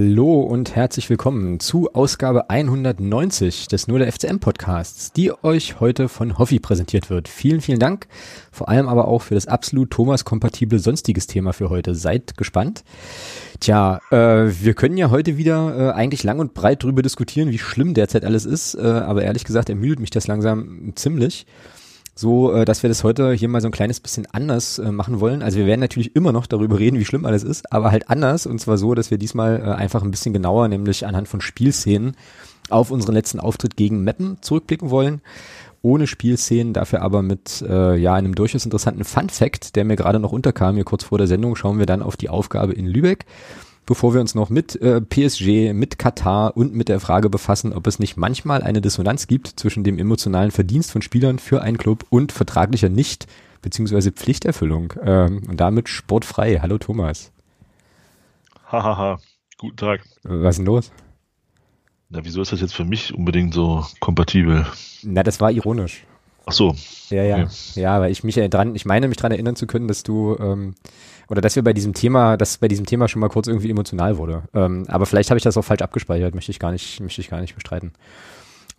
Hallo und herzlich willkommen zu Ausgabe 190 des Nur der FCM Podcasts, die euch heute von Hoffi präsentiert wird. Vielen, vielen Dank. Vor allem aber auch für das absolut Thomas-kompatible sonstiges Thema für heute. Seid gespannt. Tja, äh, wir können ja heute wieder äh, eigentlich lang und breit drüber diskutieren, wie schlimm derzeit alles ist. Äh, aber ehrlich gesagt ermüdet mich das langsam ziemlich so, äh, dass wir das heute hier mal so ein kleines bisschen anders äh, machen wollen. Also wir werden natürlich immer noch darüber reden, wie schlimm alles ist, aber halt anders und zwar so, dass wir diesmal äh, einfach ein bisschen genauer, nämlich anhand von Spielszenen auf unseren letzten Auftritt gegen Meppen zurückblicken wollen. Ohne Spielszenen, dafür aber mit äh, ja einem durchaus interessanten Fun Fact, der mir gerade noch unterkam, hier kurz vor der Sendung, schauen wir dann auf die Aufgabe in Lübeck bevor wir uns noch mit äh, PSG, mit Katar und mit der Frage befassen, ob es nicht manchmal eine Dissonanz gibt zwischen dem emotionalen Verdienst von Spielern für einen Club und vertraglicher Nicht- bzw. Pflichterfüllung. Ähm, und damit sportfrei. Hallo Thomas. Hahaha, guten Tag. Was ist denn los? Na, wieso ist das jetzt für mich unbedingt so kompatibel? Na, das war ironisch. Ach so. Ja, ja. Okay. Ja, weil ich mich dran, ich meine mich dran erinnern zu können, dass du ähm, oder dass wir bei diesem Thema, dass bei diesem Thema schon mal kurz irgendwie emotional wurde. Ähm, aber vielleicht habe ich das auch falsch abgespeichert, möchte ich gar nicht, möchte ich gar nicht bestreiten.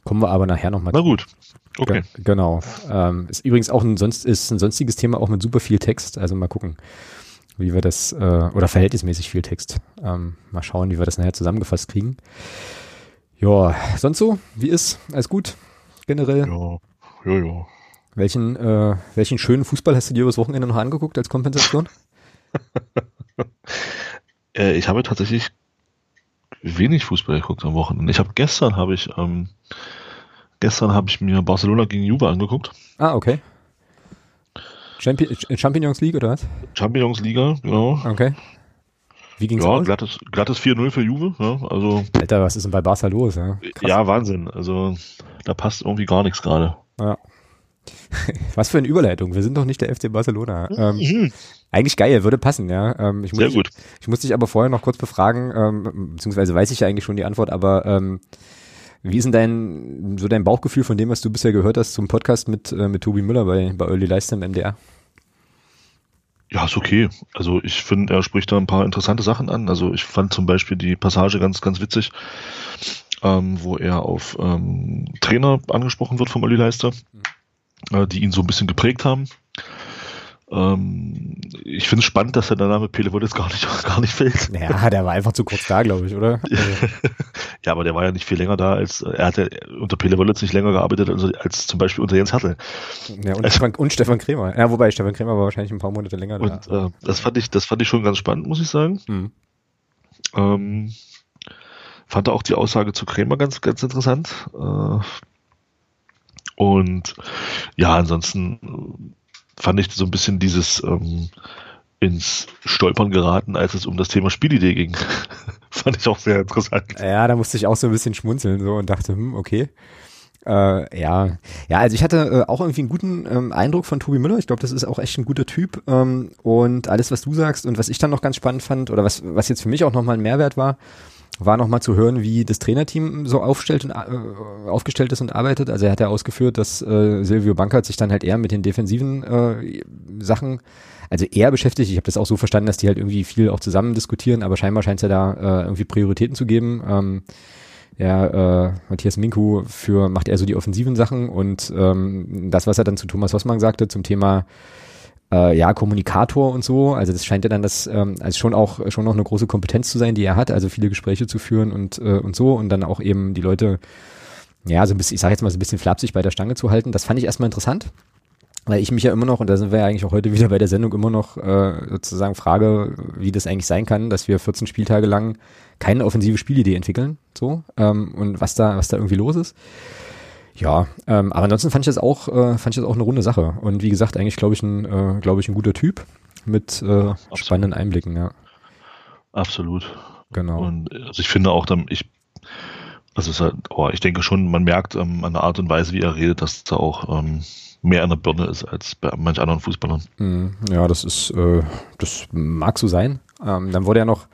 Kommen wir aber nachher nochmal. Na gut. Okay. Ge genau. Ähm, ist übrigens auch ein sonst ist ein sonstiges Thema auch mit super viel Text. Also mal gucken, wie wir das äh, oder verhältnismäßig viel Text. Ähm, mal schauen, wie wir das nachher zusammengefasst kriegen. Ja, sonst so? Wie ist? Alles gut? Generell? Ja, ja, ja. Welchen, äh, welchen schönen Fußball hast du dir übers Wochenende noch angeguckt als Kompensation? äh, ich habe tatsächlich wenig Fußball geguckt am Wochenende. Ich habe gestern habe ich ähm, gestern habe ich mir Barcelona gegen Juve angeguckt. Ah, okay. Champion, Champions League oder was? Champions Liga, genau. Okay. Wie ging's ja, aus? glattes, glattes 4-0 für Juve. Ja, also, Alter, was ist denn bei Barca los? Ja, ja Wahnsinn. Also da passt irgendwie gar nichts gerade. Ja. Was für eine Überleitung. Wir sind doch nicht der FC Barcelona. Ähm, mhm. Eigentlich geil, würde passen, ja. Ähm, ich muss Sehr gut. Ich, ich muss dich aber vorher noch kurz befragen, ähm, beziehungsweise weiß ich ja eigentlich schon die Antwort, aber ähm, wie ist denn dein, so dein Bauchgefühl von dem, was du bisher gehört hast zum Podcast mit, äh, mit Tobi Müller bei, bei Early Leister im MDR? Ja, ist okay. Also ich finde, er spricht da ein paar interessante Sachen an. Also ich fand zum Beispiel die Passage ganz, ganz witzig, ähm, wo er auf ähm, Trainer angesprochen wird vom Olli Leister. Mhm äh, die ihn so ein bisschen geprägt haben. Ähm, ich finde es spannend, dass der Name Pele Wollitz gar nicht, gar nicht fällt. Ja, der war einfach zu kurz da, glaube ich, oder? ja, aber der war ja nicht viel länger da, als er hat ja unter Pele Wollitz nicht länger gearbeitet als, als zum Beispiel unter Jens Hertel. Ja, und, also, Stefan, und Stefan Krämer. Ja, wobei Stefan Krämer war wahrscheinlich ein paar Monate länger und, da. Äh, das fand ich, das fand ich schon ganz spannend, muss ich sagen. Mhm. Ähm, fand auch die Aussage zu Krämer ganz, ganz interessant. Äh, und ja, ansonsten fand ich so ein bisschen dieses ähm, ins Stolpern geraten, als es um das Thema Spielidee ging. fand ich auch sehr interessant. Ja, da musste ich auch so ein bisschen schmunzeln so und dachte, hm, okay. Äh, ja, ja, also ich hatte äh, auch irgendwie einen guten ähm, Eindruck von Tobi Müller. Ich glaube, das ist auch echt ein guter Typ. Ähm, und alles, was du sagst und was ich dann noch ganz spannend fand oder was, was jetzt für mich auch nochmal ein Mehrwert war, war nochmal zu hören, wie das Trainerteam so aufstellt und, äh, aufgestellt ist und arbeitet. Also er hat ja ausgeführt, dass äh, Silvio Bankert sich dann halt eher mit den defensiven äh, Sachen, also eher beschäftigt. Ich habe das auch so verstanden, dass die halt irgendwie viel auch zusammen diskutieren, aber scheinbar scheint es ja da äh, irgendwie Prioritäten zu geben. Ähm, ja, äh, Matthias Minku für macht eher so die offensiven Sachen und ähm, das, was er dann zu Thomas Hossmann sagte zum Thema äh, ja, Kommunikator und so. Also das scheint ja dann das, ähm, also schon auch schon noch eine große Kompetenz zu sein, die er hat, also viele Gespräche zu führen und, äh, und so und dann auch eben die Leute, ja, so ein bisschen, ich sage jetzt mal so ein bisschen flapsig bei der Stange zu halten. Das fand ich erstmal interessant. Weil ich mich ja immer noch, und da sind wir ja eigentlich auch heute wieder bei der Sendung, immer noch äh, sozusagen frage, wie das eigentlich sein kann, dass wir 14 Spieltage lang keine offensive Spielidee entwickeln, so, ähm, und was da, was da irgendwie los ist. Ja, ähm, aber ansonsten fand ich das auch, äh, fand ich das auch eine runde Sache. Und wie gesagt, eigentlich glaube ich ein, äh, glaube ich ein guter Typ mit äh, spannenden Einblicken, ja. Absolut. Genau. Und also ich finde auch, dann, ich, also es halt, oh, ich denke schon, man merkt ähm, an der Art und Weise, wie er redet, dass da auch ähm, mehr an der Birne ist als bei manch anderen Fußballern. Mm, ja, das ist, äh, das mag so sein. Ähm, dann wurde ja noch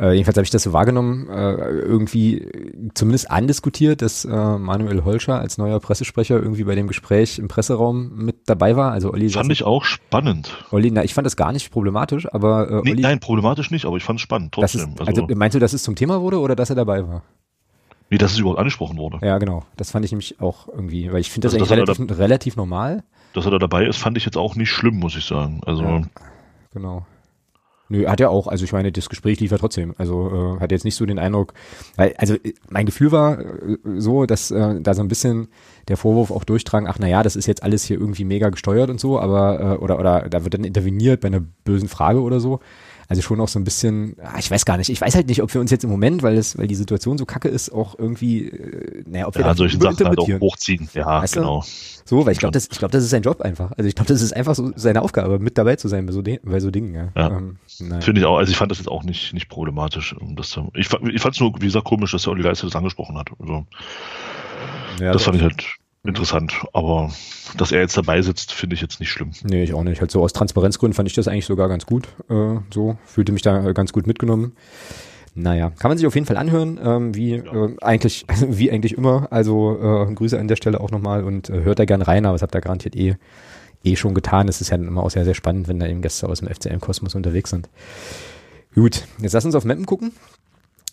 Äh, jedenfalls habe ich das so wahrgenommen, äh, irgendwie zumindest andiskutiert, dass äh, Manuel Holscher als neuer Pressesprecher irgendwie bei dem Gespräch im Presseraum mit dabei war. Also Olli Fand ich auch spannend. Olli, na, ich fand das gar nicht problematisch, aber äh, Nee, Olli, nein, problematisch nicht, aber ich fand es spannend trotzdem. ist, also meinst du, dass es zum Thema wurde oder dass er dabei war? wie das es überhaupt angesprochen wurde. Ja, genau. Das fand ich nämlich auch irgendwie, weil ich finde das Also, eigentlich dass relativ, relativ normal. Dass er da dabei ist, fand ich jetzt auch nicht schlimm, muss ich sagen. Also Ja. Genau. Nö, hat er auch. Also ich meine, das Gespräch lief ja trotzdem. Also äh, hat jetzt nicht so den Eindruck, weil, also äh, mein Gefühl war äh, so, dass äh, da so ein bisschen der Vorwurf auch durchdrang, ach naja, das ist jetzt alles hier irgendwie mega gesteuert und so, aber äh, oder oder da wird dann interveniert bei einer bösen Frage oder so. Also schon auch so ein bisschen, ah, ich weiß gar nicht, ich weiß halt nicht, ob wir uns jetzt im Moment, weil es, weil die Situation so kacke ist, auch irgendwie, äh, naja, ob wir ja, das solche Sachen halt auch hochziehen. Ja, Weißt du? genau. So, weil ich glaube, das, ich glaube, das ist sein Job einfach. Also ich glaube, das ist einfach so seine Aufgabe, mit dabei zu sein bei so, bei so Dingen. Ja. Ja. Ähm. Finde ich auch, also ich fand das jetzt auch nicht, nicht problematisch. um Das, zu- ich ich fand es nur, wie gesagt, komisch, dass der Olli Leiste das angesprochen hat. Also, ja, das fand ich halt interessant. Aber dass er jetzt dabei sitzt, finde ich jetzt nicht schlimm. Nee, ich auch nicht. Halt so aus Transparenzgründen fand ich das eigentlich sogar ganz gut. Äh, so, fühlte mich da äh, ganz gut mitgenommen. Naja, kann man sich auf jeden Fall anhören, ähm, wie äh, eigentlich, wie eigentlich immer. Also äh, Grüße an der Stelle auch nochmal und äh, hört da gerne rein, aber das habt ihr garantiert eh, eh schon getan. Es ist ja immer auch sehr, sehr spannend, wenn da eben Gäste aus dem FCM-Kosmos unterwegs sind. Gut, jetzt lass uns auf Mappen gucken.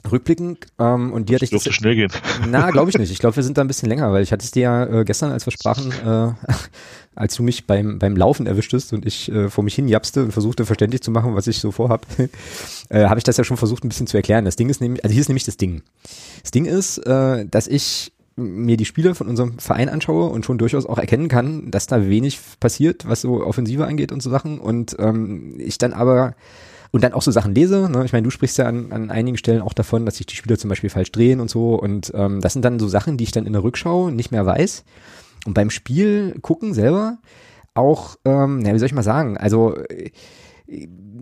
Rückblickend, ähm, und die hatte ich Dürfte schnell gehen. Na, glaube ich nicht. Ich glaube, wir sind da ein bisschen länger, weil ich hatte es dir ja äh, gestern, als wir sprachen, äh, als du mich beim, beim Laufen erwischtest und ich äh, vor mich hin japste und versuchte verständlich zu machen, was ich so vorhab, äh, habe ich das ja schon versucht, ein bisschen zu erklären. Das Ding ist nämlich, also hier ist nämlich das Ding. Das Ding ist, äh, dass ich mir die Spiele von unserem Verein anschaue und schon durchaus auch erkennen kann, dass da wenig passiert, was so Offensive angeht und so Sachen. Und ähm, ich dann aber und dann auch so Sachen lese. Ne? Ich meine, du sprichst ja an, an einigen Stellen auch davon, dass sich die Spieler zum Beispiel falsch drehen und so. Und ähm, das sind dann so Sachen, die ich dann in der Rückschau nicht mehr weiß. Und beim Spiel gucken selber auch, ähm, ja, wie soll ich mal sagen, also äh,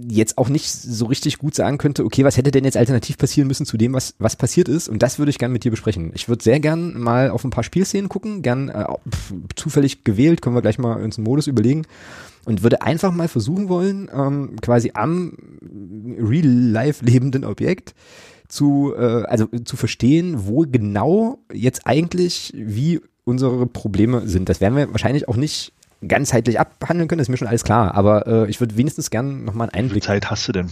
jetzt auch nicht so richtig gut sagen könnte, okay, was hätte denn jetzt alternativ passieren müssen zu dem, was, was passiert ist? Und das würde ich gern mit dir besprechen. Ich würde sehr gern mal auf ein paar Spielszenen gucken, gern äh, pf, zufällig gewählt, können wir gleich mal uns einen Modus überlegen und würde einfach mal versuchen wollen, ähm, quasi am real-life lebenden Objekt zu, äh, also zu verstehen, wo genau jetzt eigentlich wie unsere Probleme sind. Das werden wir wahrscheinlich auch nicht ganzheitlich abhandeln können, ist mir schon alles klar, aber äh, ich würde wenigstens gern nochmal einen Wie viel Einblick Zeit hast du denn?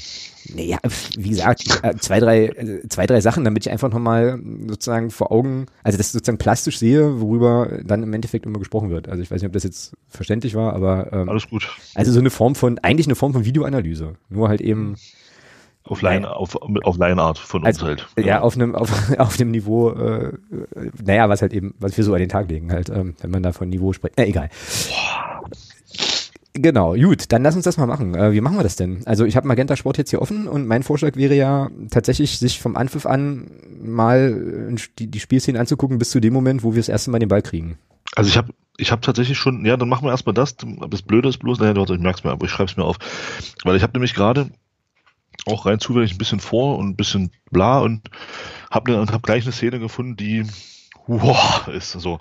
naja, wie gesagt, äh, zwei, drei, äh, zwei, drei Sachen, damit ich einfach nochmal sozusagen vor Augen, also das sozusagen plastisch sehe, worüber dann im Endeffekt immer gesprochen wird. Also ich weiß nicht, ob das jetzt verständlich war, aber ähm, Alles gut. also so eine Form von, eigentlich eine Form von Videoanalyse. Nur halt eben, Auf Line, auf, auf Line-Art von uns Also, halt. ja, auf einem, auf, auf dem Niveau, äh, äh, naja, was halt eben, was wir so an den Tag legen halt, ähm, wenn man da von Niveau spricht. Na, egal. Genau, gut, dann lass uns das mal machen. Äh, wie machen wir das denn? Also ich habe Magenta Sport jetzt hier offen und mein Vorschlag wäre ja tatsächlich, sich vom Anpfiff an mal äh, die, die Spielszenen anzugucken bis zu dem Moment, wo wir das erste Mal den Ball kriegen. Also ich habe ich hab tatsächlich schon, ja, dann machen wir erstmal das. Das Blöde ist bloß, naja, warte, ich merk's mir, aber ich schreib's mir auf. Weil ich habe nämlich gerade auch rein zufällig ein bisschen vor und ein bisschen bla und habe ne, hab gleich eine Szene gefunden, die wow, ist so.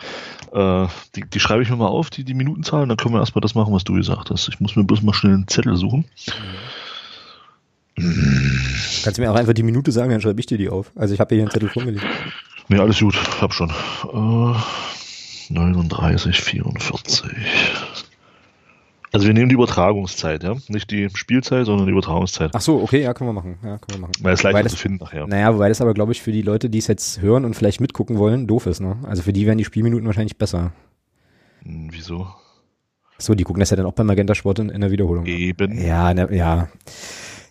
Äh, die, die schreibe ich mir mal auf, die, die Minutenzahl, und dann können wir erstmal das machen, was du gesagt hast. Ich muss mir bloß mal schnell einen Zettel suchen. Kannst du mir auch einfach die Minute sagen, dann schreibe ich dir die auf. Also ich habe hier einen Zettel vorgelegt. Nee, alles gut, hab schon. Äh, 39, 44. Also wir nehmen die Übertragungszeit, ja. Nicht die Spielzeit, sondern die Übertragungszeit. Ach so, okay, ja, können wir machen. Ja, können wir machen. Weil es leichter das- zu finden nachher. Naja, wobei das aber, glaube ich, für die Leute, die es jetzt hören und vielleicht mitgucken wollen, doof ist, ne? Also für die wären die Spielminuten wahrscheinlich besser. Hm, Wieso? So, die gucken das ja dann auch beim Magenta Sport in, in der Wiederholung. Eben. Ja, ne, ja.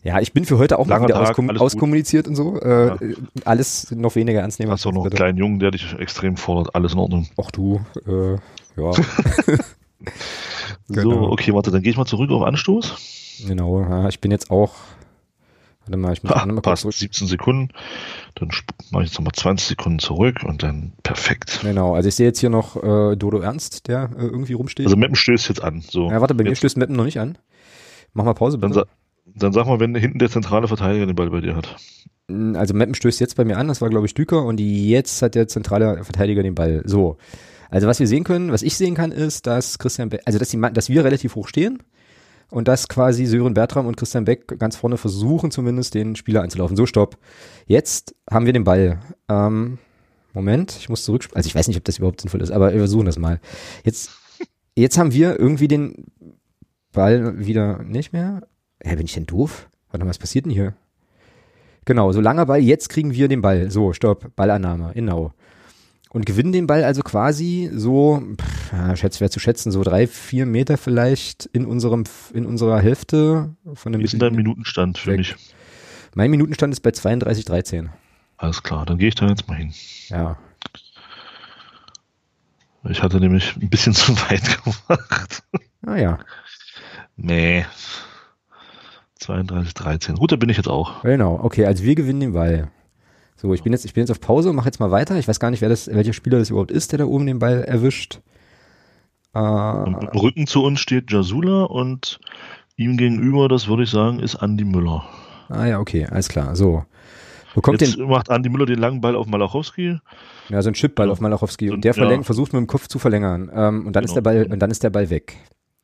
Ja, ich bin für heute auch mal Langer wieder Tag, auskom alles gut. auskommuniziert und so. Äh, Ja. Alles noch weniger ernst nehmen. Hast auch noch einen bitte. kleinen Jungen, der dich extrem fordert. Alles in Ordnung. Auch du, äh, ja. So, Genau. okay, warte, dann gehe ich mal zurück auf Anstoß. genau, ja, ich bin jetzt auch. Warte mal, ich muss kurz passt, zurück. 17 Sekunden. Dann mache ich jetzt nochmal 20 Sekunden zurück und dann perfekt. Genau, also ich sehe jetzt hier noch äh, Dodo Ernst, der äh, irgendwie rumsteht. Also Meppen stößt jetzt an. So. ja, warte, bei mir Jetzt- stößt Mappen noch nicht an. Mach mal Pause, Dann, bitte. sa dann sag mal, wenn hinten der zentrale Verteidiger den Ball bei dir hat. Also Meppen stößt jetzt bei mir an, das war glaube ich Düker und jetzt hat der zentrale Verteidiger den Ball. So. Also was wir sehen können, was ich sehen kann, ist, dass Christian, Be also dass, die, dass wir relativ hoch stehen und dass quasi Sören Bertram und Christian Beck ganz vorne versuchen zumindest den Spieler anzulaufen. So, stopp. Jetzt haben wir den Ball. Ähm, Moment, ich muss zurück. Also ich weiß nicht, ob das überhaupt sinnvoll ist, aber wir versuchen das mal. Jetzt, jetzt haben wir irgendwie den Ball wieder nicht mehr. Hä, bin ich denn doof? Warte mal, was passiert denn hier? Genau, so langer Ball, jetzt kriegen wir den Ball. So, stopp, Ballannahme, genau. Und gewinnen den Ball also quasi so, pff, ja, schätze, wer zu schätzen, so drei, vier Meter vielleicht in unserem, in unserer Hälfte von dem Wie ist denn dein Minutenstand für Weg. mich? Mein Minutenstand ist bei 32,13. Alles klar, dann gehe ich da jetzt mal hin. Ja. Ich hatte nämlich ein bisschen zu weit gemacht. Ah ja, Nee. 32, 13. Gut, da bin ich jetzt auch. genau. Okay, also wir gewinnen den Ball. So, ich bin jetzt, ich bin jetzt auf Pause und mache jetzt mal weiter. Ich weiß gar nicht, wer das, welcher Spieler das überhaupt ist, der da oben den Ball erwischt. Äh, Im Rücken zu uns steht Jasula und ihm gegenüber, das würde ich sagen, ist Andi Müller. ah ja, okay, alles klar. So. Bekommt Jetzt den, macht Andi Müller den langen Ball auf Malachowski. ja, so ein Chipball Ja. auf Malachowski und der ja. versucht mit dem Kopf zu verlängern. Ähm, und dann ist Genau. der Ball, und dann ist der Ball weg.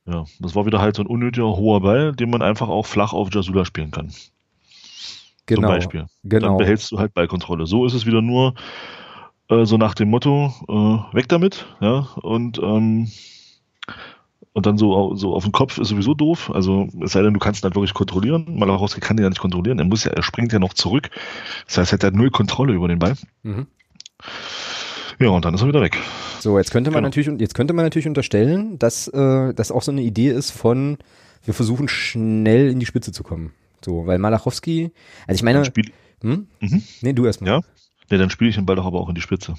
Ja, das war wieder halt so ein unnötiger hoher Ball, den man einfach auch flach auf Jasula spielen kann. Genau. Zum Beispiel. Genau. Dann behältst du halt Ballkontrolle. So ist es wieder nur äh, so nach dem Motto, äh, weg damit, ja, und ähm, und dann so, so auf den Kopf ist sowieso doof. Also, es sei denn, du kannst ihn halt wirklich kontrollieren. Malachowski kann den ja nicht kontrollieren. Er muss ja, er springt ja noch zurück. Das heißt, er hat ja null Kontrolle über den Ball. Mhm. Ja, und dann ist er wieder weg. So, jetzt könnte man Genau. natürlich, jetzt könnte man natürlich unterstellen, dass äh, das auch so eine Idee ist von, wir versuchen schnell in die Spitze zu kommen. So, weil Malachowski, also ich meine, spiel, hm? mhm. nee, du erstmal. Ja. Nee, dann spiele ich den Ball doch aber auch in die Spitze.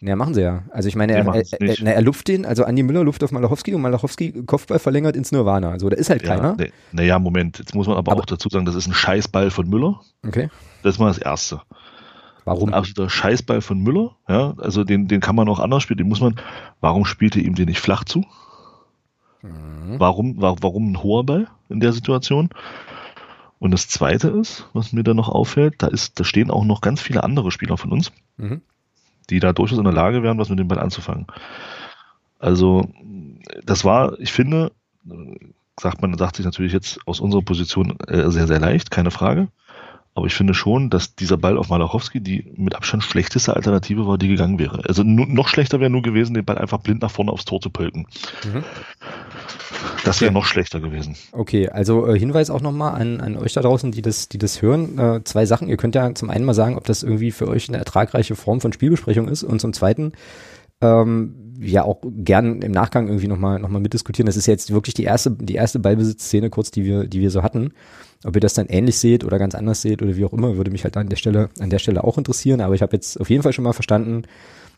Ja, machen sie ja. Also ich meine, er, er, er, er luft den, also Andi Müller luft auf Malachowski und Malachowski Kopfball verlängert ins Nirvana. Also da ist halt Ja, keiner. naja, Moment. Jetzt muss man aber, Aber- auch dazu sagen, das ist ein Scheißball von Müller. Okay. Das ist mal das Erste. Warum? Ein absoluter Scheißball von Müller. Ja, also den, den kann man auch anders spielen. Den muss man. Warum spielt er ihm den nicht flach zu? Mhm. Warum, wa- warum ein hoher Ball in der Situation? Und das Zweite ist, was mir da noch auffällt, da ist, da stehen auch noch ganz viele andere Spieler von uns, Mhm. die da durchaus in der Lage wären, was mit dem Ball anzufangen. Also, das war, ich finde, sagt man, sagt sich natürlich jetzt aus unserer Position äh, sehr, sehr leicht, keine Frage. Aber ich finde schon, dass dieser Ball auf Malachowski die mit Abstand schlechteste Alternative war, die gegangen wäre. Also noch schlechter wäre nur gewesen, den Ball einfach blind nach vorne aufs Tor zu pölken. Mhm. Das wäre Okay. noch schlechter gewesen. Okay, also äh, Hinweis auch nochmal an, an euch da draußen, die das, die das hören. Äh, zwei Sachen. Ihr könnt ja zum einen mal sagen, ob das irgendwie für euch eine ertragreiche Form von Spielbesprechung ist und zum zweiten ähm, ja auch gern im Nachgang irgendwie nochmal noch mal mitdiskutieren. Das ist jetzt wirklich die erste, die erste Ballbesitzszene kurz, die wir, die wir so hatten. Ob ihr das dann ähnlich seht oder ganz anders seht oder wie auch immer, würde mich halt an der Stelle, an der Stelle auch interessieren. Aber ich habe jetzt auf jeden Fall schon mal verstanden,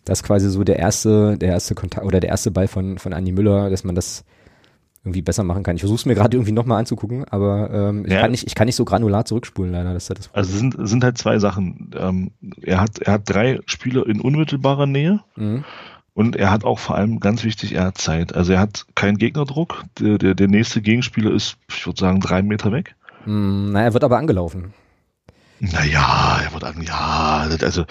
dass quasi so der erste, der erste Kontakt oder der erste Ball von, von Andi Müller, dass man das irgendwie besser machen kann. Ich versuche es mir gerade irgendwie nochmal anzugucken, aber ähm, ich, Ja. kann nicht, ich kann nicht so granular zurückspulen, leider. Das ist halt das Also es sind, sind halt zwei Sachen. Ähm, er, hat, er hat drei Spieler in unmittelbarer Nähe Mhm. und er hat auch vor allem ganz wichtig, er hat Zeit. Also er hat keinen Gegnerdruck. Der, der, der nächste Gegenspieler ist, ich würde sagen, drei Meter weg. Mm, na, er wird aber angelaufen. Naja, er wird an, ja, also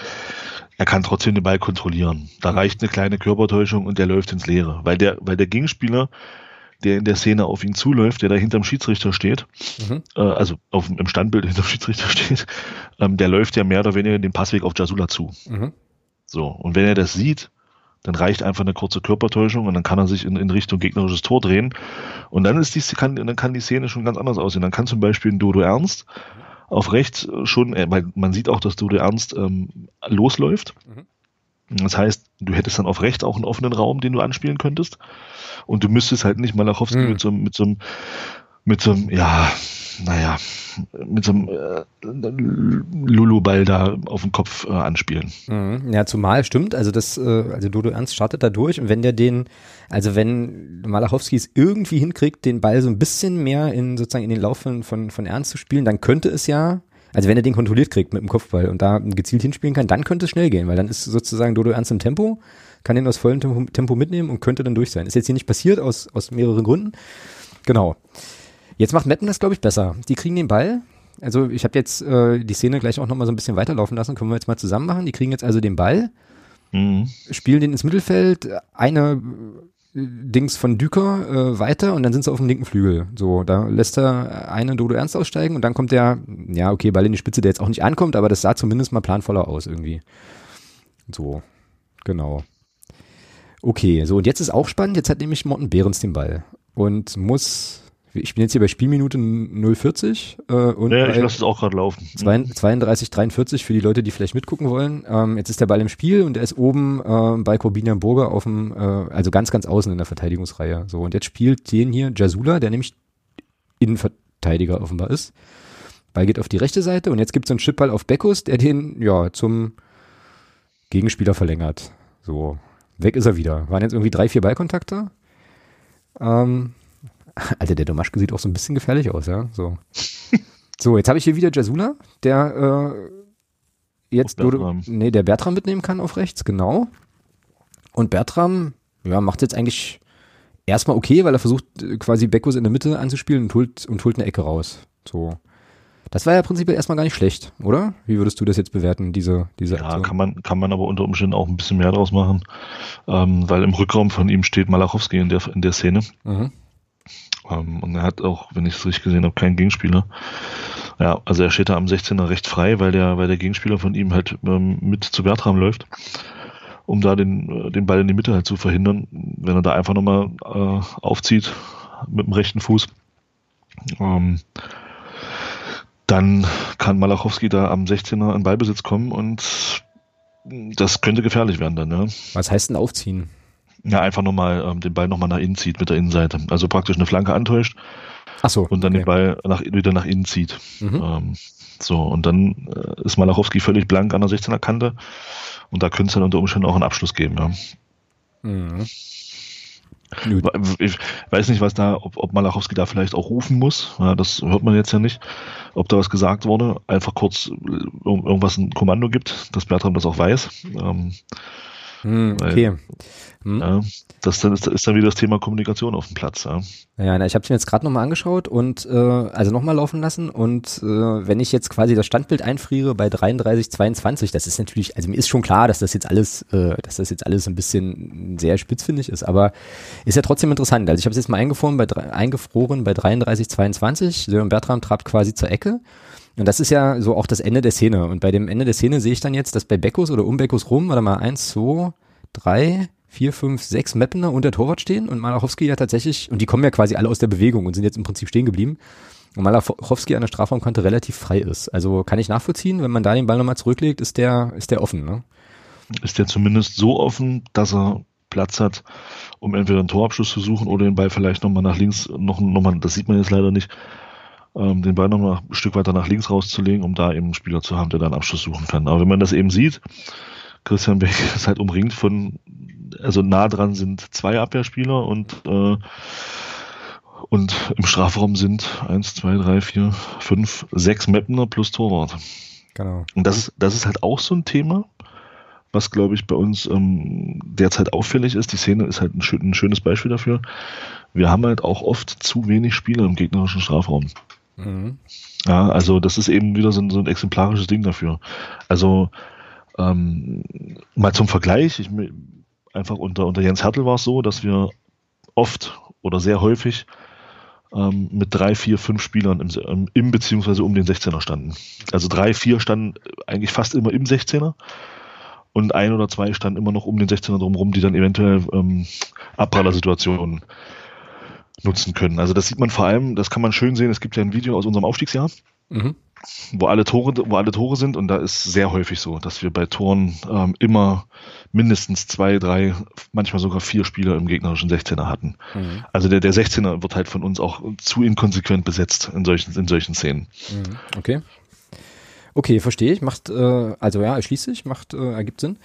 er kann trotzdem den Ball kontrollieren. Da reicht eine kleine Körpertäuschung und der läuft ins Leere. Weil der, weil der Gegenspieler, der in der Szene auf ihn zuläuft, der da hinterm Schiedsrichter steht, Mhm. äh, also auf, im Standbild hinterm Schiedsrichter steht, ähm, der läuft ja mehr oder weniger den Passweg auf Jasula zu. Mhm. So, und wenn er das sieht, dann reicht einfach eine kurze Körpertäuschung und dann kann er sich in, in Richtung gegnerisches Tor drehen. Und dann ist die, kann, dann kann die Szene schon ganz anders aussehen. Dann kann zum Beispiel ein Dodo Ernst auf rechts schon, äh, weil man sieht auch, dass Dodo Ernst ähm, losläuft. Das heißt, du hättest dann auf rechts auch einen offenen Raum, den du anspielen könntest. Und du müsstest halt nicht Malachowski Hm. mit so einem, mit so einem, mit so einem, ja, naja, mit so einem äh, Lulu-Ball da auf den Kopf äh, anspielen. Mhm. Ja, zumal stimmt, also das, äh, also Dodo Ernst startet da durch und wenn der den, also wenn Malachowski es irgendwie hinkriegt, den Ball so ein bisschen mehr in sozusagen in den Lauf von, von, von Ernst zu spielen, dann könnte es ja, also wenn er den kontrolliert kriegt mit dem Kopfball und da gezielt hinspielen kann, dann könnte es schnell gehen, weil dann ist sozusagen Dodo Ernst im Tempo, kann den aus vollem Tempo, Tempo mitnehmen und könnte dann durch sein. Ist jetzt hier nicht passiert aus, aus mehreren Gründen. Genau. Jetzt macht Meppen das, glaube ich, besser. Die kriegen den Ball. Also ich habe jetzt äh, die Szene gleich auch noch mal so ein bisschen weiterlaufen lassen. Können wir jetzt mal zusammen machen. Die kriegen jetzt also den Ball, Mhm. spielen den ins Mittelfeld. Eine Dings von Düker äh, weiter und dann sind sie auf dem linken Flügel. So, da lässt er einen Dodo Ernst aussteigen und dann kommt der, ja, okay, Ball in die Spitze, der jetzt auch nicht ankommt, aber das sah zumindest mal planvoller aus irgendwie. So, genau. Okay, so und jetzt ist auch spannend, jetzt hat nämlich Morten Behrens den Ball und muss ich bin jetzt hier bei Spielminute 040 äh, und ja, ich lasse es auch gerade laufen. 32, 43 für die Leute, die vielleicht mitgucken wollen. Ähm, jetzt ist der Ball im Spiel und er ist oben äh, bei Corbinian Burger auf dem, äh, also ganz, ganz außen in der Verteidigungsreihe. So und jetzt spielt den hier Jasula, der nämlich Innenverteidiger offenbar ist. Ball geht auf die rechte Seite und jetzt gibt es einen Chipball auf Beckus, der den ja zum Gegenspieler verlängert. So, weg ist er wieder. Waren jetzt irgendwie drei, vier Ballkontakte. Ähm, Alter, der Domaschke sieht auch so ein bisschen gefährlich aus, ja. So, so jetzt habe ich hier wieder Jasula, der äh, jetzt Bertram. nee, der Bertram mitnehmen kann auf rechts, genau. Und Bertram, ja, macht jetzt eigentlich erstmal okay, weil er versucht quasi Beckus in der Mitte anzuspielen und holt, und holt eine Ecke raus. So. Das war ja prinzipiell erstmal gar nicht schlecht, oder? Wie würdest du das jetzt bewerten, diese, diese Ja, Aktion? kann man, kann man aber unter Umständen auch ein bisschen mehr draus machen, ähm, weil im Rückraum von ihm steht Malachowski in der, in der Szene. Mhm. Ähm, und er hat auch, wenn ich es richtig gesehen habe, keinen Gegenspieler. Ja, also er steht da am 16er recht frei, weil der, weil der Gegenspieler von ihm halt ähm, mit zu Bertram läuft, um da den, äh, den Ball in die Mitte halt zu verhindern. Wenn er da einfach nochmal äh, aufzieht mit dem rechten Fuß, ähm, dann kann Malachowski da am 16er an Ballbesitz kommen und das könnte gefährlich werden dann, ja. Was heißt denn aufziehen? Ja, einfach nochmal ähm, den Ball nochmal nach innen zieht mit der Innenseite. Also praktisch eine Flanke antäuscht. Ach so, und dann okay. den Ball nach, wieder nach innen zieht. Mhm. Ähm, so, und dann äh, ist Malachowski völlig blank an der 16er Kante. Und da könnte es dann unter Umständen auch einen Abschluss geben, ja. Mhm. Ich weiß nicht, was da, ob, ob Malachowski da vielleicht auch rufen muss. Ja, das hört man jetzt ja nicht. Ob da was gesagt wurde. Einfach kurz irgendwas ein Kommando gibt, dass Bertram das auch weiß. Ähm, hm, okay. Hm. Ja, das dann ist, ist, dann wieder das Thema Kommunikation auf dem Platz. Ja, ja na, ich habe es mir jetzt gerade nochmal angeschaut und äh, also nochmal laufen lassen und äh, wenn ich jetzt quasi das Standbild einfriere bei 33, 22, das ist natürlich, also mir ist schon klar, dass das jetzt alles, äh, dass das jetzt alles ein bisschen sehr spitzfindig ist, aber ist ja trotzdem interessant. Also ich habe es jetzt mal eingefroren bei, eingefroren bei 33, 22. Sören Bertram trabt quasi zur Ecke. Und das ist ja so auch das Ende der Szene. Und bei dem Ende der Szene sehe ich dann jetzt, dass bei Beckus oder um Beckus rum, warte mal, eins, zwei, drei, vier, fünf, sechs Mappener und der Torwart stehen und Malachowski ja tatsächlich, und die kommen ja quasi alle aus der Bewegung und sind jetzt im Prinzip stehen geblieben. Und Malachowski an der Strafraumkante relativ frei ist. Also kann ich nachvollziehen, wenn man da den Ball nochmal zurücklegt, ist der, ist der offen, ne? Ist der zumindest so offen, dass er Platz hat, um entweder einen Torabschluss zu suchen oder den Ball vielleicht nochmal nach links, noch, noch mal, das sieht man jetzt leider nicht, ähm, den Ball nochmal ein Stück weiter nach links rauszulegen, um da eben einen Spieler zu haben, der dann Abschluss suchen kann. Aber wenn man das eben sieht, Christian Beck ist halt umringt von, also nah dran sind zwei Abwehrspieler und äh, und im Strafraum sind eins, zwei, drei, vier, fünf, sechs Mapner plus Torwart. Genau. Und das ist, das ist halt auch so ein Thema, was glaube ich bei uns ähm, derzeit auffällig ist. Die Szene ist halt ein, schön, ein schönes Beispiel dafür. Wir haben halt auch oft zu wenig Spieler im gegnerischen Strafraum. Mhm. Ja, also das ist eben wieder so ein, so ein exemplarisches Ding dafür. Also ähm, mal zum Vergleich, ich, einfach unter, unter Jens Hertel war es so, dass wir oft oder sehr häufig ähm, mit drei, vier, fünf Spielern im, ähm, im beziehungsweise um den 16er standen. Also drei, vier standen eigentlich fast immer im 16er und ein oder zwei standen immer noch um den 16er drumherum, die dann eventuell ähm, Abprallersituationen nutzen können. Also das sieht man vor allem, das kann man schön sehen, es gibt ja ein Video aus unserem Aufstiegsjahr, mhm. wo alle Tore, wo alle Tore sind und da ist sehr häufig so, dass wir bei Toren ähm, immer mindestens zwei, drei, manchmal sogar vier Spieler im gegnerischen 16er hatten. Mhm. Also der, der 16er wird halt von uns auch zu inkonsequent besetzt in solchen, in solchen Szenen. Mhm. Okay. Okay, verstehe ich. Macht, äh, also ja, erschließt sich, macht, äh, ergibt Sinn.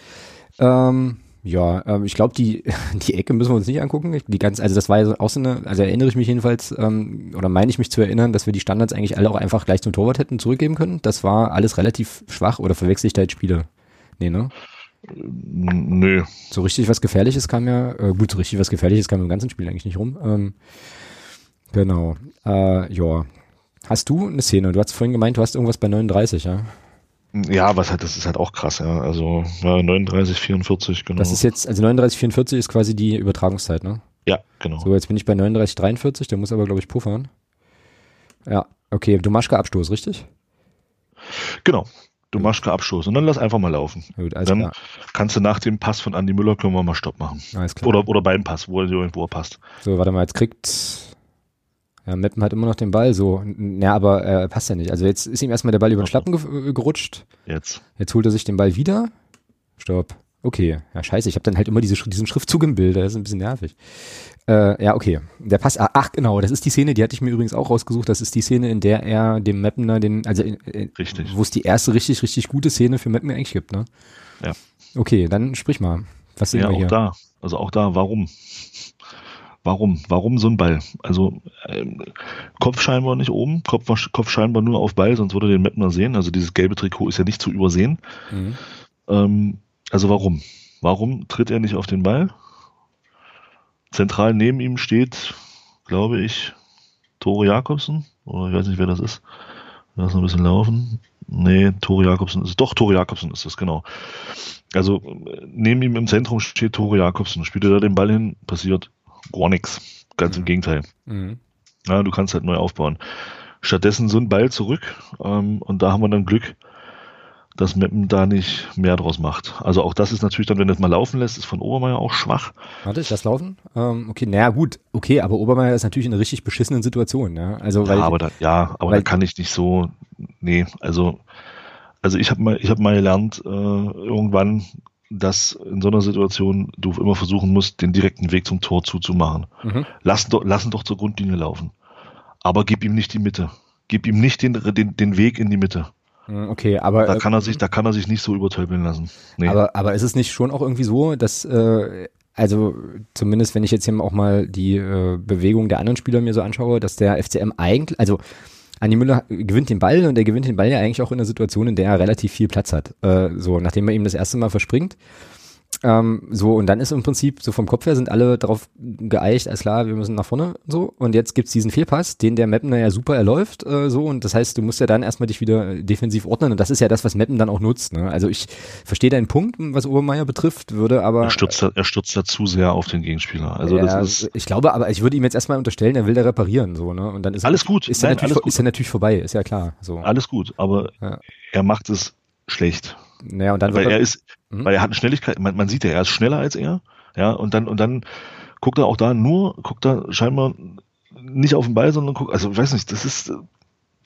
Ähm, ja, ähm, ich glaube, die, die Ecke müssen wir uns nicht angucken. Die ganz, also das war ja auch so eine, also erinnere ich mich jedenfalls, ähm, oder meine ich mich zu erinnern, dass wir die Standards eigentlich alle auch einfach gleich zum Torwart hätten zurückgeben können. Das war alles relativ schwach oder verwechsel ich da jetzt Spiele? Nee, ne? Nö. So richtig was Gefährliches kam ja, äh, gut, so richtig was Gefährliches kam im ganzen Spiel eigentlich nicht rum. Ähm, genau. Äh, ja. Hast du eine Szene? Du hast vorhin gemeint, du hast irgendwas bei 39, ja? Ja, was halt, das ist halt auch krass, ja. Also ja, 39, 44, genau. Das ist jetzt, also 39, 44 ist quasi die Übertragungszeit, ne? Ja, genau. So, jetzt bin ich bei 39, 43, der muss aber, glaube ich, puffern. Ja, okay, Domaschka Abstoß, richtig? Genau. Domaschka Abstoß. Und dann lass einfach mal laufen. Gut, dann klar. kannst du nach dem Pass von Andy Müller können wir mal Stopp machen. Alles klar. Oder, oder beim Pass, wo er, wo er passt. So, warte mal, jetzt kriegt. Ja, Meppen hat immer noch den Ball, so. Ja, aber äh, passt ja nicht. Also jetzt ist ihm erstmal der Ball über den Schlappen ge äh, gerutscht. Jetzt. Jetzt holt er sich den Ball wieder. Stopp. Okay. Ja, scheiße. Ich habe dann halt immer diese, diesen Schriftzug im Bild. Das ist ein bisschen nervig. Äh, ja, okay. Der Pass. ah, Ach, genau. Das ist die Szene, die hatte ich mir übrigens auch rausgesucht. Das ist die Szene, in der er dem Meppener den, also in, Richtig. wo es die erste richtig, richtig gute Szene für Meppen eigentlich gibt, ne? Ja. Okay, dann sprich mal. Was sehen Ja, wir auch hier? da. Also auch da, warum? Warum? Warum so ein Ball? Also ähm, Kopf scheinbar nicht oben, Kopf, Kopf scheinbar nur auf Ball, sonst würde den Mettner sehen. Also dieses gelbe Trikot ist ja nicht zu übersehen. Mhm. Ähm, also warum? Warum tritt er nicht auf den Ball? Zentral neben ihm steht, glaube ich, Tore Jakobsen. Oder ich weiß nicht, wer das ist. Lass noch ein bisschen laufen. Nee, Tore Jakobsen ist Doch, Tore Jakobsen ist es, genau. Also äh, neben ihm im Zentrum steht Tore Jakobsen. Spielt er da den Ball hin, passiert gar nichts. Ganz im Gegenteil. Mhm. Ja, du kannst halt neu aufbauen. Stattdessen so ein Ball zurück ähm, und da haben wir dann Glück, dass Meppen da nicht mehr draus macht. Also auch das ist natürlich dann, wenn du es mal laufen lässt, ist von Obermeier auch schwach. Warte, ich lass laufen. Ähm, okay, naja, gut, okay, aber Obermeier ist natürlich in einer richtig beschissenen Situation, ja. Also, weil, ja, aber da, ja, aber da kann ich nicht so, nee, also, also ich habe mal, ich habe mal gelernt äh, irgendwann, dass in so einer Situation du immer versuchen musst, den direkten Weg zum Tor zuzumachen. Mhm. Lass, doch, lass ihn doch zur Grundlinie laufen. Aber gib ihm nicht die Mitte. Gib ihm nicht den, den, den Weg in die Mitte. Mm, okay, aber, Da äh, kann er sich, da kann er sich nicht so übertölpeln lassen. Nee. aber, aber ist es nicht schon auch irgendwie so, dass, äh, also zumindest wenn ich jetzt hier auch mal die äh, Bewegung der anderen Spieler mir so anschaue, dass der FCM eigentlich, also Andi Müller gewinnt den Ball und er gewinnt den Ball ja eigentlich auch in einer Situation, in der er relativ viel Platz hat. Äh, so, nachdem er ihm das erste Mal verspringt. Ähm, so, und dann ist im Prinzip, so vom Kopf her sind alle darauf geeicht, alles klar, wir müssen nach vorne, so. Und jetzt gibt's diesen Fehlpass, den der Meppen ja super erläuft, äh, so. Und das heißt, du musst ja dann erstmal dich wieder defensiv ordnen. Und das ist ja das, was Meppen dann auch nutzt, ne? Also ich verstehe deinen Punkt, was Obermeier betrifft, würde aber. er, stürzt da, er stürzt da zu sehr auf den Gegenspieler. Also ja, das ist, ich glaube, aber ich würde ihm jetzt erstmal unterstellen, er will da reparieren, so, ne? Und dann ist Alles gut. Ist er Nein, natürlich, alles gut. ist er natürlich vorbei, ist ja klar, so. alles gut, aber Ja. er macht es schlecht. Naja, und dann weil er ist, Mhm. weil er hat eine Schnelligkeit, man, man sieht ja, er ist schneller als er, ja, und dann, und dann guckt er auch da nur, guckt er scheinbar nicht auf den Ball, sondern guckt, also ich weiß nicht, das ist,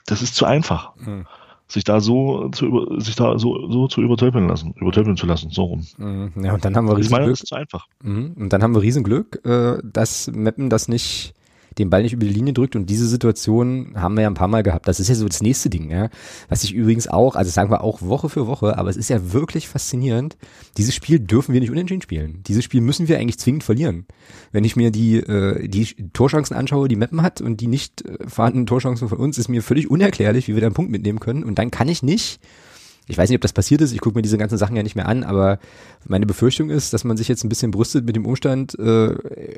das ist zu einfach, Mhm. sich da so zu über, sich da so, so zu übertölpeln lassen, übertölpeln zu lassen, so rum. Mhm. Ja, und dann haben wir Ich riesen meine, Glück. das ist zu einfach. Mhm. Und dann haben wir Riesenglück, äh, dass Meppen das nicht, den Ball nicht über die Linie drückt und diese Situation haben wir ja ein paar Mal gehabt. Das ist ja so das nächste Ding, ja. Was ich übrigens auch, also sagen wir auch Woche für Woche, aber es ist ja wirklich faszinierend. Dieses Spiel dürfen wir nicht unentschieden spielen. Dieses Spiel müssen wir eigentlich zwingend verlieren. Wenn ich mir die, äh, die Torchancen anschaue, die Meppen hat und die nicht äh, vorhandenen Torchancen von uns, ist mir völlig unerklärlich, wie wir da einen Punkt mitnehmen können. Und dann kann ich nicht ich weiß nicht, ob das passiert ist, ich gucke mir diese ganzen Sachen ja nicht mehr an, aber meine Befürchtung ist, dass man sich jetzt ein bisschen brüstet mit dem Umstand, äh,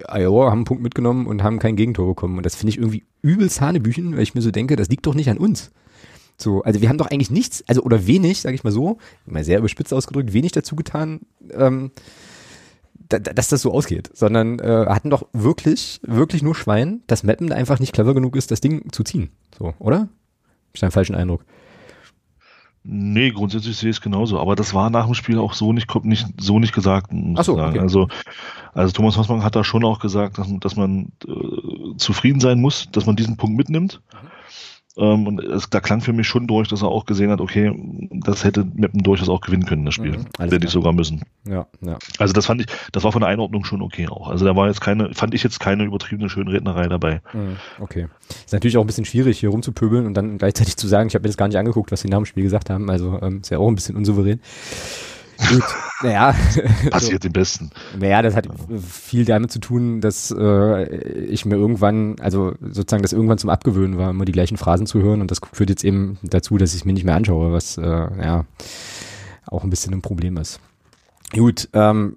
Iowa haben einen Punkt mitgenommen und haben kein Gegentor bekommen. Und das finde ich irgendwie übelst Hanebüchen, weil ich mir so denke, das liegt doch nicht an uns. So, also wir haben doch eigentlich nichts, also oder wenig, sage ich mal so, mal sehr überspitzt ausgedrückt, wenig dazu getan, ähm, da, da- dass das so ausgeht, sondern äh, hatten doch wirklich, wirklich nur Schwein, dass Mappen einfach nicht clever genug ist, das Ding zu ziehen. So, oder? Ich da einen falschen Eindruck? Nee, grundsätzlich sehe ich es genauso, aber das war nach dem Spiel auch so nicht, nicht so nicht gesagt, muss Ach so, okay. Also, also Thomas Hossmann hat da schon auch gesagt, dass, dass man äh, zufrieden sein muss, dass man diesen Punkt mitnimmt. Ähm, und es, da klang für mich schon durch, dass er auch gesehen hat, okay, das hätte Meppen durchaus auch gewinnen können, das Spiel. Mhm, Hätte ich sogar müssen. Ja, ja. Also das fand ich, das war von der Einordnung schon okay auch. Also da war jetzt keine, fand ich jetzt keine übertriebene Schönrednerei dabei. Mhm, Okay. Ist natürlich auch ein bisschen schwierig, hier rumzupöbeln und dann gleichzeitig zu sagen, ich habe mir das gar nicht angeguckt, was sie nach dem Spiel gesagt haben. Also ähm, ist ja auch ein bisschen unsouverän. Gut, naja. Passiert dem Besten. Naja, das hat viel damit zu tun, dass äh, ich mir irgendwann, also sozusagen das irgendwann zum Abgewöhnen war, immer die gleichen Phrasen zu hören und das führt jetzt eben dazu, dass ich es mir nicht mehr anschaue, was äh, ja auch ein bisschen ein Problem ist. Gut, ähm,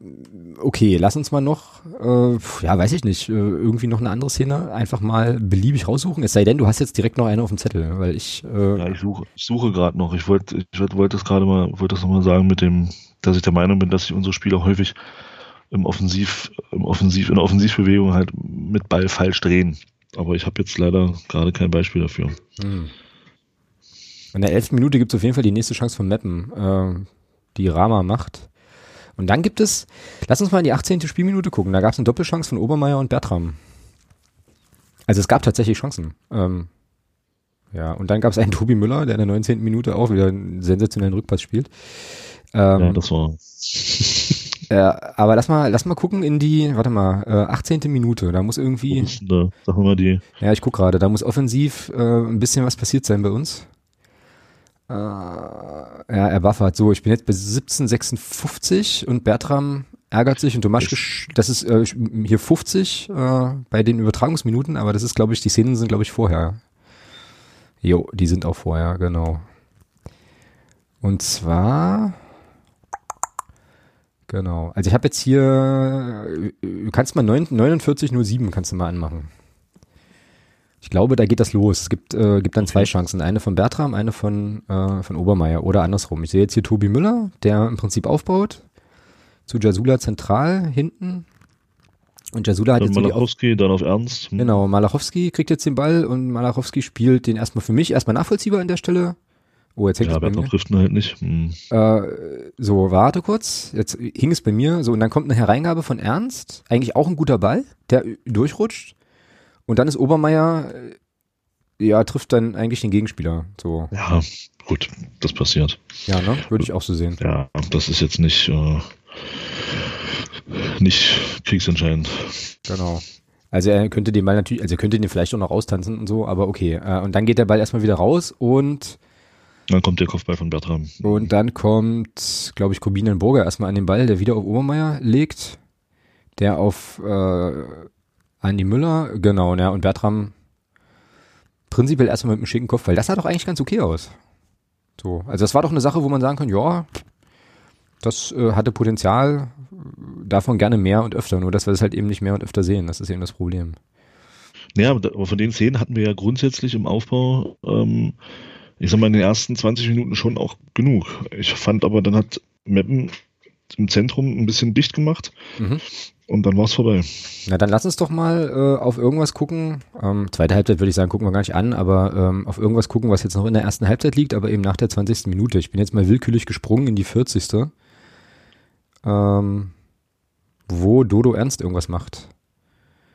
okay, lass uns mal noch, äh, ja, weiß ich nicht, äh, irgendwie noch eine andere Szene einfach mal beliebig raussuchen. Es sei denn, du hast jetzt direkt noch eine auf dem Zettel, weil ich, äh, Ja, ich suche, ich suche gerade noch. Ich wollte, ich wollte wollte das gerade mal, wollte das nochmal sagen mit dem, dass ich der Meinung bin, dass sich unsere Spieler häufig im Offensiv, im Offensiv, in der Offensivbewegung halt mit Ball falsch drehen. Aber ich habe jetzt leider gerade kein Beispiel dafür. Hm. In der elften Minute gibt es auf jeden Fall die nächste Chance von Meppen, äh, die Rama macht. Und dann gibt es, lass uns mal in die 18. Spielminute gucken. Da gab es eine Doppelchance von Obermeier und Bertram. Also es gab tatsächlich Chancen. Ähm, ja, und dann gab es einen Tobi Müller, der in der 19. Minute auch wieder einen sensationellen Rückpass spielt. Ähm, ja, das war. äh, aber lass mal, lass mal gucken in die, warte mal, äh, 18. Minute. Da muss irgendwie. Da, sag mal die. Ja, ich guck gerade. Da muss offensiv äh, ein bisschen was passiert sein bei uns. Äh, ja, er buffert. So, ich bin jetzt bei 1756 und Bertram ärgert sich und Tomaschke, das ist äh, hier 50 äh, bei den Übertragungsminuten, aber das ist, glaube ich, die Szenen sind, glaube ich, vorher. Jo, die sind auch vorher, genau. Und zwar, genau, also ich habe jetzt hier, du kannst mal 4907 kannst du mal anmachen. Ich glaube, da geht das los. Es gibt, äh, gibt dann zwei Chancen. Eine von Bertram, eine von, äh, von Obermeier oder andersrum. Ich sehe jetzt hier Tobi Müller, der im Prinzip aufbaut. Zu Jasula zentral hinten. Und Jasula hat dann jetzt Malachowski, dann auf Ernst. Hm. Genau, Malachowski kriegt jetzt den Ball und Malachowski spielt den erstmal für mich erstmal nachvollziehbar an der Stelle. Oh, jetzt hängt ja, es bei mir. trifft ihn halt nicht. Hm. Äh, so, warte kurz. Jetzt hing es bei mir. So, und dann kommt eine Hereingabe von Ernst. Eigentlich auch ein guter Ball, der durchrutscht. Und dann ist Obermeier, äh, ja, trifft dann eigentlich den Gegenspieler. So. Ja, gut, das passiert. Ja, ne? Würde ich auch so sehen. Ja, das ist jetzt nicht. Äh nicht kriegsentscheidend. Genau. Also er könnte den Ball natürlich, also er könnte den vielleicht auch noch austanzen und so, aber okay. Äh, und dann geht der Ball erstmal wieder raus und dann kommt der Kopfball von Bertram. Und dann kommt, glaube ich, Burger erstmal an den Ball, der wieder auf Obermeier legt. Der auf äh, Andi Müller, genau, ja, und Bertram prinzipiell erstmal mit einem schicken Kopfball. Das sah doch eigentlich ganz okay aus. So, also das war doch eine Sache, wo man sagen kann, ja, das äh, hatte Potenzial, davon gerne mehr und öfter, nur dass wir das halt eben nicht mehr und öfter sehen. Das ist eben das Problem. Ja, aber von den Szenen hatten wir ja grundsätzlich im Aufbau, ähm, ich sag mal, in den ersten 20 Minuten schon auch genug. Ich fand aber, dann hat Meppen im Zentrum ein bisschen dicht gemacht mhm. und dann war es vorbei. Na, dann lass uns doch mal äh, auf irgendwas gucken. Ähm, zweite Halbzeit würde ich sagen, gucken wir gar nicht an, aber ähm, auf irgendwas gucken, was jetzt noch in der ersten Halbzeit liegt, aber eben nach der 20. Minute. Ich bin jetzt mal willkürlich gesprungen in die 40 ähm, wo Dodo Ernst irgendwas macht.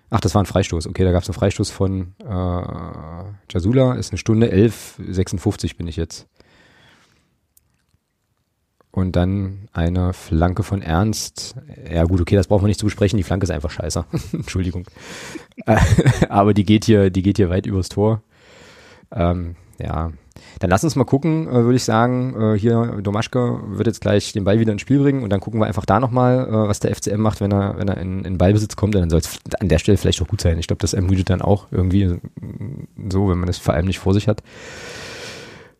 Ach, das war ein Freistoß. Okay, da gab es einen Freistoß von äh, Jasula. Ist eine Stunde 11,56 bin ich jetzt. Und dann eine Flanke von Ernst. Ja gut, okay, das brauchen wir nicht zu besprechen. Die Flanke ist einfach scheiße. Entschuldigung. Aber die geht hier, die geht hier weit übers Tor. Ähm, ja, dann lass uns mal gucken, äh, würde ich sagen. Äh, hier, Domaschke wird jetzt gleich den Ball wieder ins Spiel bringen und dann gucken wir einfach da nochmal, äh, was der FCM macht, wenn er, wenn er in, in Ballbesitz kommt. Und dann soll es an der Stelle vielleicht auch gut sein. Ich glaube, das ermüdet dann auch irgendwie so, wenn man das vor allem nicht vor sich hat.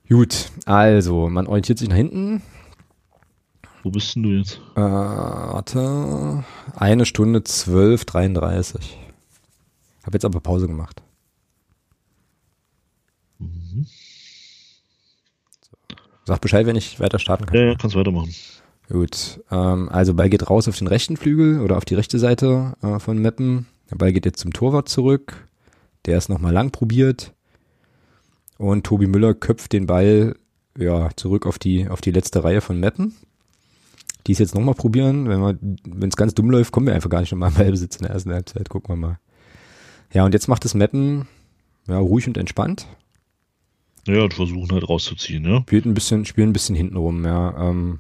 Gut, also, man orientiert sich nach hinten. Wo bist denn du jetzt? Äh, warte. Eine Stunde zwölf, 33. Hab jetzt aber Pause gemacht. Mhm. Sag Bescheid, wenn ich weiter starten kann. Ja, ja kannst weitermachen. Gut, ähm, also Ball geht raus auf den rechten Flügel oder auf die rechte Seite äh, von Meppen. Der Ball geht jetzt zum Torwart zurück. Der ist nochmal lang probiert. Und Tobi Müller köpft den Ball ja, zurück auf die, auf die letzte Reihe von Meppen. Die ist jetzt nochmal probieren. Wenn es ganz dumm läuft, kommen wir einfach gar nicht nochmal im Ballbesitz in der ersten Halbzeit. Gucken wir mal. Ja, und jetzt macht es Meppen ja, ruhig und entspannt. Ja, und versuchen halt rauszuziehen, ja. Spielt ein bisschen, spielen ein bisschen hintenrum, ja. Ähm,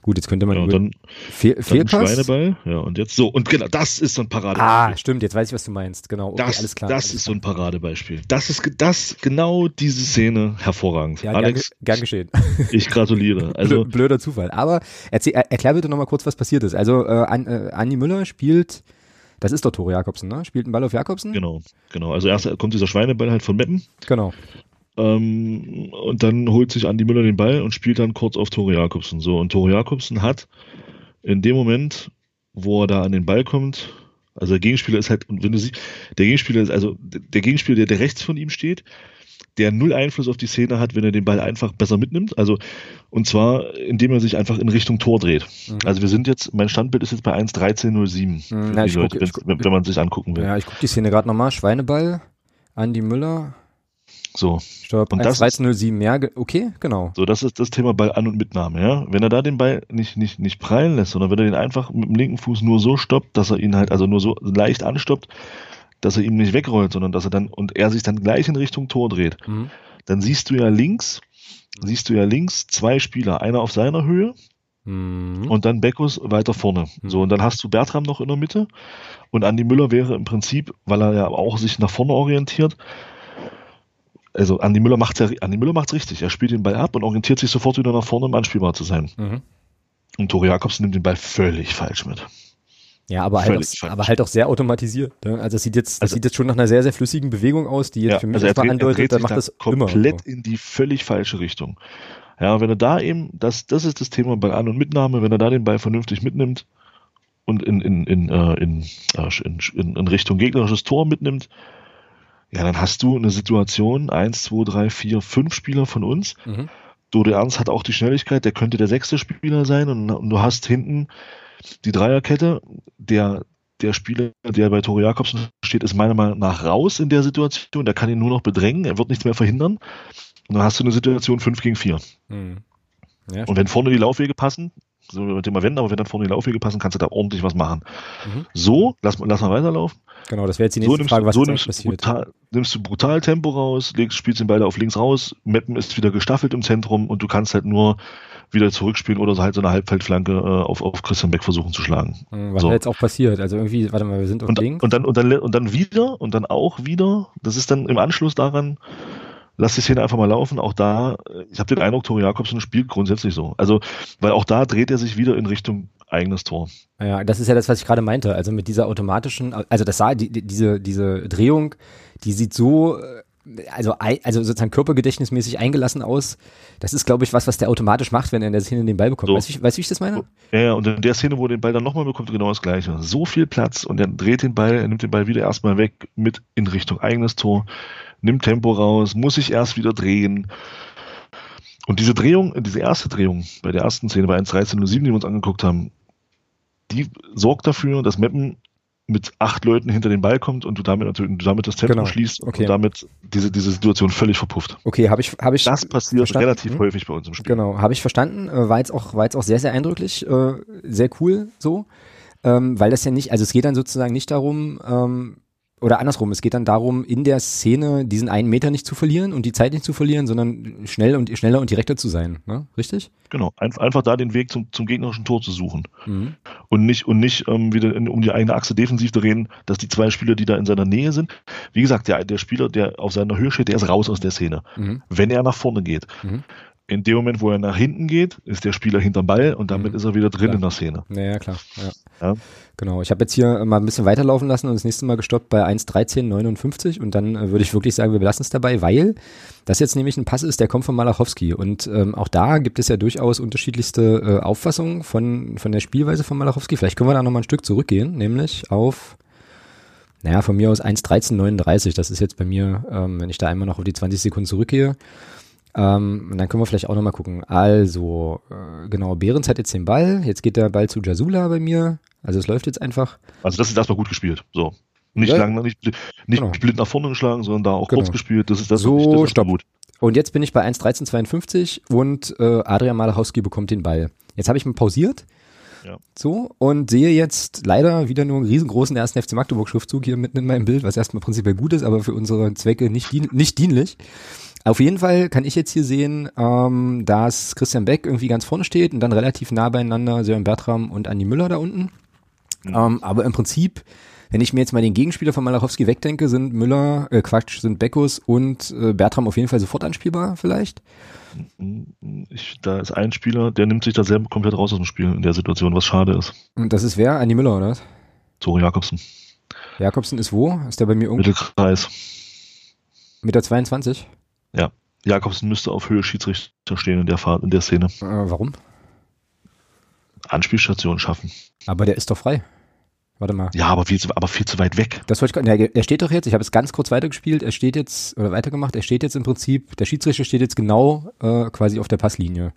gut, jetzt könnte man. Ja, dann, Fehl, dann Fehlpass. Schweineball, ja, und jetzt so. Und genau, das ist so ein Paradebeispiel. Ah, stimmt, jetzt weiß ich, was du meinst. Genau, okay, das, alles klar. Das alles ist klar. so ein Paradebeispiel. Das ist das, genau diese Szene hervorragend. Ja, Alex, gern, gern geschehen. Ich gratuliere. Also, Blöder Zufall. Aber erzähl, erklär bitte nochmal kurz, was passiert ist. Also, äh, äh, Andi Müller spielt. Das ist doch Tore Jakobsen, ne? Spielt einen Ball auf Jakobsen? Genau, genau. Also erst kommt dieser Schweineball halt von Meppen. Genau. Ähm, und dann holt sich Andi Müller den Ball und spielt dann kurz auf Tore Jakobsen. So, und Tore Jakobsen hat in dem Moment, wo er da an den Ball kommt, also der Gegenspieler ist halt, und wenn du siehst, der Gegenspieler ist, also der Gegenspieler, der, der rechts von ihm steht, der null Einfluss auf die Szene hat, wenn er den Ball einfach besser mitnimmt. Also, und zwar, indem er sich einfach in Richtung Tor dreht. Mhm. Also wir sind jetzt, mein Standbild ist jetzt bei 1.13.07, mhm, ja, wenn, wenn, man sich angucken will. Ja, ich gucke die Szene gerade nochmal. Schweineball, Andi Müller. So. Stopp, und 1.13.07, ja, okay, genau. So, das ist das Thema Ball an- und Mitnahme, ja. Wenn er da den Ball nicht, nicht, nicht prallen lässt, sondern wenn er den einfach mit dem linken Fuß nur so stoppt, dass er ihn halt, also nur so leicht anstoppt, dass er ihm nicht wegrollt, sondern dass er dann und er sich dann gleich in Richtung Tor dreht. Mhm. Dann siehst du ja links, siehst du ja links zwei Spieler, einer auf seiner Höhe mhm. und dann Beckus weiter vorne. Mhm. So, und dann hast du Bertram noch in der Mitte und Andi Müller wäre im Prinzip, weil er ja auch sich nach vorne orientiert, also Andi Müller macht ja, Andi Müller macht's richtig. Er spielt den Ball ab und orientiert sich sofort wieder nach vorne, um anspielbar zu sein. Mhm. Und Tore Jakobsen nimmt den Ball völlig falsch mit. Ja, aber halt, auch, aber halt auch sehr automatisiert. Ne? Also es sieht jetzt, also, sieht jetzt schon nach einer sehr, sehr flüssigen Bewegung aus, die jetzt ja, für mich also erstmal andeutet, er macht das komplett immer. in die völlig falsche Richtung. Ja, wenn er da eben, das, das ist das Thema bei An- und Mitnahme, wenn er da den Ball vernünftig mitnimmt und in, in, in, äh, in, äh, in, in, in Richtung gegnerisches Tor mitnimmt, ja, dann hast du eine Situation, eins, zwei, drei, vier, fünf Spieler von uns. Mhm. Dode Ernst hat auch die Schnelligkeit, der könnte der sechste Spieler sein und, und du hast hinten die Dreierkette, der, der Spieler, der bei Tore Jakobsen steht, ist meiner Meinung nach raus in der Situation. Der kann ihn nur noch bedrängen, er wird nichts mehr verhindern. Und dann hast du eine Situation 5 gegen 4. Mhm. Ja, und wenn vorne die Laufwege passen, so mit dem Wenn, aber wenn dann vorne die Laufwege passen, kannst du da ordentlich was machen. Mhm. So, lass, lass mal weiterlaufen. Genau, das wäre jetzt die nächste so Frage, was so nimmst, passiert. Brutal, nimmst du brutal Tempo raus, legst, spielst den Ball auf links raus, Meppen ist wieder gestaffelt im Zentrum und du kannst halt nur wieder zurückspielen oder halt so eine Halbfeldflanke äh, auf, auf Christian Beck versuchen zu schlagen. Hm, was so. jetzt auch passiert? Also irgendwie, warte mal, wir sind auf und, links. Und dann, und, dann, und dann wieder und dann auch wieder, das ist dann im Anschluss daran, lass die Szene einfach mal laufen. Auch da, ich habe den Eindruck, Tore Jakobsen spielt grundsätzlich so. Also, weil auch da dreht er sich wieder in Richtung eigenes Tor. Ja, das ist ja das, was ich gerade meinte. Also mit dieser automatischen, also das sah, die, diese, diese Drehung, die sieht so äh, also, also sozusagen körpergedächtnismäßig eingelassen aus. Das ist, glaube ich, was, was der automatisch macht, wenn er in der Szene den Ball bekommt. So. Weißt du, weißt, wie ich das meine? Ja, ja, und in der Szene, wo er den Ball dann nochmal bekommt, genau das Gleiche. So viel Platz und er dreht den Ball, er nimmt den Ball wieder erstmal weg mit in Richtung eigenes Tor, nimmt Tempo raus, muss sich erst wieder drehen. Und diese Drehung, diese erste Drehung bei der ersten Szene bei 1.13.07, die wir uns angeguckt haben, die sorgt dafür, dass Meppen mit acht Leuten hinter den Ball kommt und du damit natürlich du damit das Tempo genau. schließt okay. und damit diese, diese Situation völlig verpufft. Okay, habe ich habe ich Das passiert verstanden. relativ hm. häufig bei uns im Spiel. Genau, habe ich verstanden, äh, war jetzt auch war jetzt auch sehr sehr eindrücklich, äh, sehr cool so, ähm, weil das ja nicht, also es geht dann sozusagen nicht darum, ähm, oder andersrum, es geht dann darum, in der Szene diesen einen Meter nicht zu verlieren und die Zeit nicht zu verlieren, sondern schnell und schneller und direkter zu sein, ne? Richtig? Genau, Ein, einfach da den Weg zum, zum gegnerischen Tor zu suchen. Mhm. Und nicht, und nicht ähm, wieder in, um die eigene Achse defensiv zu reden, dass die zwei Spieler, die da in seiner Nähe sind, wie gesagt, der, der Spieler, der auf seiner Höhe steht, der ist raus aus der Szene. Mhm. Wenn er nach vorne geht. Mhm in dem Moment, wo er nach hinten geht, ist der Spieler hinterm Ball und damit mhm. ist er wieder drin klar. in der Szene. Ja, ja klar. Ja. ja. Genau. Ich habe jetzt hier mal ein bisschen weiterlaufen lassen und das nächste Mal gestoppt bei 1.13.59 und dann äh, würde ich wirklich sagen, wir belassen es dabei, weil das jetzt nämlich ein Pass ist, der kommt von Malachowski und ähm, auch da gibt es ja durchaus unterschiedlichste äh, Auffassungen von, von der Spielweise von Malachowski. Vielleicht können wir da nochmal ein Stück zurückgehen, nämlich auf naja, von mir aus 1.13.39, das ist jetzt bei mir, ähm, wenn ich da einmal noch auf die 20 Sekunden zurückgehe, ähm, und dann können wir vielleicht auch nochmal gucken. Also, äh, genau, Behrens hat jetzt den Ball. Jetzt geht der Ball zu Jasula bei mir. Also es läuft jetzt einfach. Also das ist erstmal gut gespielt. So. Nicht ja. lang, nicht, nicht genau. blind nach vorne geschlagen, sondern da auch genau. kurz gespielt. Das ist das, so, das ist stopp. gut. Und jetzt bin ich bei 1.13.52 und äh, Adrian Malachowski bekommt den Ball. Jetzt habe ich mal pausiert. Ja. So, und sehe jetzt leider wieder nur einen riesengroßen ersten FC Magdeburg Schriftzug hier mitten in meinem Bild, was erstmal prinzipiell gut ist, aber für unsere Zwecke nicht, dien nicht dienlich. Auf jeden Fall kann ich jetzt hier sehen, ähm, dass Christian Beck irgendwie ganz vorne steht und dann relativ nah beieinander Sören Bertram und Andi Müller da unten. Mhm. Ähm, aber im Prinzip, wenn ich mir jetzt mal den Gegenspieler von Malachowski wegdenke, sind Müller, äh, Quatsch, sind Beckus und äh, Bertram auf jeden Fall sofort anspielbar vielleicht. Ich, da ist ein Spieler, der nimmt sich da selber komplett raus aus dem Spiel in der Situation, was schade ist. Und das ist wer? Andi Müller, oder was? Tore Jakobsen. Jakobsen ist wo? Ist der bei mir irgendwo? Mittelkreis. Mit der 22? Ja. Jakobsen müsste auf Höhe Schiedsrichter stehen in der, Fahrt, in der Szene. Äh, warum? Anspielstation schaffen. Aber der ist doch frei. Warte mal. Ja, aber viel zu, aber viel zu weit weg. Das wollte ich, ja, er steht doch jetzt, ich habe es ganz kurz weitergespielt, er steht jetzt, oder weitergemacht, er steht jetzt im Prinzip, der Schiedsrichter steht jetzt genau äh, quasi auf der Passlinie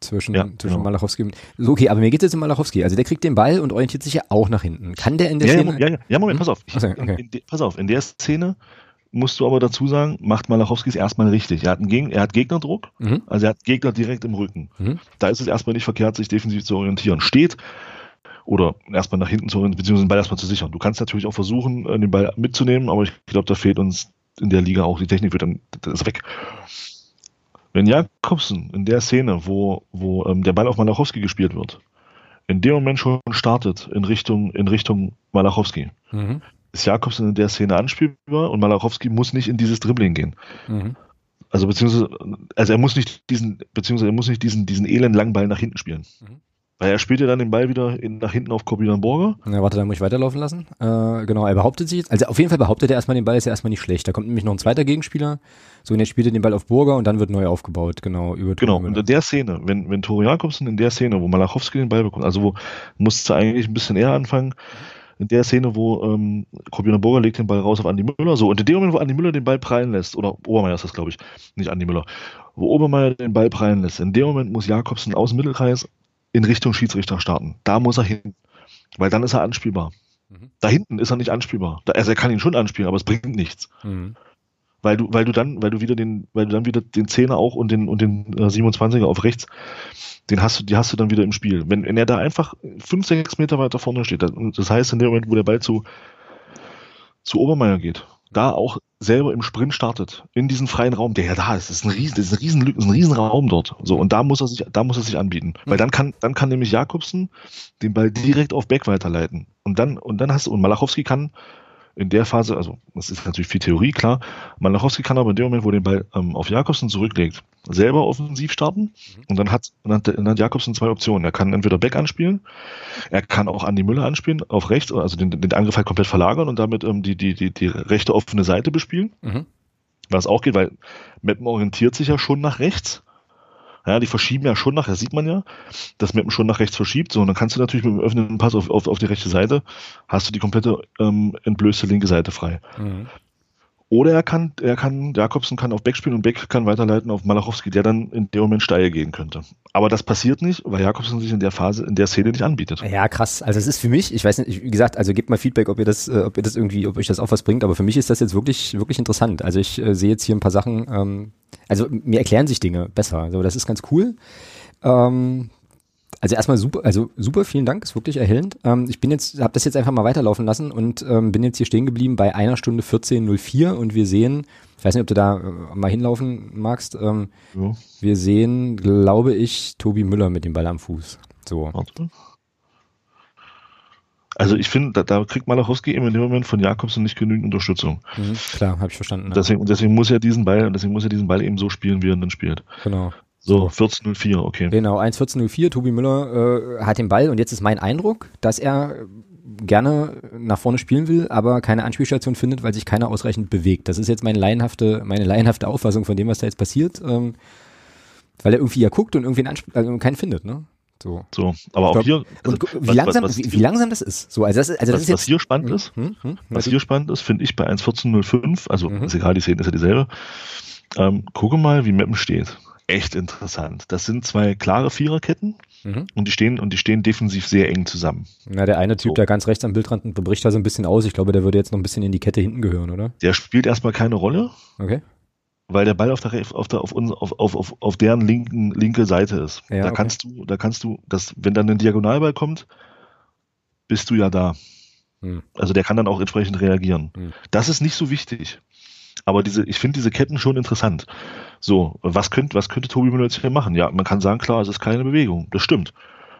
zwischen, Ja, zwischen genau. Malachowski und. So, okay, aber mir geht es jetzt um Malachowski. Also der kriegt den Ball und orientiert sich ja auch nach hinten. Kann der in der Ja, Szene. ja, ja, ja, Moment, Hm? pass auf. Ich, okay. in, in, pass auf, in der Szene musst du aber dazu sagen, macht Malachowskis erstmal richtig. Er hat, einen Geg er hat Gegnerdruck, Mhm. also er hat Gegner direkt im Rücken. Mhm. Da ist es erstmal nicht verkehrt, sich defensiv zu orientieren. Steht oder erstmal nach hinten zu orientieren, beziehungsweise den Ball erstmal zu sichern. Du kannst natürlich auch versuchen, äh, den Ball mitzunehmen, aber ich glaube, da fehlt uns in der Liga auch die Technik, wird dann das ist weg. Wenn Jakobsen in der Szene, wo, wo ähm, der Ball auf Malachowski gespielt wird, in dem Moment schon startet in Richtung, in Richtung Malachowski, Mhm. Ist Jakobsen in der Szene anspielbar und Malachowski muss nicht in dieses Dribbling gehen. Mhm. Also beziehungsweise, also er muss nicht diesen, beziehungsweise er muss nicht diesen, diesen elend langen Ball nach hinten spielen. Mhm. Weil er spielt ja dann den Ball wieder in, nach hinten auf Corbinian Borger. Na, warte, dann muss ich weiterlaufen lassen. Äh, genau, er behauptet sich jetzt, also auf jeden Fall behauptet er erstmal den Ball, ist ja erstmal nicht schlecht. Da kommt nämlich noch ein zweiter Gegenspieler. So, und jetzt spielt er den Ball auf Burger und dann wird neu aufgebaut, genau, über Genau. Und in der Szene, wenn, wenn Tore Jakobsen in der Szene, wo Malachowski den Ball bekommt, also wo musste eigentlich ein bisschen eher anfangen, in der Szene, wo ähm, Corbinian Borger legt den Ball raus auf Andi Müller, so, und in dem Moment, wo Andi Müller den Ball prallen lässt, oder Obermeier ist das, glaube ich, nicht Andi Müller, wo Obermeier den Ball prallen lässt, in dem Moment muss Jakobsen aus dem Mittelkreis in Richtung Schiedsrichter starten. Da muss er hin. Weil dann ist er anspielbar. Mhm. Da hinten ist er nicht anspielbar. Da, also er kann ihn schon anspielen, aber es bringt nichts. Mhm. Weil du, weil du dann, weil du wieder den, weil du dann wieder den Zehner auch und den, und den äh, 27er auf rechts, den hast du, die hast du dann wieder im Spiel. Wenn, wenn er da einfach fünf, sechs Meter weiter vorne steht, dann, das heißt in dem Moment, wo der Ball zu, zu Obermeier geht, da auch selber im Sprint startet, in diesen freien Raum, der ja da ist, das ist ein riesen, das ist ein riesen, das ist ein riesen Raum dort. So, und da muss er sich, da muss er sich anbieten. Weil dann kann, dann kann nämlich Jakobsen den Ball direkt auf Beck weiterleiten. Und dann, und dann hast du, und Malachowski kann in der Phase, also das ist natürlich viel Theorie, klar, Malachowski kann aber in dem Moment, wo er den Ball ähm, auf Jakobsen zurücklegt, selber offensiv starten und dann hat, dann hat, dann hat Jakobsen zwei Optionen. Er kann entweder Beck anspielen, er kann auch Andi Müller anspielen, auf rechts, also den, den Angriff halt komplett verlagern und damit ähm, die, die, die, die rechte offene Seite bespielen, Mhm. was auch geht, weil Meppen orientiert sich ja schon nach rechts. Ja, die verschieben ja schon nach, das sieht man ja, dass Meppen schon nach rechts verschiebt. So, und dann kannst du natürlich mit dem öffnenden Pass auf, auf, auf die rechte Seite, hast du die komplette ähm, entblößte linke Seite frei. Mhm. Oder er kann, er kann, Jakobsen kann auf Beck spielen und Beck kann weiterleiten auf Malachowski, der dann in dem Moment steil gehen könnte. Aber das passiert nicht, weil Jakobsen sich in der Phase, in der Szene nicht anbietet. Ja, krass. Also es ist für mich, ich weiß nicht, wie gesagt, also gebt mal Feedback, ob ihr das, äh, ob ihr das irgendwie, ob euch das auch was bringt, aber für mich ist das jetzt wirklich, wirklich interessant. Also ich äh, sehe jetzt hier ein paar Sachen, ähm, also mir erklären sich Dinge besser. Also das ist ganz cool. Ähm, also erstmal super, also super, vielen Dank, ist wirklich erhellend. Ähm, ich bin jetzt, habe das jetzt einfach mal weiterlaufen lassen und ähm, bin jetzt hier stehen geblieben bei einer Stunde 14.04 und wir sehen, ich weiß nicht, ob du da äh, mal hinlaufen magst, ähm, Ja, wir sehen, glaube ich, Tobi Müller mit dem Ball am Fuß. So. warte. Also ich finde, da, da kriegt Malachowski eben in dem Moment von Jakobsen nicht genügend Unterstützung. Mhm, klar, habe ich verstanden. Ja. Deswegen, deswegen muss er diesen Ball, deswegen muss er diesen Ball eben so spielen, wie er ihn dann spielt. Genau. So, 14.04, okay. Genau, 1.14.04, Tobi Müller äh, hat den Ball und jetzt ist mein Eindruck, dass er gerne nach vorne spielen will, aber keine Anspielstation findet, weil sich keiner ausreichend bewegt. Das ist jetzt meine laienhafte, meine laienhafte Auffassung von dem, was da jetzt passiert, ähm, weil er irgendwie ja guckt und irgendwie also keinen findet, ne? So. So, aber auch hier, also, wie was- langsam, was, wie, wie langsam das ist. So, also das ist, also das was, ist jetzt. was hier spannend ist, Hm, hm, Was hier spannend ist, finde ich bei 1.14.05, also Mhm. ist egal, die Szene ist ja dieselbe. Ähm, gucke mal, wie Meppen steht. Echt interessant. Das sind zwei klare Viererketten mhm. und die stehen und die stehen defensiv sehr eng zusammen. Na, der eine Typ, So. der ganz rechts am Bildrand bricht da so ein bisschen aus. Ich glaube, der würde jetzt noch ein bisschen in die Kette hinten gehören, oder? Der spielt erstmal keine Rolle, Okay. weil der Ball auf der auf der auf uns auf, auf, auf, auf deren linken linke Seite ist. Ja, da okay. kannst du da kannst du das wenn dann ein Diagonalball kommt, bist du ja da. Hm. Also der kann dann auch entsprechend reagieren. Hm. Das ist nicht so wichtig. Aber diese, ich finde diese Ketten schon interessant. So, was könnte, was könnte Tobi Müller jetzt hier machen? Ja, man kann sagen, klar, es ist keine Bewegung. Das stimmt.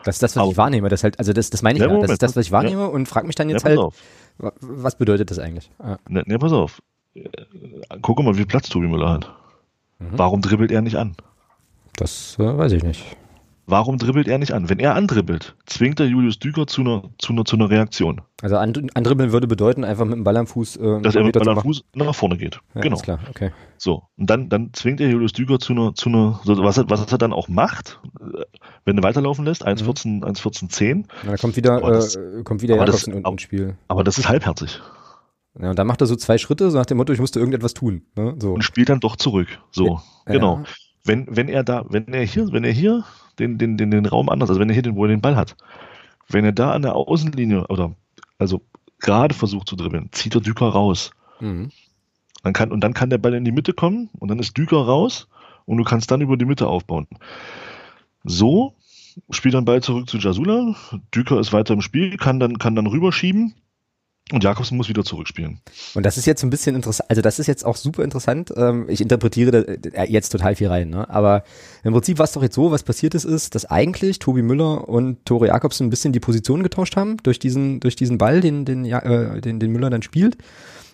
Das ist das, was Aber- ich wahrnehme. Das halt, also das, das meine ich Ja, ja. Das ist das, was ich wahrnehme und frage mich dann Ja, jetzt pass halt, auf. wa- was bedeutet das eigentlich? Ah, Ne, ne, pass auf. Guck mal, wie viel Platz Tobi Müller hat. Mhm. Warum dribbelt er nicht an? Das äh, weiß ich nicht. Warum dribbelt er nicht an? Wenn er andribbelt, zwingt er Julius Düker zu einer, zu einer, zu einer Reaktion. Also andribbeln würde bedeuten, einfach mit dem Ball am Fuß. Äh, Dass er mit dem Ball am Fuß nach vorne geht. Ja, genau. klar, okay. So. Und dann, dann zwingt er Julius Düker zu einer, zu einer, was er, was er dann auch macht, wenn er weiterlaufen lässt, 1,14, mhm. 1,14, 10. Da kommt wieder, das, äh, kommt wieder Jakobsen ins Spiel. Aber das ist halbherzig. Ja, und dann macht er so zwei Schritte, so nach dem Motto, ich musste irgendetwas tun. Ne? So. Und spielt dann doch zurück. So, ja, genau. Ja. Wenn, wenn er da, wenn er hier, wenn er hier den, den, den, den Raum anders, also wenn er hier den, wo er den Ball hat, wenn er da an der Außenlinie oder also gerade versucht zu dribbeln, zieht er Düker raus. Mhm. Dann kann, und dann kann der Ball in die Mitte kommen und dann ist Düker raus und du kannst dann über die Mitte aufbauen. So spielt dann Ball zurück zu Jasula. Düker ist weiter im Spiel, kann dann, kann dann rüberschieben und Jakobsen muss wieder zurückspielen. Und das ist jetzt ein bisschen interessant, also das ist jetzt auch super interessant. Ähm, ich interpretiere äh, jetzt total viel rein, ne? aber im Prinzip war es doch jetzt so, was passiert ist, ist, dass eigentlich Tobi Müller und Tore Jakobsen ein bisschen die Position getauscht haben durch diesen, durch diesen Ball, den, den, äh, den, den Müller dann spielt.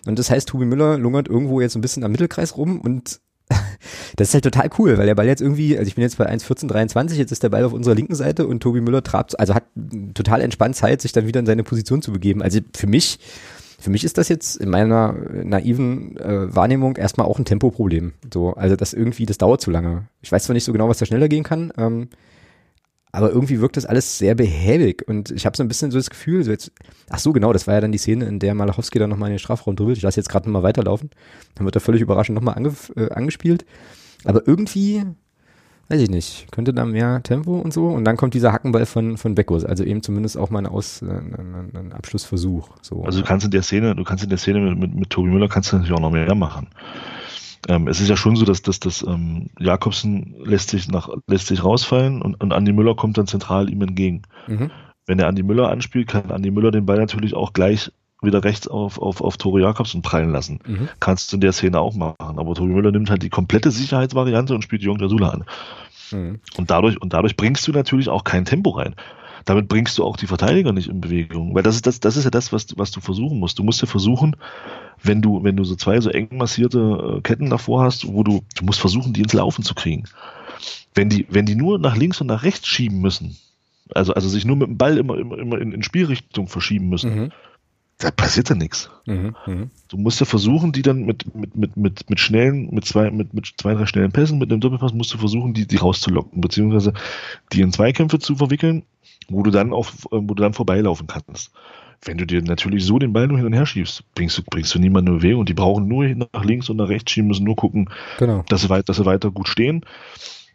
Und das heißt, Tobi Müller lungert irgendwo jetzt ein bisschen am Mittelkreis rum und das ist halt total cool, weil der Ball jetzt irgendwie, also ich bin jetzt bei 1,1423, jetzt ist der Ball auf unserer linken Seite und Tobi Müller trabt, also hat total entspannt Zeit, sich dann wieder in seine Position zu begeben. Also für mich, für mich ist das jetzt in meiner naiven äh, Wahrnehmung erstmal auch ein Tempoproblem. So, also das irgendwie, das dauert zu lange. Ich weiß zwar nicht so genau, was da schneller gehen kann, ähm, aber irgendwie wirkt das alles sehr behäbig und ich habe so ein bisschen so das Gefühl, so jetzt, ach so genau, das war ja dann die Szene, in der Malachowski dann nochmal in den Strafraum dribbelt. Ich lasse jetzt gerade nochmal weiterlaufen. Dann wird er völlig überraschend nochmal ange, äh, angespielt. Aber irgendwie, weiß ich nicht, könnte da mehr Tempo und so. Und dann kommt dieser Hackenball von, von Beckos, also eben zumindest auch mal ein, Aus, ein, ein Abschlussversuch. So. Also du kannst in der Szene, du kannst in der Szene mit, mit, mit Tobi Müller kannst du natürlich auch noch mehr machen. Ähm, es ist ja schon so, dass, dass, dass ähm, Jakobsen lässt sich, nach, lässt sich rausfallen und, und Andi Müller kommt dann zentral ihm entgegen. Mhm. Wenn er Andi Müller anspielt, kann Andi Müller den Ball natürlich auch gleich wieder rechts auf, auf, auf Tore Jakobsen prallen lassen. Mhm. Kannst du in der Szene auch machen. Aber Tore Müller nimmt halt die komplette Sicherheitsvariante und spielt Jung der Sula an. Mhm. Und, dadurch, und dadurch bringst du natürlich auch kein Tempo rein. Damit bringst du auch die Verteidiger nicht in Bewegung. Weil das ist, das, das ist ja das, was, was du versuchen musst. Du musst ja versuchen, wenn du, wenn du so zwei so eng massierte äh, Ketten davor hast, wo du, du musst versuchen, die ins Laufen zu kriegen. Wenn die, wenn die nur nach links und nach rechts schieben müssen, also, also sich nur mit dem Ball immer, immer, immer in, in Spielrichtung verschieben müssen, mhm. Da passiert ja nichts. Mhm, mh. Du musst ja versuchen, die dann mit, mit, mit, mit, mit schnellen, mit zwei, mit, mit zwei, drei schnellen Pässen, mit einem Doppelpass musst du versuchen, die, die rauszulocken, beziehungsweise die in Zweikämpfe zu verwickeln, wo du dann auch, wo du dann vorbeilaufen kannst. Wenn du dir natürlich so den Ball nur hin und her schiebst, bringst du, bringst du niemanden in Bewegung und die brauchen nur nach links und nach rechts schieben, müssen nur gucken, genau. dass, sie weit, dass sie weiter gut stehen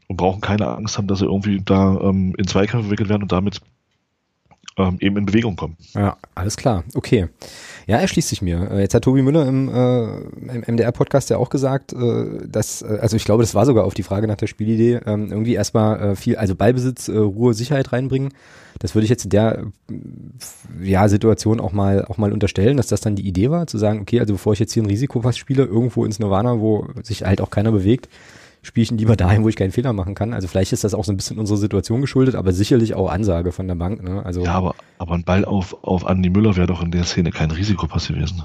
und brauchen keine Angst haben, dass sie irgendwie da ähm, in Zweikämpfe verwickelt werden und damit ähm, eben in Bewegung kommen. Ja, alles klar. Okay. Ja, er schließt sich mir. Äh, jetzt hat Tobi Müller im, äh, im MDR-Podcast ja auch gesagt, äh, dass, äh, also ich glaube, das war sogar auf die Frage nach der Spielidee, ähm, irgendwie erstmal äh, viel, also Ballbesitz, äh, Ruhe, Sicherheit reinbringen. Das würde ich jetzt in der ja, Situation auch mal, auch mal unterstellen, dass das dann die Idee war, zu sagen, okay, also bevor ich jetzt hier ein Risikopass spiele, irgendwo ins Nirvana, wo sich halt auch keiner bewegt, spiele ich ihn lieber dahin, wo ich keinen Fehler machen kann. Also vielleicht ist das auch so ein bisschen unserer Situation geschuldet, aber sicherlich auch Ansage von der Bank. Ne? Also ja, aber, aber ein Ball auf, auf Andi Müller wäre doch in der Szene kein Risikopass gewesen.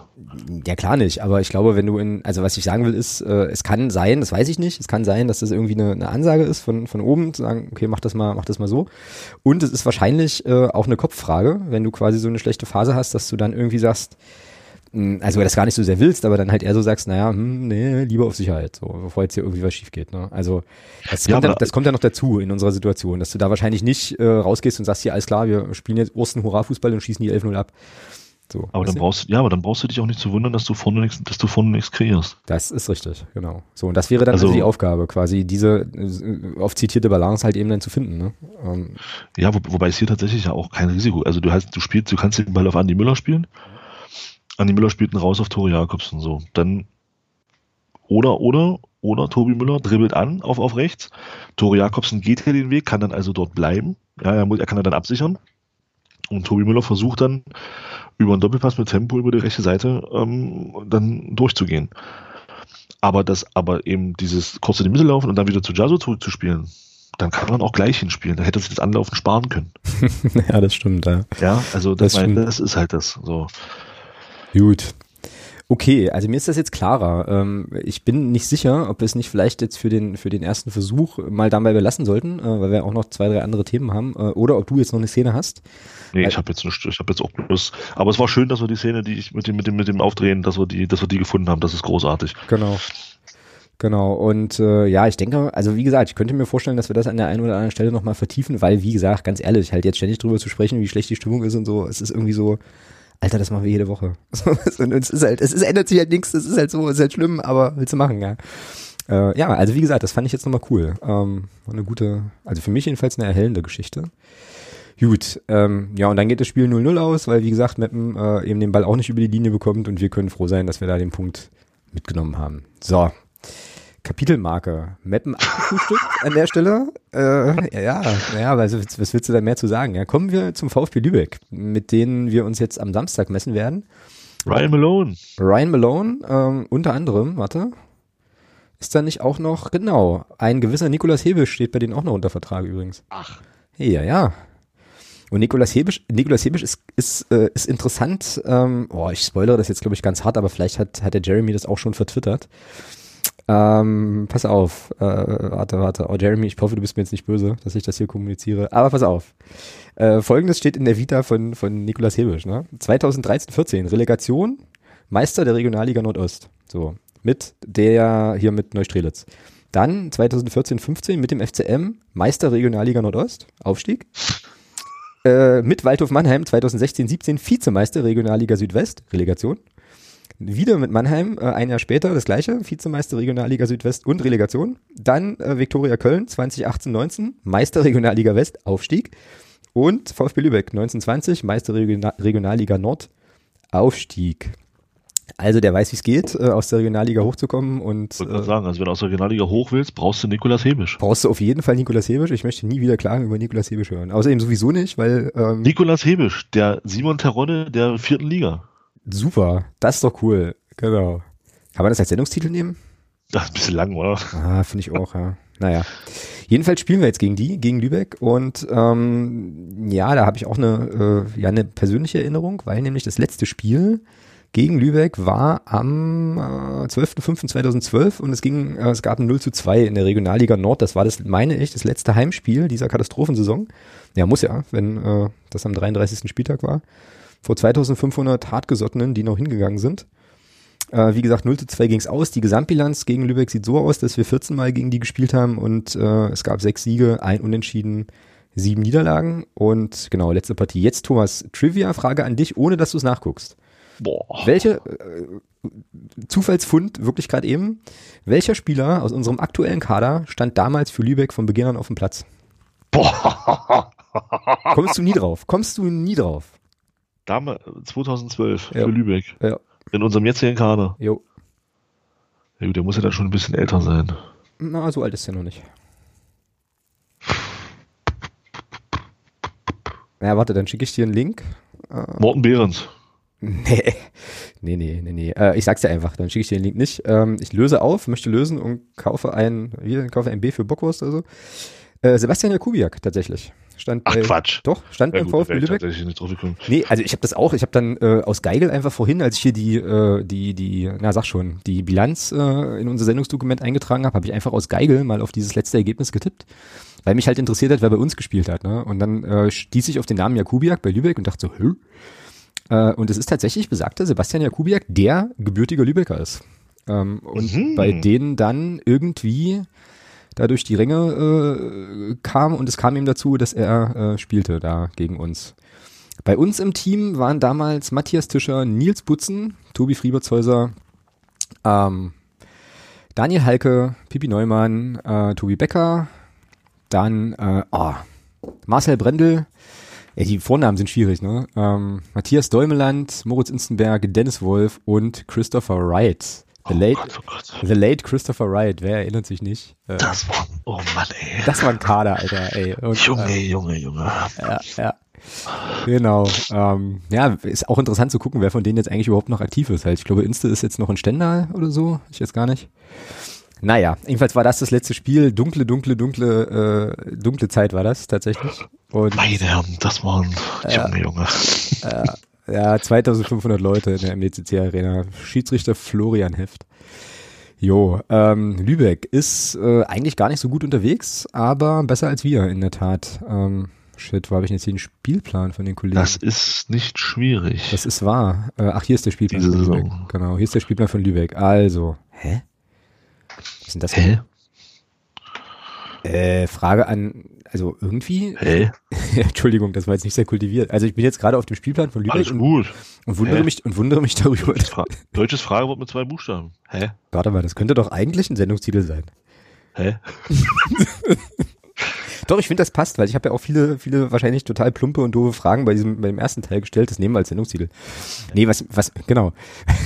Ja, klar nicht. Aber ich glaube, wenn du in, also was ich sagen will, ist, äh, es kann sein, das weiß ich nicht, es kann sein, dass das irgendwie eine, eine Ansage ist von, von oben, zu sagen, okay, mach das mal, mach das mal so. Und es ist wahrscheinlich äh, auch eine Kopffrage, wenn du quasi so eine schlechte Phase hast, dass du dann irgendwie sagst, also das gar nicht so sehr willst, aber dann halt eher so sagst, naja, hm, nee, lieber auf Sicherheit, so, bevor jetzt hier irgendwie was schief geht. Ne? Also das, ja, kommt ja, das kommt ja noch dazu in unserer Situation, dass du da wahrscheinlich nicht äh, rausgehst und sagst, hier, alles klar, wir spielen jetzt Osten Hurra-Fußball und schießen die 11-0 ab. So, aber dann brauchst ja, aber dann brauchst du dich auch nicht zu wundern, dass du vorne nichts, dass du vorne nichts kreierst. Das ist richtig, genau. So und das wäre dann also, also die Aufgabe, quasi diese äh, oft zitierte Balance halt eben dann zu finden. Ne? Ähm, ja, wo, wobei es hier tatsächlich ja auch kein Risiko. Also du hast, du spielst, du kannst den Ball auf Andi Müller spielen. Andi Müller spielt einen raus auf Tore Jakobsen. So, dann oder, oder, oder Tobi Müller dribbelt an auf, auf rechts. Tore Jakobsen geht hier den Weg, kann dann also dort bleiben. Ja, er, muss, er kann dann absichern. Und Tobi Müller versucht dann über einen Doppelpass mit Tempo über die rechte Seite ähm, dann durchzugehen. Aber das, aber eben dieses kurz in die Mitte laufen und dann wieder zu Jaso zurückzuspielen, dann kann man auch gleich hinspielen. Da hätte sich das Anlaufen sparen können. ja, das stimmt, ja. Ja, also das, das, mein, das ist halt das. So. Gut. Okay, also mir ist das jetzt klarer. Ähm, ich bin nicht sicher, ob wir es nicht vielleicht jetzt für den, für den ersten Versuch mal dabei belassen sollten, äh, weil wir auch noch zwei, drei andere Themen haben, äh, oder ob du jetzt noch eine Szene hast. Nee, ich habe jetzt nicht, ich habe jetzt auch bloß, aber es war schön, dass wir die Szene, die ich mit dem, mit dem, mit dem Aufdrehen, dass wir die, dass wir die gefunden haben, das ist großartig. Genau. Genau, und äh, ja, ich denke, also wie gesagt, ich könnte mir vorstellen, dass wir das an der einen oder anderen Stelle nochmal vertiefen, weil, wie gesagt, ganz ehrlich, halt jetzt ständig drüber zu sprechen, wie schlecht die Stimmung ist und so, es ist irgendwie so, Alter, das machen wir jede Woche. und es ist halt, es ist, ändert sich halt nichts, es ist halt so, es ist halt schlimm, aber willst du machen, ja. Äh, ja, also wie gesagt, das fand ich jetzt nochmal cool. Ähm, eine gute, also für mich jedenfalls eine erhellende Geschichte. Gut, ähm, ja, und dann geht das Spiel 0-0 aus, weil, wie gesagt, Meppen äh, eben den Ball auch nicht über die Linie bekommt und wir können froh sein, dass wir da den Punkt mitgenommen haben. So, Kapitelmarke. Mappen abgefrühstückt an der Stelle. Äh, ja, ja, also was willst du da mehr zu sagen? Ja, kommen wir zum VfB Lübeck, mit denen wir uns jetzt am Samstag messen werden. Ryan Malone. Ryan Malone, ähm, unter anderem, warte, ist da nicht auch noch, genau, ein gewisser Nikolas Hebisch steht bei denen auch noch unter Vertrag übrigens. Ach. Ja, ja. Und Nikolas Hebisch, Nikolas Hebisch ist, ist, äh, ist interessant, ähm, boah, ich spoilere das jetzt, glaube ich, ganz hart, aber vielleicht hat, hat der Jeremy das auch schon vertwittert. Ähm, pass auf, äh, warte, warte. Oh, Jeremy, ich hoffe, du bist mir jetzt nicht böse, dass ich das hier kommuniziere. Aber pass auf. Äh, Folgendes steht in der Vita von, von Nikolas Hebisch. Ne? 2013-14, Relegation, Meister der Regionalliga Nordost. So, mit der hier mit Neustrelitz. Dann 2014-15 mit dem FCM, Meister Regionalliga Nordost, Aufstieg. Äh, mit Waldhof Mannheim 2016-17 Vizemeister Regionalliga Südwest, Relegation wieder mit Mannheim, äh, ein Jahr später das gleiche, Vizemeister Regionalliga Südwest und Relegation. Dann äh, Viktoria Köln 2018-19, Meister Regionalliga West, Aufstieg. Und VfB Lübeck 1920, Meister Regional Regionalliga Nord, Aufstieg. Also der weiß, wie es geht, äh, aus der Regionalliga hochzukommen und. Ich wollte äh, sagen, also wenn du aus der Regionalliga hoch willst, brauchst du Nikolas Hebisch. Brauchst du auf jeden Fall Nikolas Hebisch. Ich möchte nie wieder Klagen über Nikolas Hebisch hören. Außerdem sowieso nicht, weil. Ähm, Nikolas Hebisch, der Simon Terodde der vierten Liga. Super, das ist doch cool. Genau. Kann man das als Sendungstitel nehmen? Das ist ein bisschen lang, oder? Ah, finde ich auch, ja. Naja. Jedenfalls spielen wir jetzt gegen die, gegen Lübeck. Und ähm, ja, da habe ich auch eine, äh, ja, eine persönliche Erinnerung, weil nämlich das letzte Spiel gegen Lübeck war am äh, 12.05.2012 und es ging, äh, es gab ein 0 zu 2 in der Regionalliga Nord. Das war das, meine ich, das letzte Heimspiel dieser Katastrophensaison. Ja, muss ja, wenn äh, das am 33. Spieltag war vor 2500 Hartgesottenen, die noch hingegangen sind. Äh, wie gesagt, 0 zu 2 ging es aus. Die Gesamtbilanz gegen Lübeck sieht so aus, dass wir 14 Mal gegen die gespielt haben und äh, es gab sechs Siege, ein Unentschieden, sieben Niederlagen und genau, letzte Partie. Jetzt Thomas, Trivia-Frage an dich, ohne dass du es nachguckst. Boah. Welche äh, Zufallsfund, wirklich gerade eben, welcher Spieler aus unserem aktuellen Kader stand damals für Lübeck von Beginn an auf dem Platz? Boah. Kommst du nie drauf? Kommst du nie drauf? Dame 2012 ja. für Lübeck. Ja. In unserem jetzigen Kader. Jo. Ja gut, der muss ja dann schon ein bisschen älter sein. Na, so alt ist er noch nicht. Ja, warte, dann schicke ich dir einen Link. Äh, Morten Behrens. Nee, nee, nee, nee, nee. Äh, ich sag's dir einfach, dann schicke ich dir den Link nicht. Ähm, ich löse auf, möchte lösen und kaufe ein, wie, kaufe ein B für Bockwurst oder so. Äh, Sebastian Jakubiak tatsächlich. Stand Ach bei, Quatsch. Doch, stand ja, beim VfB Lübeck. Nicht drauf gekommen. Nee, also ich habe das auch, ich habe dann äh, aus Geigel einfach vorhin, als ich hier die, äh, die, die, na sag schon, die Bilanz äh, in unser Sendungsdokument eingetragen habe, habe ich einfach aus Geigel mal auf dieses letzte Ergebnis getippt, weil mich halt interessiert hat, wer bei uns gespielt hat. Ne? Und dann äh, stieß ich auf den Namen Jakubiak bei Lübeck und dachte so, Hö? Äh, und es ist tatsächlich besagter Sebastian Jakubiak, der gebürtiger Lübecker ist. Ähm, und mhm. bei denen dann irgendwie da durch die Ränge äh, kam und es kam ihm dazu, dass er äh, spielte da gegen uns. Bei uns im Team waren damals Matthias Tischer, Nils Butzen, Tobi Friebertshäuser, ähm, Daniel Halke, Pipi Neumann, äh, Tobi Becker, dann äh, oh, Marcel Brendel, ja, die Vornamen sind schwierig, ne? Ähm, Matthias Däumeland, Moritz Instenberg, Dennis Wolf und Christopher Wright. The, oh late, Gott, oh Gott. the late Christopher Wright, wer erinnert sich nicht? Äh, das war, oh Mann, ey. Das war ein Kader, Alter, ey. Und, Junge, äh, Junge, Junge. Ja, ja. Genau. Ähm, ja, ist auch interessant zu gucken, wer von denen jetzt eigentlich überhaupt noch aktiv ist. Halt, ich glaube, Insta ist jetzt noch ein Stendal oder so. Ich jetzt gar nicht. Naja, jedenfalls war das das letzte Spiel. Dunkle, dunkle, dunkle, äh, dunkle Zeit war das tatsächlich. Und, Meine Herren, das waren äh, Junge, Junge. Äh, Ja, 2500 Leute in der MDCC Arena. Schiedsrichter Florian Heft. Jo, ähm, Lübeck ist äh, eigentlich gar nicht so gut unterwegs, aber besser als wir in der Tat. Ähm, shit, wo habe ich jetzt hier den Spielplan von den Kollegen? Das ist nicht schwierig. Das ist wahr. Äh, ach, hier ist der Spielplan Diese von Lübeck. Saison. Genau, hier ist der Spielplan von Lübeck. Also, hä? Was ist denn das? Hä? Äh, Frage an, also irgendwie, Hä? Entschuldigung, das war jetzt nicht sehr kultiviert. Also ich bin jetzt gerade auf dem Spielplan von Lübeck Alles und, gut. und wundere Hä? mich und wundere mich darüber. Deutsches, Fra Deutsches Fragewort mit zwei Buchstaben. Hä? Warte mal, das könnte doch eigentlich ein Sendungstitel sein. Hä? Doch, ich finde, das passt, weil ich habe ja auch viele, viele wahrscheinlich total plumpe und doofe Fragen bei diesem, bei dem ersten Teil gestellt. Das nehmen wir als Sendungstitel. Nee, was, was, genau.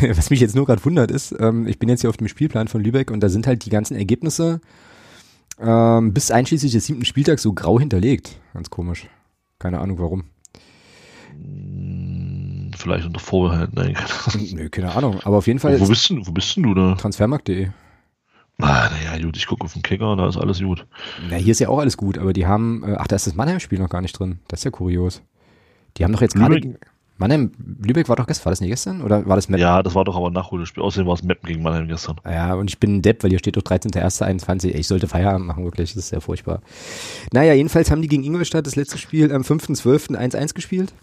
Was mich jetzt nur gerade wundert ist, ähm, ich bin jetzt hier auf dem Spielplan von Lübeck und da sind halt die ganzen Ergebnisse ähm, bis einschließlich des siebten Spieltags so grau hinterlegt. Ganz komisch. Keine Ahnung warum. Hm, Vielleicht unter Vorbehalt. Nein, keine Ahnung. Nö, keine Ahnung. Aber auf jeden Fall Wo bist, du, wo bist denn du da? transfermarkt.de. Ah, naja, gut, ich gucke auf den Kicker, da ist alles gut. Na, hier ist ja auch alles gut, aber die haben, äh, ach, da ist das Mannheim-Spiel noch gar nicht drin. Das ist ja kurios. Die haben doch jetzt gerade? Mannheim, Lübeck war doch gestern, war das nicht gestern? Oder war das Meppen? Ja, das war doch aber ein Nachholspiel. Außerdem war es Meppen gegen Mannheim gestern. Ja, und ich bin ein Depp, weil hier steht doch 13.01.21. Ich sollte Feierabend machen, wirklich. Das ist sehr furchtbar. Naja, jedenfalls haben die gegen Ingolstadt das letzte Spiel am 5.12. 1-1 gespielt.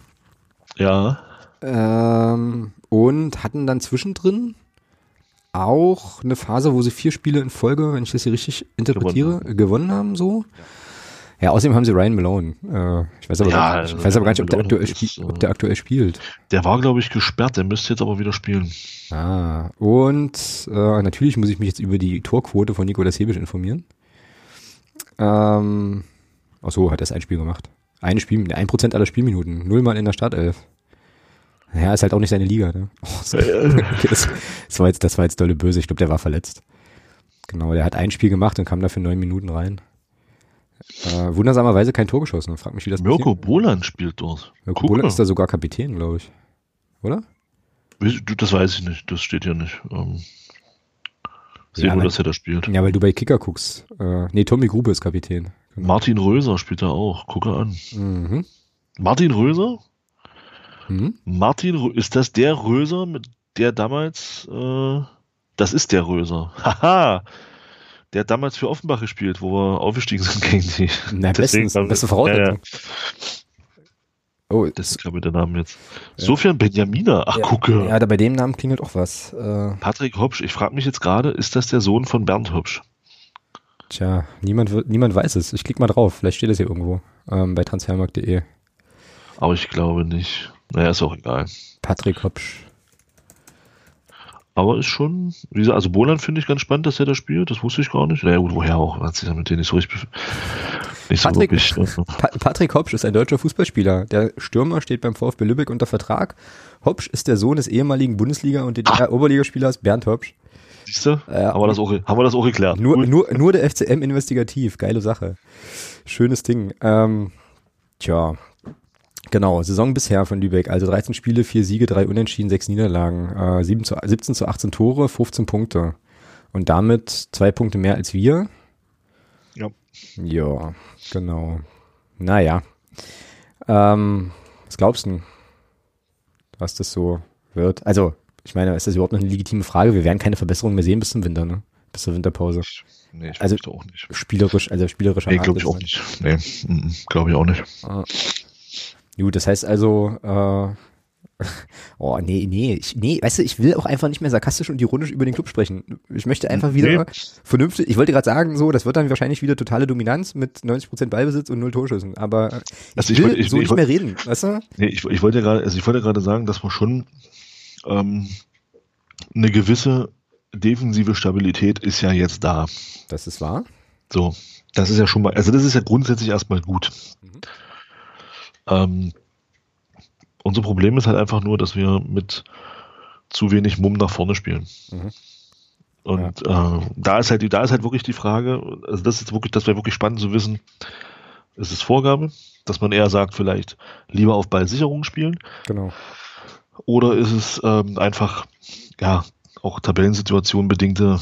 Ja, Ähm, und hatten dann zwischendrin auch eine Phase, wo sie vier Spiele in Folge, wenn ich das hier richtig interpretiere, gewonnen, haben, so. Ja, außerdem haben sie Ryan Malone. Äh, ich weiß aber, Ja, gar, nicht, ich weiß aber gar nicht, ob der, aktuell ist, äh, ob der aktuell spielt. der war, glaube ich, gesperrt. Der müsste jetzt aber wieder spielen. Ah, und äh, natürlich muss ich mich jetzt über die Torquote von Nikolas Hebisch informieren. Ähm, ach so, hat er ein Spiel gemacht. Ein Spiel, ein Prozent aller Spielminuten, nullmal in der Startelf. Ja, ist halt auch nicht seine Liga, ne? Oh, so. okay, das, das war jetzt, das war jetzt dolle böse. Ich glaube, der war verletzt. Genau, der hat ein Spiel gemacht und kam dafür neun Minuten rein. Äh, wundersamerweise kein Tor geschossen. Frag mich, wie das Mirko Boland spielt dort. Mirko Boland ist da sogar Kapitän, glaube ich. Oder? Das weiß ich nicht. Das steht hier nicht. Ähm, sehe Ja, nur, nein. dass er da spielt. Ja, weil du bei Kicker guckst. Äh, nee, Tommy Grube ist Kapitän. Genau. Martin Röser spielt da auch. Gucke an. Mhm. Martin Röser? Mhm. Martin, Rö- ist das der Röser, mit der damals, äh, das ist der Röser. Haha! Der hat damals für Offenbach gespielt, wo wir aufgestiegen sind gegen die. Na, bestens, beste Voraussetzung. Ja, Oh, ja, das kam mir der Name jetzt. Sofian Benjamina, ach ja, gucke. Ja, da bei dem Namen klingelt auch was. Äh, Patrick Hopsch, ich frage mich jetzt gerade, ist das der Sohn von Bernd Hopsch? tja, niemand, niemand weiß es. Ich klicke mal drauf. Vielleicht steht es hier irgendwo. Ähm, bei transfermarkt.de. Aber ich glaube nicht. Naja, ist auch egal. Patrick Hopsch. Aber ist schon, wie gesagt, also Boland finde ich ganz spannend, dass er da spielt. Das wusste ich gar nicht. Naja, gut, woher auch? Hat sich ja mit denen nicht so richtig, nicht so Patrick- wirklich. ne? Pa Patrick Hopsch ist ein deutscher Fußballspieler. Der Stürmer steht beim VfB Lübeck unter Vertrag. Hopsch ist der Sohn des ehemaligen Bundesliga- und DDR-Oberligaspielers Bernd Hopsch. Siehst du? Ja. haben, wir das auch, haben wir das auch geklärt. Nur, Gut. nur, nur der FCM investigativ. Geile Sache. Schönes Ding. Ähm, tja. Genau, Saison bisher von Lübeck. Also 13 Spiele, 4 Siege, 3 Unentschieden, 6 Niederlagen. Äh, 7 zu, 17 zu 18 Tore, 15 Punkte. Und damit zwei Punkte mehr als wir. Ja. Ja, genau. Naja. Ähm, was glaubst du, was das so wird? Also, ich meine, ist das überhaupt noch eine legitime Frage? Wir werden keine Verbesserung mehr sehen bis zum Winter, ne? Bis zur Winterpause. Nee, ich Also- auch nicht. Spielerisch, also spielerischer Nee, glaube ich auch nicht. Nee, glaube ich auch nicht. Gut, das heißt also, äh, oh, nee, nee, ich, nee, weißt du, ich will auch einfach nicht mehr sarkastisch und ironisch über den Club sprechen. Ich möchte einfach wieder Nee. vernünftig, ich wollte gerade sagen, so, das wird dann wahrscheinlich wieder totale Dominanz mit 90% Ballbesitz und null Torschüssen, aber ich Also ich will wollte- ich- so ich nicht wollte- mehr reden, weißt du? Nee, ich, ich wollte ja gerade, also ich wollte gerade sagen, dass man schon ähm, eine gewisse defensive Stabilität ist ja jetzt da. Das ist wahr. So, das ist ja schon mal, also das ist ja grundsätzlich erstmal gut. Mhm. Ähm, unser Problem ist halt einfach nur, dass wir mit zu wenig Mumm nach vorne spielen. Mhm. Und äh, da ist halt da ist halt wirklich die Frage, also das ist wirklich, das wäre wirklich spannend zu wissen, ist es Vorgabe, dass man eher sagt, vielleicht lieber auf Ballsicherung spielen, Genau. oder ist es ähm, einfach, ja, auch Tabellensituation bedingte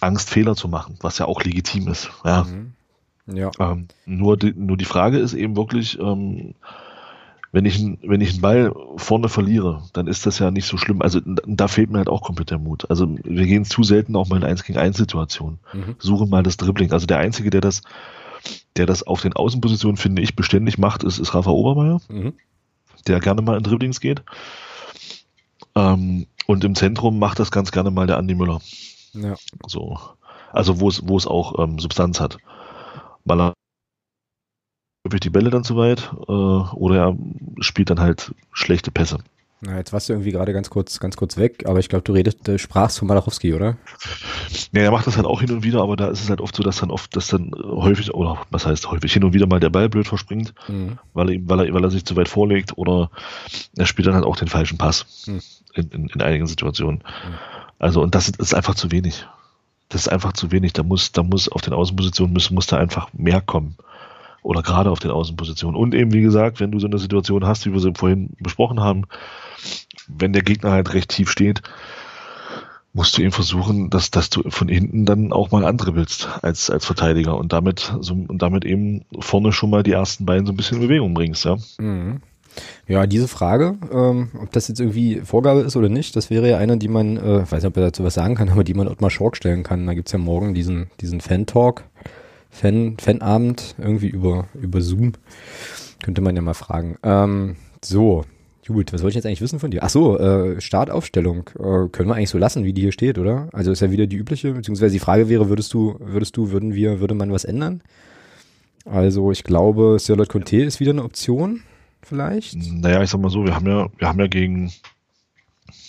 Angst, Fehler zu machen, was ja auch legitim ist. Ja. Mhm. Ja. Ähm, nur, die, nur die Frage ist eben wirklich, ähm, wenn ich, wenn ich einen Ball vorne verliere, dann ist das ja nicht so schlimm. Also da fehlt mir halt auch komplett der Mut. Also wir gehen zu selten auch mal in 1 gegen 1 Situationen. Mhm. Suchen mal das Dribbling. Also der Einzige, der das, der das auf den Außenpositionen, finde ich, beständig macht, ist, ist Rafa Obermeier, mhm. der gerne mal in Dribblings geht. Ähm, und im Zentrum macht das ganz gerne mal der Andi Müller. Ja. So. Also wo es, wo es auch ähm, Substanz hat. Er häufig die Bälle dann zu weit äh, oder er spielt dann halt schlechte Pässe. Na, jetzt warst du irgendwie gerade ganz kurz, ganz kurz weg, aber ich glaube, du redest, äh, sprachst von Malachowski, oder? Ja, er macht das halt auch hin und wieder, aber da ist es halt oft so, dass dann oft, dass dann häufig, oder was heißt häufig, hin und wieder mal der Ball blöd verspringt, mhm. weil, er, weil, er, weil er sich zu weit vorlegt oder er spielt dann halt auch den falschen Pass mhm. in, in, in, einigen Situationen. Mhm. Also, und das ist einfach zu wenig. Das ist einfach zu wenig. Da muss, da muss auf den Außenpositionen muss, muss da einfach mehr kommen oder gerade auf den Außenpositionen. Und eben, wie gesagt, wenn du so eine Situation hast, wie wir sie vorhin besprochen haben, wenn der Gegner halt recht tief steht, musst du eben versuchen, dass, dass du von hinten dann auch mal andribbelst als, als Verteidiger und damit, so, und damit eben vorne schon mal die ersten beiden so ein bisschen in Bewegung bringst, ja. Mhm. Ja, diese Frage, ähm, ob das jetzt irgendwie Vorgabe ist oder nicht, das wäre ja eine, die man, äh, ich weiß nicht, ob er dazu was sagen kann, aber die man Ottmar Schork stellen kann. Da gibt's ja morgen diesen, diesen Fan-Talk Fan, Fanabend irgendwie über, über Zoom. Könnte man ja mal fragen. Ähm, so, gut, was soll ich jetzt eigentlich wissen von dir? Ach so, äh, Startaufstellung. Äh, können wir eigentlich so lassen, wie die hier steht, oder? Also ist ja wieder die übliche, beziehungsweise die Frage wäre, würdest du, würdest du, würden wir, würde man was ändern? Also ich glaube, Sirlot Conte ist wieder eine Option, vielleicht. Naja, ich sag mal so, wir haben ja, wir haben ja gegen,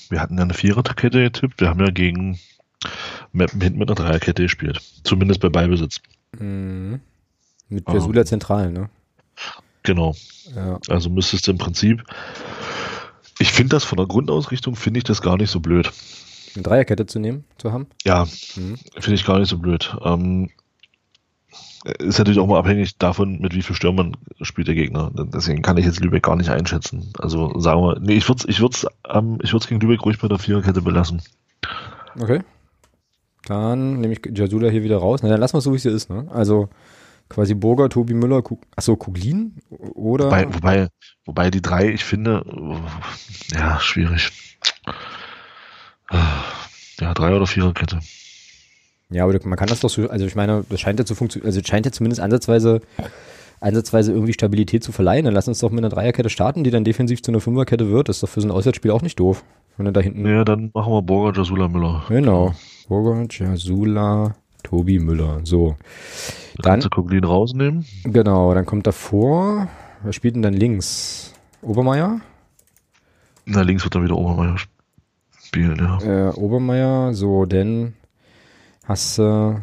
wir hatten ja eine Viererkette getippt, wir haben ja gegen Mappen hinten mit einer Dreierkette gespielt. Zumindest bei Beibesitz. Mhm. Mit Persula ah. zentral, ne? Genau. Ja. Also müsstest du im Prinzip. Ich finde das von der Grundausrichtung, finde ich das gar nicht so blöd. Eine Dreierkette zu nehmen, zu haben? Ja, mhm. finde ich gar nicht so blöd. Ähm, ist natürlich auch mal abhängig davon, mit wie viel Stürmern spielt der Gegner. Deswegen kann ich jetzt Lübeck gar nicht einschätzen. Also sagen wir, nee, ich würde es ich würd's, ähm, ich würd's gegen Lübeck ruhig bei der Viererkette belassen. Okay. Dann nehme ich Jasula hier wieder raus. Na, dann lassen wir es so, wie es hier ist. Ne? Also quasi Burger, Tobi Müller, Kug achso, Kuglin oder? Wobei, wobei, wobei die drei, ich finde, ja, schwierig. Ja, drei oder Viererkette. Ja, aber man kann das doch so, also ich meine, das scheint ja zu funktionieren, also scheint ja zumindest ansatzweise, ansatzweise irgendwie Stabilität zu verleihen. Dann lass uns doch mit einer Dreierkette starten, die dann defensiv zu einer Fünferkette wird. Das ist doch für so ein Auswärtsspiel auch nicht doof. Wenn er da hinten. Ja, dann machen wir Burger, Jasula, Müller. Genau. Burger, Jasula, Tobi Müller. So. Dann. Kannst du rausnehmen? Genau, dann kommt davor. Wer spielt denn dann links? Obermeier? Na, links wird dann wieder Obermeier spielen, ja. Äh, Obermeier, so, denn hast du, äh,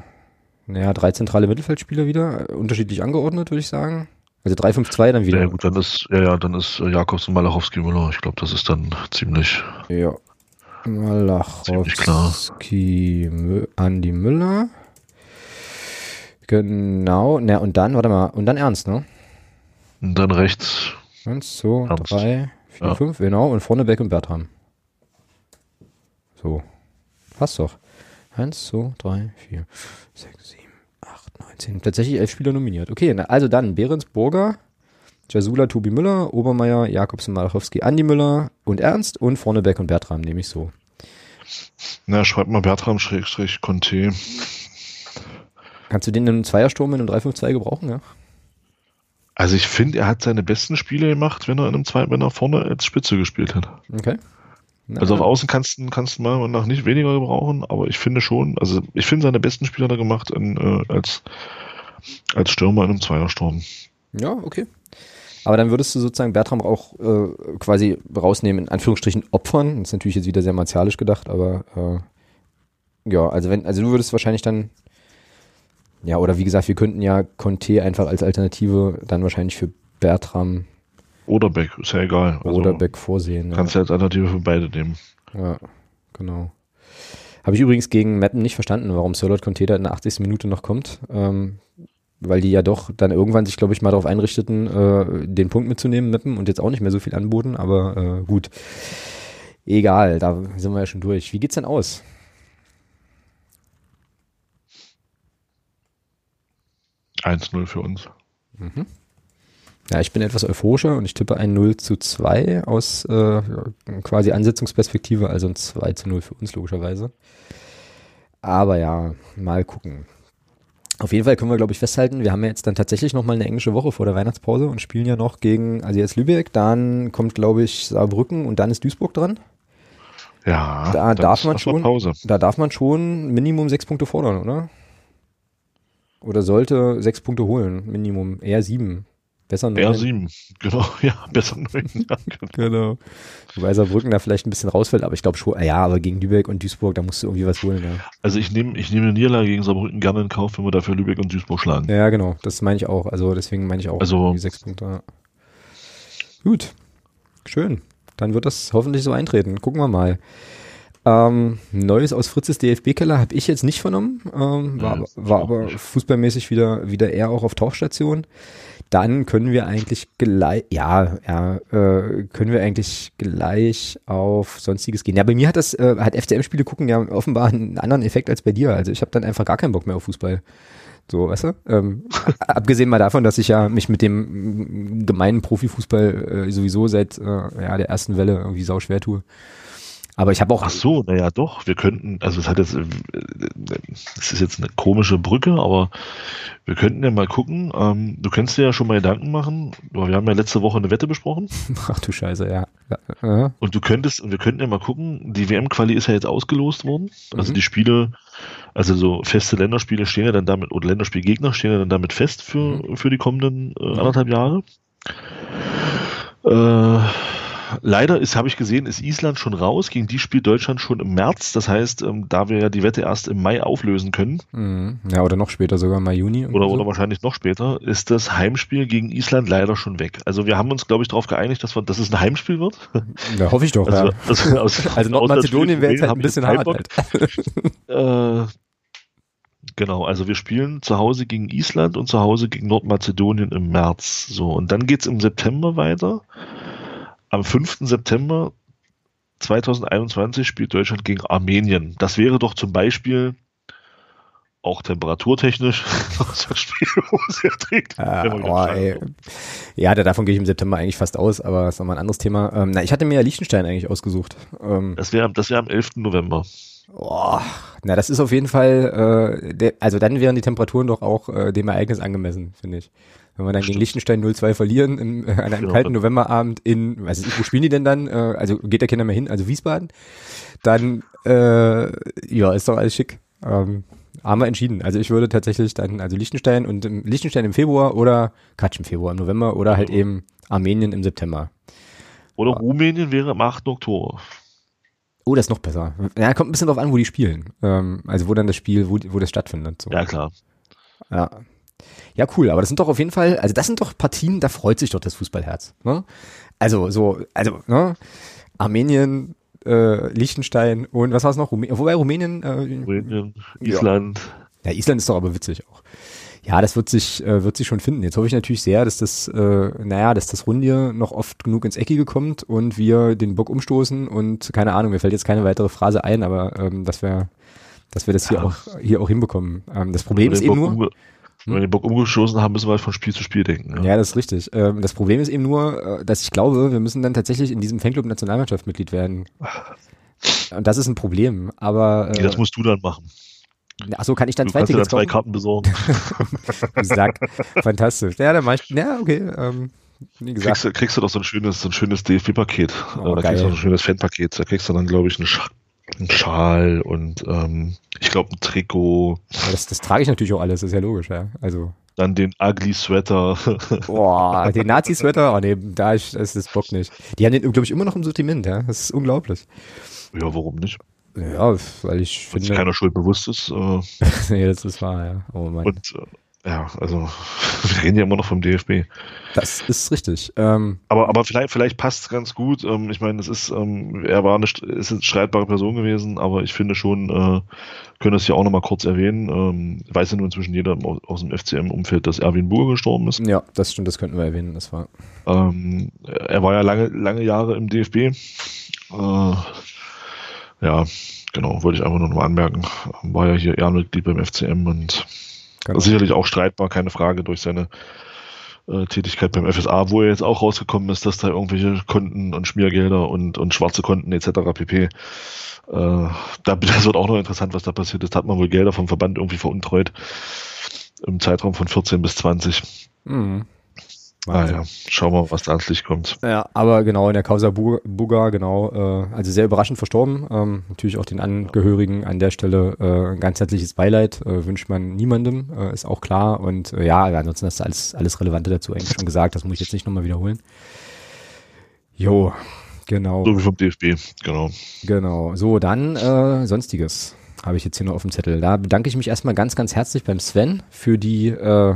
naja, drei zentrale Mittelfeldspieler wieder, äh, unterschiedlich angeordnet, würde ich sagen. Also 3-5-2 dann wieder. Ja gut, dann ist, ja, ja, dann ist äh, Jakobs und Malachowski Müller. Ich glaube, das ist dann ziemlich. Ja. Malachowski, Mü Andi Müller. Genau, na und dann, warte mal, und dann Ernst, ne? Und dann rechts. Eins, zwei, Ernst. drei, vier, ja. fünf, genau, und vorne Beck und Bertram. So. Passt doch. Eins, zwei, drei, vier, sechs, sieben, acht, neun, zehn. Tatsächlich elf Spieler nominiert. Okay, also dann Behrens, Burger, Jasula, Tobi Müller, Obermeier, Jakobsen, Malachowski, Andi Müller und Ernst und vorne Beck und Bertram, nehme ich so. Na, schreib mal Bertram Schrägstrich Conte. Kannst du den in einem Zweiersturm in einem 3-5-2 gebrauchen, ja? Also ich finde, er hat seine besten Spiele gemacht, wenn er in einem Zwei, wenn er vorne als Spitze gespielt hat. Okay. Na, also auf Außen kannst du kannst du mal nach nicht weniger gebrauchen, aber ich finde schon, also ich finde seine besten Spiele hat er gemacht in, äh, als, als Stürmer in einem Zweiersturm. Ja, okay. Aber dann würdest du sozusagen Bertram auch äh, quasi rausnehmen, in Anführungsstrichen opfern. Das ist natürlich jetzt wieder sehr martialisch gedacht, aber äh, ja, also wenn, also du würdest wahrscheinlich dann, ja, oder wie gesagt, wir könnten ja Conte einfach als Alternative dann wahrscheinlich für Bertram oder Beck, ist ja egal. Also oder Beck vorsehen. Kannst du ja. als Alternative für beide nehmen. Ja, genau. Habe ich übrigens gegen Mappen nicht verstanden, warum Sirlot Conte da in der 80. Minute noch kommt. Ähm, weil die ja doch dann irgendwann sich, glaube ich, mal darauf einrichteten, äh, den Punkt mitzunehmen, Mappen und jetzt auch nicht mehr so viel anboten, aber äh, gut. Egal, da sind wir ja schon durch. Wie geht's denn aus? Eins 0 für uns. Mhm. Ja, ich bin etwas euphorischer und ich tippe ein 0 zu 2 aus äh, quasi Ansetzungsperspektive, also ein 2 zu 0 für uns logischerweise. Aber ja, mal gucken. Auf jeden Fall können wir, glaube ich, festhalten, wir haben ja jetzt dann tatsächlich nochmal eine englische Woche vor der Weihnachtspause und spielen ja noch gegen, also jetzt Lübeck, dann kommt, glaube ich, Saarbrücken und dann ist Duisburg dran. Ja, da darf man schon, Pause. da darf man schon Minimum sechs Punkte fordern, oder? Oder sollte sechs Punkte holen, Minimum, eher sieben. Besser neun. Eher sieben, genau, ja, besser neun. Ja, genau. genau. Wobei Saarbrücken da vielleicht ein bisschen rausfällt, aber ich glaube schon, ja, aber gegen Lübeck und Duisburg, da musst du irgendwie was holen, ja. Also ich nehme ich nehme eine Niederlage gegen Saarbrücken gerne in Kauf, wenn wir dafür Lübeck und Duisburg schlagen. Ja, genau, das meine ich auch. Also deswegen meine ich auch also, die sechs Punkte. Ja. Gut, schön. Dann wird das hoffentlich so eintreten. Gucken wir mal. Ähm, Neues aus Fritzes DFB-Keller habe ich jetzt nicht vernommen, ähm, war, ja, war aber fußballmäßig wieder, wieder eher auch auf Tauchstation. Dann können wir eigentlich gleich, ja, ja, äh, können wir eigentlich gleich auf Sonstiges gehen. Ja, bei mir hat das, äh, hat FCM-Spiele gucken ja offenbar einen anderen Effekt als bei dir. Also ich habe dann einfach gar keinen Bock mehr auf Fußball. So, weißt du? Ähm, abgesehen mal davon, dass ich ja mich mit dem gemeinen Profifußball äh, sowieso seit äh, ja, der ersten Welle irgendwie sau schwer tue. Aber ich habe auch. Ach so, naja, doch. Wir könnten, also es hat jetzt, äh, es ist jetzt eine komische Brücke, aber wir könnten ja mal gucken. Ähm, du kannst dir ja schon mal Gedanken machen. Wir haben ja letzte Woche eine Wette besprochen. Ach du Scheiße, ja. ja. Und du könntest, und wir könnten ja mal gucken. Die WM-Quali ist ja jetzt ausgelost worden. Also mhm. die Spiele, also so feste Länderspiele stehen ja dann damit, oder Länderspielgegner stehen ja dann damit fest für, mhm. für die kommenden äh, anderthalb Jahre. Äh, leider ist, habe ich gesehen, ist Island schon raus. Gegen die spielt Deutschland schon im März. Das heißt, ähm, da wir ja die Wette erst im Mai auflösen können. Mhm. Ja, oder noch später, sogar Mai, Juni. Oder, so. oder wahrscheinlich noch später, ist das Heimspiel gegen Island leider schon weg. Also wir haben uns, glaube ich, darauf geeinigt, dass, wir, dass es ein Heimspiel wird. Ja, hoffe ich doch. Also, ja. also, aus, also Nordmazedonien wäre jetzt halt ein bisschen hart. Halt. äh, Genau, also wir spielen zu Hause gegen Island und zu Hause gegen Nordmazedonien im März. So, und dann geht es im September weiter. Am 5. September 2021 spielt Deutschland gegen Armenien. Das wäre doch zum Beispiel auch temperaturtechnisch das Spiel, wo es erträgt. Äh, oh, ja, davon gehe ich im September eigentlich fast aus, aber das ist nochmal ein anderes Thema. Ähm, na, ich hatte mir ja Liechtenstein eigentlich ausgesucht. Ähm, das wäre das wär am 11. November. Oh, na, das ist auf jeden Fall, äh, der, also dann wären die Temperaturen doch auch äh, dem Ereignis angemessen, finde ich. Wenn wir dann gegen Liechtenstein 0-2 verlieren im, äh, an einem genau. kalten Novemberabend in, weiß ich, wo spielen die denn dann? Äh, also geht der Kinder mehr hin, also Wiesbaden. Dann, äh, ja, ist doch alles schick. Ähm, haben wir entschieden. Also ich würde tatsächlich dann, also Liechtenstein und im, Liechtenstein im Februar oder Quatsch im Februar, im November oder halt eben Armenien im September. Oder Rumänien wäre am 8. Oktober. Oh, das ist noch besser. Ja, kommt ein bisschen drauf an, wo die spielen. Ähm, also wo dann das Spiel, wo, wo das stattfindet. So. Ja, klar. Ja, ja, cool, aber das sind doch auf jeden Fall, also das sind doch Partien, da freut sich doch das Fußballherz. Ne? Also so, also ne? Armenien, äh, Liechtenstein und was war es noch? Rumä Wobei Rumänien, äh, Rumänien, Island. Ja. ja, Island ist doch aber witzig auch. Ja, das wird sich, äh, wird sich schon finden. Jetzt hoffe ich natürlich sehr, dass das, äh, naja, dass das Runde noch oft genug ins Eckige kommt und wir den Bock umstoßen und keine Ahnung, mir fällt jetzt keine weitere Phrase ein, aber ähm, dass wir, dass wir das hier ja. auch hier auch hinbekommen. Ähm, das Problem ist eben nur. Wenn wir den Bock umgestoßen haben, müssen wir halt von Spiel zu Spiel denken. Ja, ja das ist richtig. Ähm, das Problem ist eben nur, äh, dass ich glaube, wir müssen dann tatsächlich in diesem Fanclub Nationalmannschaft Mitglied werden. Und das ist ein Problem. Aber äh, das musst du dann machen. Achso, kann ich dann du zwei Tickets dann zwei Karten besorgen. Sag, fantastisch. Ja, dann mach ich, ja, okay. Ähm, wie gesagt. Kriegst, du, kriegst du doch so ein schönes, so ein schönes DFB-Paket. Oh, da geil. kriegst du so ein schönes Fanpaket. Da kriegst du dann, glaube ich, eine Sch ein Schal und ähm, ich glaube ein Trikot. Das, das trage ich natürlich auch alles, ist ja logisch, ja. Also. Dann den Ugly Sweater. Boah, den Nazi-Sweater? Oh nee, da ist, das ist Bock nicht. Die haben den, glaube ich, immer noch im Sortiment, ja. Das ist unglaublich. Ja, warum nicht? Ja, weil ich Wenn finde. Wenn keiner schuld bewusst ist. Äh, nee, das ist wahr, ja. Oh mein. Und äh, ja, also wir reden ja immer noch vom DFB. Das ist richtig. Ähm, aber aber vielleicht, vielleicht passt es ganz gut. Ähm, ich meine, es ist, ähm, er war eine, ist eine streitbare Person gewesen, aber ich finde schon, äh, können das hier auch nochmal kurz erwähnen. Ähm, weiß ja nur inzwischen jeder aus dem FCM-Umfeld, dass Erwin Burger gestorben ist. Ja, das stimmt, das könnten wir erwähnen. Das war. Ähm, er war ja lange, lange Jahre im DFB. Äh, ja, genau, wollte ich einfach nur noch mal anmerken. War ja hier Ehrenmitglied beim FCM und Ganz sicherlich auch streitbar, keine Frage, durch seine äh, Tätigkeit beim FSA, wo er jetzt auch rausgekommen ist, dass da irgendwelche Konten und Schmiergelder und, und schwarze Konten etc. pp. Äh, da, das wird auch noch interessant, was da passiert ist. Da hat man wohl Gelder vom Verband irgendwie veruntreut im Zeitraum von 14 bis 20. Mhm. Ah ja, schauen wir mal, was da ans Licht kommt. Ja, aber genau in der Causa Buga, genau, äh, also sehr überraschend verstorben. Ähm, natürlich auch den Angehörigen an der Stelle äh, ein ganz herzliches Beileid äh, wünscht man niemandem, äh, ist auch klar. Und äh, ja, ansonsten hast du alles, alles Relevante dazu eigentlich schon gesagt, das muss ich jetzt nicht nochmal wiederholen. Jo, genau. So wie vom DFB, genau. Genau. So, dann äh, sonstiges habe ich jetzt hier noch auf dem Zettel. Da bedanke ich mich erstmal ganz, ganz herzlich beim Sven für die äh,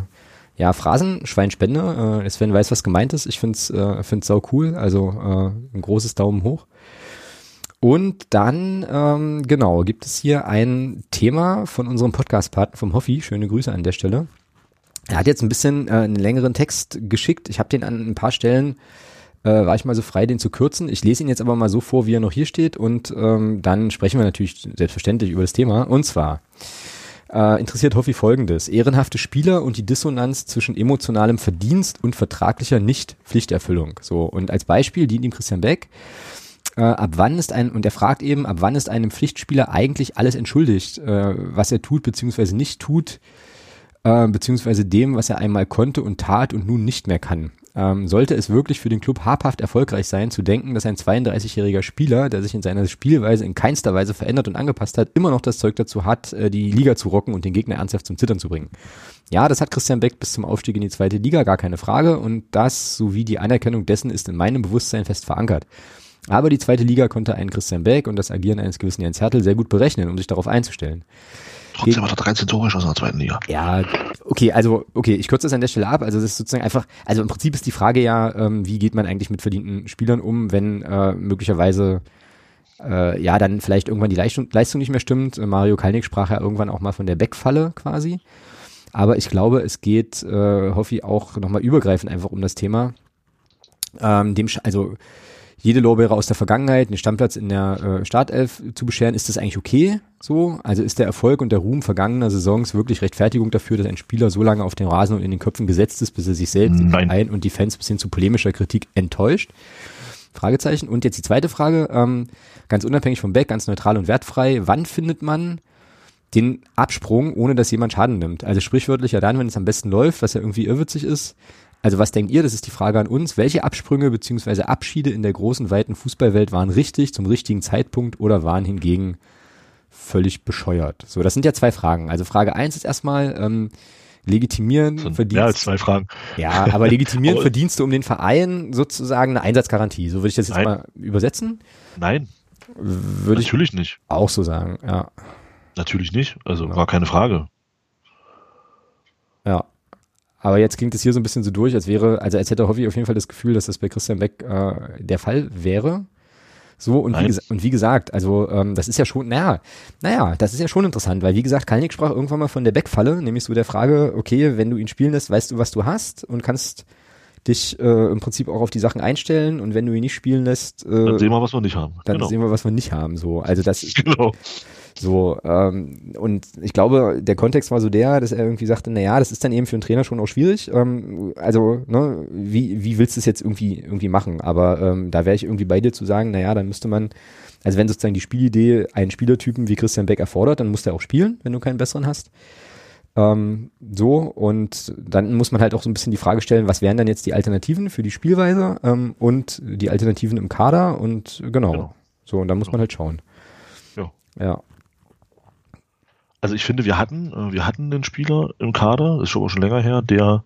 ja, Phrasenschweinspende. Äh, Sven weiß, was gemeint ist. Ich finde es äh, find's sau cool. Also äh, ein großes Daumen hoch. Und dann, ähm, genau, gibt es hier ein Thema von unserem Podcast-Partner vom Hoffi. Schöne Grüße an der Stelle. Er hat jetzt ein bisschen äh, einen längeren Text geschickt. Ich habe den an ein paar Stellen, äh, war ich mal so frei, den zu kürzen. Ich lese ihn jetzt aber mal so vor, wie er noch hier steht. Und ähm, dann sprechen wir natürlich selbstverständlich über das Thema. Und zwar, äh, interessiert Hoffi folgendes. Ehrenhafte Spieler und die Dissonanz zwischen emotionalem Verdienst und vertraglicher Nicht-Pflichterfüllung. So, und als Beispiel dient ihm Christian Beck. Äh, ab wann ist ein, und er fragt eben, ab wann ist einem Pflichtspieler eigentlich alles entschuldigt, äh, was er tut bzw. nicht tut, äh, beziehungsweise dem, was er einmal konnte und tat und nun nicht mehr kann. Ähm, sollte es wirklich für den Club habhaft erfolgreich sein, zu denken, dass ein 32-jähriger Spieler, der sich in seiner Spielweise in keinster Weise verändert und angepasst hat, immer noch das Zeug dazu hat, äh, die Liga zu rocken und den Gegner ernsthaft zum Zittern zu bringen. Ja, das hat Christian Beck bis zum Aufstieg in die zweite Liga, gar keine Frage. Und das sowie die Anerkennung dessen ist in meinem Bewusstsein fest verankert. Aber die zweite Liga konnte einen Christian Beck und das Agieren eines gewissen Jens Hertel sehr gut berechnen, um sich darauf einzustellen. Trotzdem hat er 13 Tore geschossen in der zweiten Liga. Ja, okay, also, okay, ich kürze das an der Stelle ab. Also, das ist sozusagen einfach, also im Prinzip ist die Frage ja, ähm, wie geht man eigentlich mit verdienten Spielern um, wenn äh, möglicherweise äh, ja dann vielleicht irgendwann die Leistung, Leistung nicht mehr stimmt. Mario Kalnick sprach ja irgendwann auch mal von der Backfalle quasi. Aber ich glaube, es geht, äh, Hoffi, auch nochmal übergreifend einfach um das Thema. Ähm, dem, also jede Lorbeere aus der Vergangenheit, einen Stammplatz in der äh, Startelf zu bescheren, ist das eigentlich okay so? Also ist der Erfolg und der Ruhm vergangener Saisons wirklich Rechtfertigung dafür, dass ein Spieler so lange auf den Rasen und in den Köpfen gesetzt ist, bis er sich selbst ein und die Fans bis hin zu polemischer Kritik enttäuscht? Fragezeichen. Und jetzt die zweite Frage, ähm, ganz unabhängig vom Back, ganz neutral und wertfrei. Wann findet man den Absprung, ohne dass jemand Schaden nimmt? Also sprichwörtlich ja dann, wenn es am besten läuft, was ja irgendwie irrwitzig ist. Also was denkt ihr, das ist die Frage an uns, welche Absprünge beziehungsweise Abschiede in der großen, weiten Fußballwelt waren richtig, zum richtigen Zeitpunkt oder waren hingegen völlig bescheuert? So, das sind ja zwei Fragen. Also Frage eins ist erstmal, ähm, legitimieren so, Verdienst. Ja, als zwei Fragen. Ja, aber legitimieren Verdienste um den Verein sozusagen eine Einsatzgarantie. So würde ich das jetzt Nein. mal übersetzen. Nein. Würde Natürlich ich nicht. Auch so sagen, ja. Natürlich nicht. Also ja. war keine Frage. Aber jetzt klingt es hier so ein bisschen so durch, als wäre, also als hätte Hoffi auf jeden Fall das Gefühl, dass das bei Christian Beck äh, der Fall wäre. So, und wie, und wie, gesagt, also ähm, das ist ja schon, naja, naja, das ist ja schon interessant, weil wie gesagt, Kalnick sprach irgendwann mal von der Beckfalle, nämlich so der Frage, okay, wenn du ihn spielen lässt, weißt du, was du hast und kannst dich äh, im Prinzip auch auf die Sachen einstellen und wenn du ihn nicht spielen lässt, äh, dann sehen wir, was wir nicht haben. Dann genau. sehen wir, was wir nicht haben. So, also das genau. So, ähm, und ich glaube, der Kontext war so der, dass er irgendwie sagte, naja, das ist dann eben für einen Trainer schon auch schwierig. Ähm, also, ne, wie, wie willst du es jetzt irgendwie, irgendwie machen? Aber ähm, da wäre ich irgendwie bei dir zu sagen, naja, dann müsste man, also wenn sozusagen die Spielidee einen Spielertypen wie Christian Beck erfordert, dann muss der auch spielen, wenn du keinen besseren hast. Ähm, so, und dann muss man halt auch so ein bisschen die Frage stellen, was wären dann jetzt die Alternativen für die Spielweise ähm, und die Alternativen im Kader und genau. genau. So, und dann muss man halt schauen. Ja. Ja. Also ich finde, wir hatten, äh, wir hatten einen Spieler im Kader, ist schon, schon länger her, der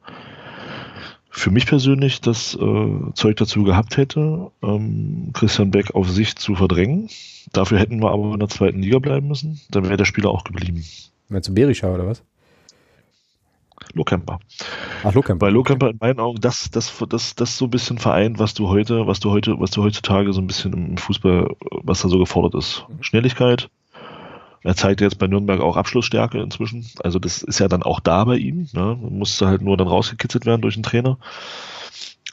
für mich persönlich das äh, Zeug dazu gehabt hätte, ähm, Christian Beck auf sich zu verdrängen. Dafür hätten wir aber in der zweiten Liga bleiben müssen. Dann wäre der Spieler auch geblieben. Meinst du Berisha oder was? Lohkemper. Ach, Lohkemper. Bei Lohkemper in meinen Augen das, das, das, das so ein bisschen vereint, was du heute, was du heute, was du heutzutage so ein bisschen im Fußball, was da so gefordert ist. Mhm. Schnelligkeit, er zeigt jetzt bei Nürnberg auch Abschlussstärke inzwischen. Also das ist ja dann auch da bei ihm. Ne? Musste halt nur dann rausgekitzelt werden durch den Trainer.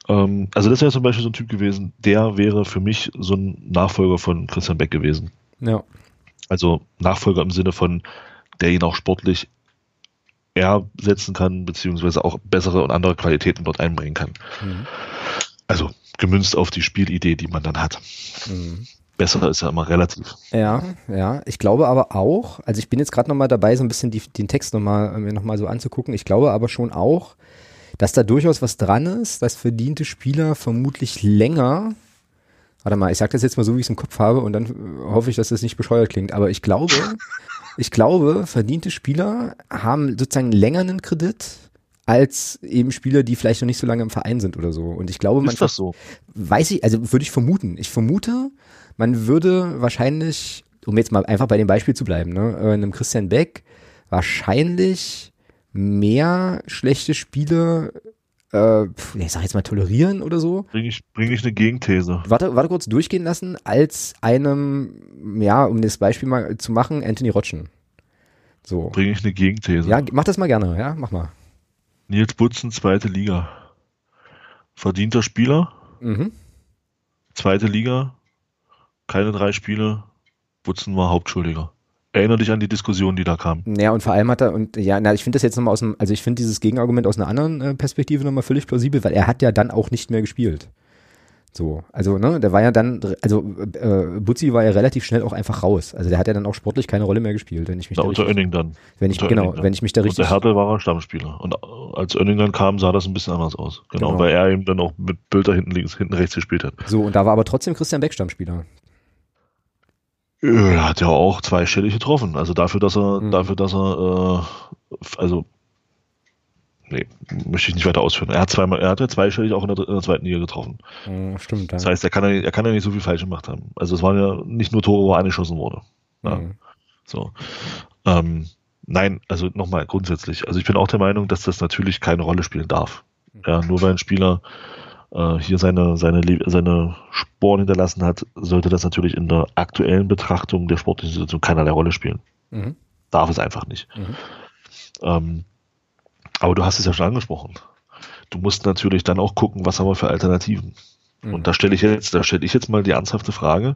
Ähm, also das wäre zum Beispiel so ein Typ gewesen, der wäre für mich so ein Nachfolger von Christian Beck gewesen. Ja. Also Nachfolger im Sinne von, der ihn auch sportlich er setzen kann, beziehungsweise auch bessere und andere Qualitäten dort einbringen kann. Mhm. Also gemünzt auf die Spielidee, die man dann hat. Mhm. Besser ist ja immer relativ. Ja, ja. Ich glaube aber auch, also ich bin jetzt gerade nochmal dabei, so ein bisschen die, den Text nochmal mir nochmal so anzugucken. Ich glaube aber schon auch, dass da durchaus was dran ist, dass verdiente Spieler vermutlich länger Warte mal, ich sage das jetzt mal so, wie ich es im Kopf habe und dann hoffe ich, dass das nicht bescheuert klingt. Aber ich glaube, ich glaube, verdiente Spieler haben sozusagen länger einen Kredit als eben Spieler, die vielleicht noch nicht so lange im Verein sind oder so. Und ich glaube, man ist das so? Weiß ich, also würde ich vermuten. Ich vermute, man würde wahrscheinlich, um jetzt mal einfach bei dem Beispiel zu bleiben, ne, äh, einem Christian Beck wahrscheinlich mehr schlechte Spiele äh, ich sag jetzt mal tolerieren oder so. Bring ich, bring ich eine Gegenthese. Warte, warte kurz durchgehen lassen, als einem, ja, um das Beispiel mal zu machen, Anthony Rotschen. So. Bring ich eine Gegenthese. Ja, mach das mal gerne, ja, mach mal. Nils Butzen, zweite Liga. Verdienter Spieler. Mhm. Zweite Liga. Keine drei Spiele. Butzen war Hauptschuldiger. Erinnere dich an die Diskussion, die da kam. Ja, und vor allem hat er, und ja, na, ich finde das jetzt nochmal aus dem, also ich finde dieses Gegenargument aus einer anderen äh, Perspektive nochmal völlig plausibel, weil er hat ja dann auch nicht mehr gespielt. So, also, ne, der war ja dann, also äh, Butzi war ja relativ schnell auch einfach raus. Also der hat ja dann auch sportlich keine Rolle mehr gespielt, wenn ich mich Na, da unter richtig, Önning dann. Wenn ich, unter genau, wenn ich mich da richtig. Und der Hertel war er Stammspieler. Und als Önning dann kam, sah das ein bisschen anders aus. Genau, genau. weil er eben dann auch mit Bilder hinten links, hinten rechts gespielt hat. So, und da war aber trotzdem Christian Beck Stammspieler. Er hat ja auch zweistellig getroffen. Also dafür, dass er, mhm. dafür, dass er, äh, also, nee, möchte ich nicht weiter ausführen. Er hat zweimal, er hat ja zweistellig auch in der, in der zweiten Liga getroffen. Mhm, stimmt. Ja. Das heißt, er kann ja, er kann ja nicht so viel falsch gemacht haben. Also es waren ja nicht nur Tore, wo er angeschossen wurde. Ja. Mhm. So. Ähm, nein, also nochmal grundsätzlich. Also ich bin auch der Meinung, dass das natürlich keine Rolle spielen darf. Ja, nur weil ein Spieler hier seine, seine, seine Sporen hinterlassen hat, sollte das natürlich in der aktuellen Betrachtung der sportlichen Situation keinerlei Rolle spielen. Mhm. Darf es einfach nicht. Mhm. Ähm, aber du hast es ja schon angesprochen. Du musst natürlich dann auch gucken, was haben wir für Alternativen. Mhm. Und da stelle ich jetzt, da stelle ich jetzt mal die ernsthafte Frage: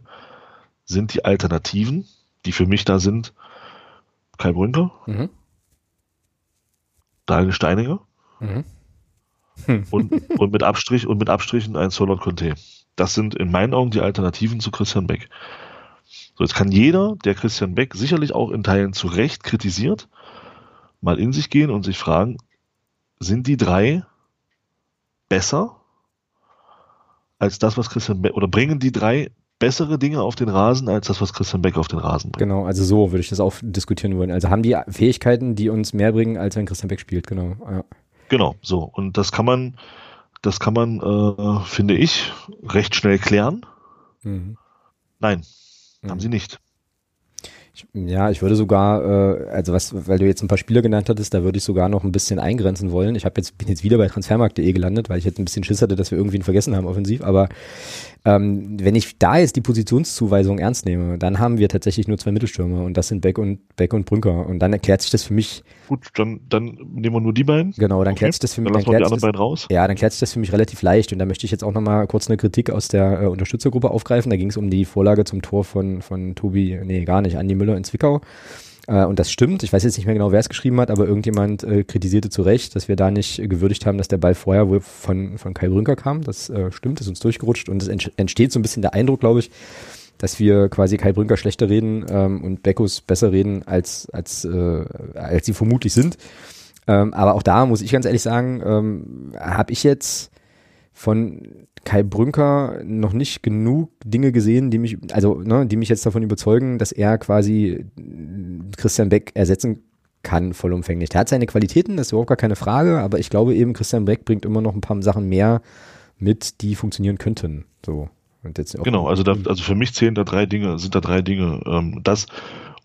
Sind die Alternativen, die für mich da sind, Kai Brünker, mhm. Daniel Steininger, mhm. Und, und mit Abstrich und mit Abstrichen ein Solot Conte. Das sind in meinen Augen die Alternativen zu Christian Beck. So, jetzt kann jeder, der Christian Beck sicherlich auch in Teilen zu Recht kritisiert, mal in sich gehen und sich fragen, sind die drei besser als das, was Christian Beck, oder bringen die drei bessere Dinge auf den Rasen als das, was Christian Beck auf den Rasen bringt? Genau, also so würde ich das auch diskutieren wollen. Also haben die Fähigkeiten, die uns mehr bringen, als wenn Christian Beck spielt, genau. Ja. Genau, so. Und das kann man, das kann man, äh, finde ich, recht schnell klären. Mhm. Nein, mhm. haben sie nicht. Ich, ja, ich würde sogar, äh, also was, weil du jetzt ein paar Spieler genannt hattest, da würde ich sogar noch ein bisschen eingrenzen wollen. Ich habe jetzt bin jetzt wieder bei transfermarkt.de gelandet, weil ich jetzt ein bisschen Schiss hatte, dass wir irgendwen vergessen haben offensiv. Aber ähm, wenn ich da jetzt die Positionszuweisung ernst nehme, dann haben wir tatsächlich nur zwei Mittelstürmer und das sind Beck und Beck und Brünker. Und dann erklärt sich das für mich. Gut, dann, dann nehmen wir nur die beiden. Genau, dann okay. klärt sich das für mich. Dann lassen wir die anderen beiden raus. Ja, dann klärt sich das für mich relativ leicht. Und da möchte ich jetzt auch nochmal kurz eine Kritik aus der äh, Unterstützergruppe aufgreifen. Da ging es um die Vorlage zum Tor von, von Tobi, nee, gar nicht, Andi Müller in Zwickau. Äh, und das stimmt. Ich weiß jetzt nicht mehr genau, wer es geschrieben hat, aber irgendjemand äh, kritisierte zu Recht, dass wir da nicht gewürdigt haben, dass der Ball vorher wohl von, von Kai Brünker kam. Das äh, stimmt, ist uns durchgerutscht und es entsteht so ein bisschen der Eindruck, glaube ich, dass wir quasi Kai Brünker schlechter reden ähm, und Beckus besser reden, als, als, äh, als sie vermutlich sind. Ähm, aber auch da muss ich ganz ehrlich sagen, ähm, habe ich jetzt von Kai Brünker noch nicht genug Dinge gesehen, die mich, also, ne, die mich jetzt davon überzeugen, dass er quasi Christian Beck ersetzen kann vollumfänglich. Der hat seine Qualitäten, das ist überhaupt gar keine Frage, aber ich glaube eben, Christian Beck bringt immer noch ein paar Sachen mehr mit, die funktionieren könnten. So. Und jetzt genau, also, da, also für mich zählen da drei Dinge, sind da drei Dinge. Ähm, das,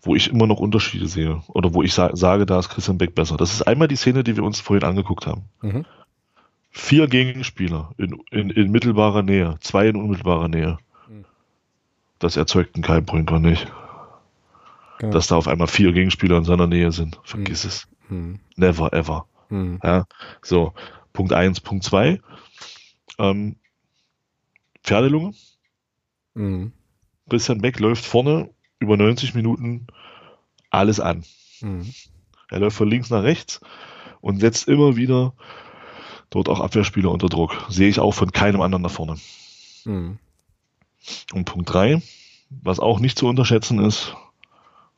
wo ich immer noch Unterschiede sehe oder wo ich sa sage, da ist Christian Beck besser. Das ist einmal die Szene, die wir uns vorhin angeguckt haben. Mhm. Vier Gegenspieler in, in, in mittelbarer Nähe, zwei in unmittelbarer Nähe. Mhm. Das erzeugt einen Keimbrünker nicht. Ja. Dass da auf einmal vier Gegenspieler in seiner Nähe sind. Vergiss mhm. es. Mhm. Never ever. Mhm. Ja, so, Punkt eins, Punkt zwei. Ähm, Pferdelunge. Mhm. Christian Beck läuft vorne über 90 Minuten alles an. Er läuft von links nach rechts und setzt immer wieder dort auch Abwehrspieler unter Druck. Sehe ich auch von keinem anderen da vorne. Mhm. Und Punkt drei, was auch nicht zu unterschätzen ist,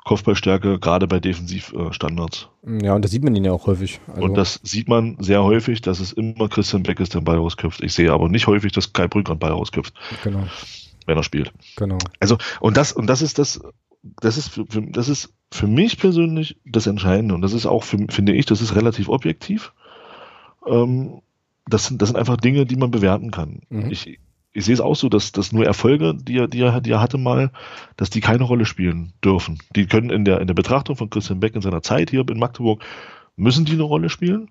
Kopfballstärke, gerade bei Defensivstandards. Ja, und das sieht man ihn ja auch häufig. Also und das sieht man sehr häufig, dass es immer Christian Beck ist, der den Ball rausköpft. Ich sehe aber nicht häufig, dass Kai Brücker den Ball rausköpft. Genau. Wenn er spielt. Genau. Also, und das, und das ist das, das ist für, das ist für mich persönlich das Entscheidende. Und das ist auch, für, finde ich, das ist relativ objektiv. Ähm, das, sind, das sind einfach Dinge, die man bewerten kann. Mhm. Ich, ich sehe es auch so, dass, dass nur Erfolge, die er, die, er, die er hatte mal, dass die keine Rolle spielen dürfen. Die können in der, in der Betrachtung von Christian Beck in seiner Zeit hier in Magdeburg, müssen die eine Rolle spielen,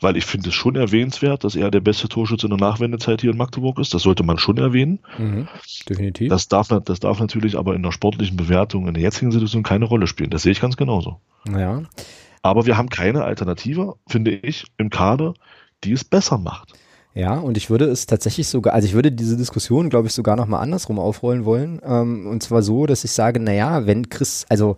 weil ich finde es schon erwähnenswert, dass er der beste Torschütze in der Nachwendezeit hier in Magdeburg ist. Das sollte man schon erwähnen. Mhm, definitiv. Das darf, das darf natürlich aber in der sportlichen Bewertung in der jetzigen Situation keine Rolle spielen. Das sehe ich ganz genauso. Ja. Aber wir haben keine Alternative, finde ich, im Kader, die es besser macht. Ja, und ich würde es tatsächlich sogar, also ich würde diese Diskussion, glaube ich, sogar nochmal andersrum aufrollen wollen. Ähm, und zwar so, dass ich sage, naja, wenn Chris, also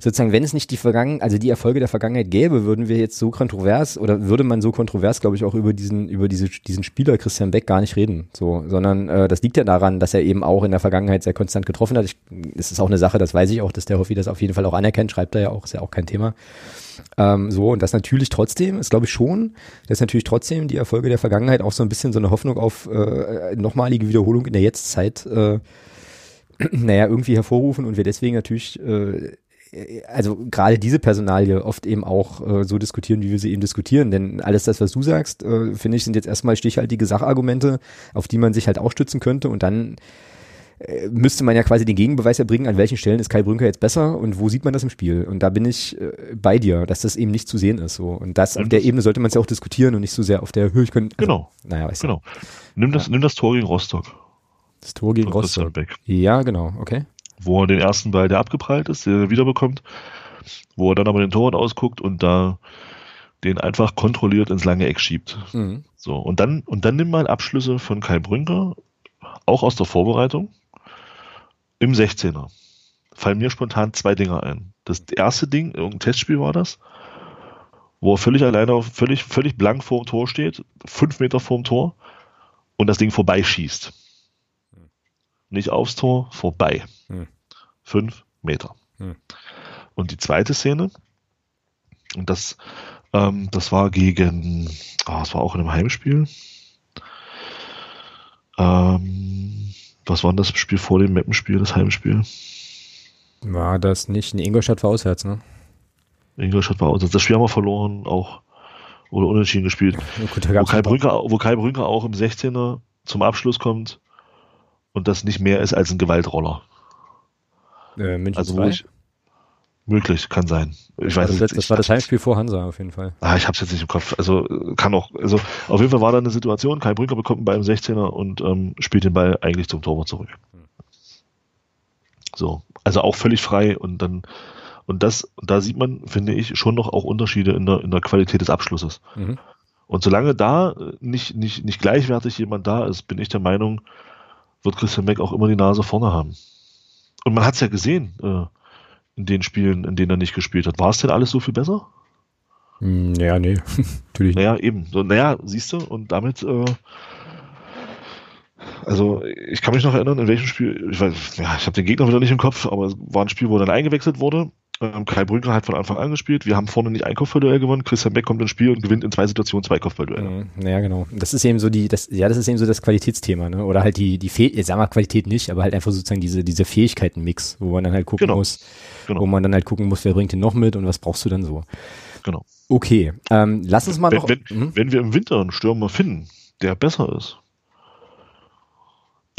sozusagen, wenn es nicht die Vergangen, also die Erfolge der Vergangenheit gäbe, würden wir jetzt so kontrovers oder würde man so kontrovers, glaube ich, auch über diesen, über diese, diesen Spieler Christian Beck gar nicht reden. So, sondern äh, das liegt ja daran, dass er eben auch in der Vergangenheit sehr konstant getroffen hat. Ich, es ist auch eine Sache, das weiß ich auch, dass der Hoffi das auf jeden Fall auch anerkennt, schreibt er ja auch, ist ja auch kein Thema. Ähm, so, und das natürlich trotzdem, ist glaube ich schon, dass natürlich trotzdem die Erfolge der Vergangenheit auch so ein bisschen so eine Hoffnung auf äh, nochmalige Wiederholung in der Jetztzeit äh, naja, irgendwie hervorrufen und wir deswegen natürlich äh, also gerade diese Personalie oft eben auch äh, so diskutieren, wie wir sie eben diskutieren. Denn alles das, was du sagst, äh, finde ich, sind jetzt erstmal stichhaltige Sachargumente, auf die man sich halt auch stützen könnte. Und dann äh, müsste man ja quasi den Gegenbeweis erbringen, an welchen Stellen ist Kai Brünker jetzt besser und wo sieht man das im Spiel. Und da bin ich äh, bei dir, dass das eben nicht zu sehen ist. So. Und das auf der Ebene sollte man es ja auch diskutieren und nicht so sehr auf der Höhe. Ich könnte, also, genau. Naja, weißt du. Genau. Nimm das, ja. nimm das Tor gegen Rostock. Das Tor gegen Rostock. Ja, genau, okay wo er den ersten Ball, der abgeprallt ist, der er wiederbekommt, wo er dann aber den Torwart ausguckt und da den einfach kontrolliert ins lange Eck schiebt. Mhm. So, und dann, und dann nimm mal Abschlüsse von Kai Brünker, auch aus der Vorbereitung, im 16er. Fallen mir spontan zwei Dinge ein. Das erste Ding, irgendein Testspiel war das, wo er völlig alleine, auf, völlig, völlig blank vor dem Tor steht, fünf Meter vor dem Tor und das Ding vorbeischießt. Nicht aufs Tor, vorbei. Hm. Fünf Meter. Hm. Und die zweite Szene, und das, ähm, das war gegen, ah, das war auch in einem Heimspiel. Ähm, was war denn das Spiel vor dem Mappenspiel, das Heimspiel? War das nicht? In Ingolstadt war auswärts, ne? Ingolstadt war auswärts. Das Spiel haben wir verloren, auch oder unentschieden gespielt. Gut, wo, Kai Brünker, wo Kai Brünker auch im 16er zum Abschluss kommt und das nicht mehr ist als ein Gewaltroller. Äh, München also, 2? Ich, möglich, kann sein. Ich weiß das, das war das Heimspiel vor Hansa auf jeden Fall. Ah, ich hab's jetzt nicht im Kopf. Also kann auch, also auf jeden Fall war da eine Situation, Kai Brünker bekommt einen Ball im 16er und ähm, spielt den Ball eigentlich zum Torwart zurück. So, also auch völlig frei und dann und das, da sieht man, finde ich, schon noch auch Unterschiede in der, in der Qualität des Abschlusses. Mhm. Und solange da nicht, nicht, nicht gleichwertig jemand da ist, bin ich der Meinung, wird Christian Beck auch immer die Nase vorne haben. Und man hat es ja gesehen äh, in den Spielen, in denen er nicht gespielt hat. War es denn alles so viel besser? Hm, ja, nee, natürlich. Naja, eben. So, naja, siehst du, und damit, äh, also ich kann mich noch erinnern, in welchem Spiel, ich weiß, ja, ich habe den Gegner wieder nicht im Kopf, aber es war ein Spiel, wo er dann eingewechselt wurde ähm, Kai Brünker hat von Anfang an gespielt. Wir haben vorne nicht ein Kopfballduell gewonnen. Christian Beck kommt ins Spiel und gewinnt in zwei Situationen zwei Kopfballduelle. Mhm, ja, genau. Das ist eben so die, das, ja, das ist eben so das Qualitätsthema, ne? Oder halt die, die Fäh sagen wir Qualität nicht, aber halt einfach sozusagen diese, diese Fähigkeiten-Mix, wo man dann halt gucken genau. muss, genau. wo man dann halt gucken muss, wer bringt den noch mit und was brauchst du dann so. Genau. Okay, ähm, lass uns mal wenn, noch. Wenn, mhm. wenn wir im Winter einen Stürmer finden, der besser ist,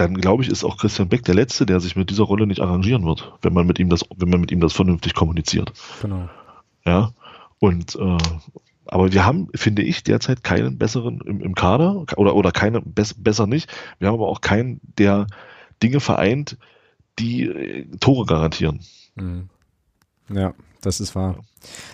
dann glaube ich, ist auch Christian Beck der Letzte, der sich mit dieser Rolle nicht arrangieren wird, wenn man mit ihm das, wenn man mit ihm das vernünftig kommuniziert. Genau. Ja. Und äh, aber wir haben, finde ich, derzeit keinen besseren im, im Kader oder, oder keine, bess, besser nicht. Wir haben aber auch keinen, der Dinge vereint, die äh, Tore garantieren. Mhm. Ja, das ist wahr.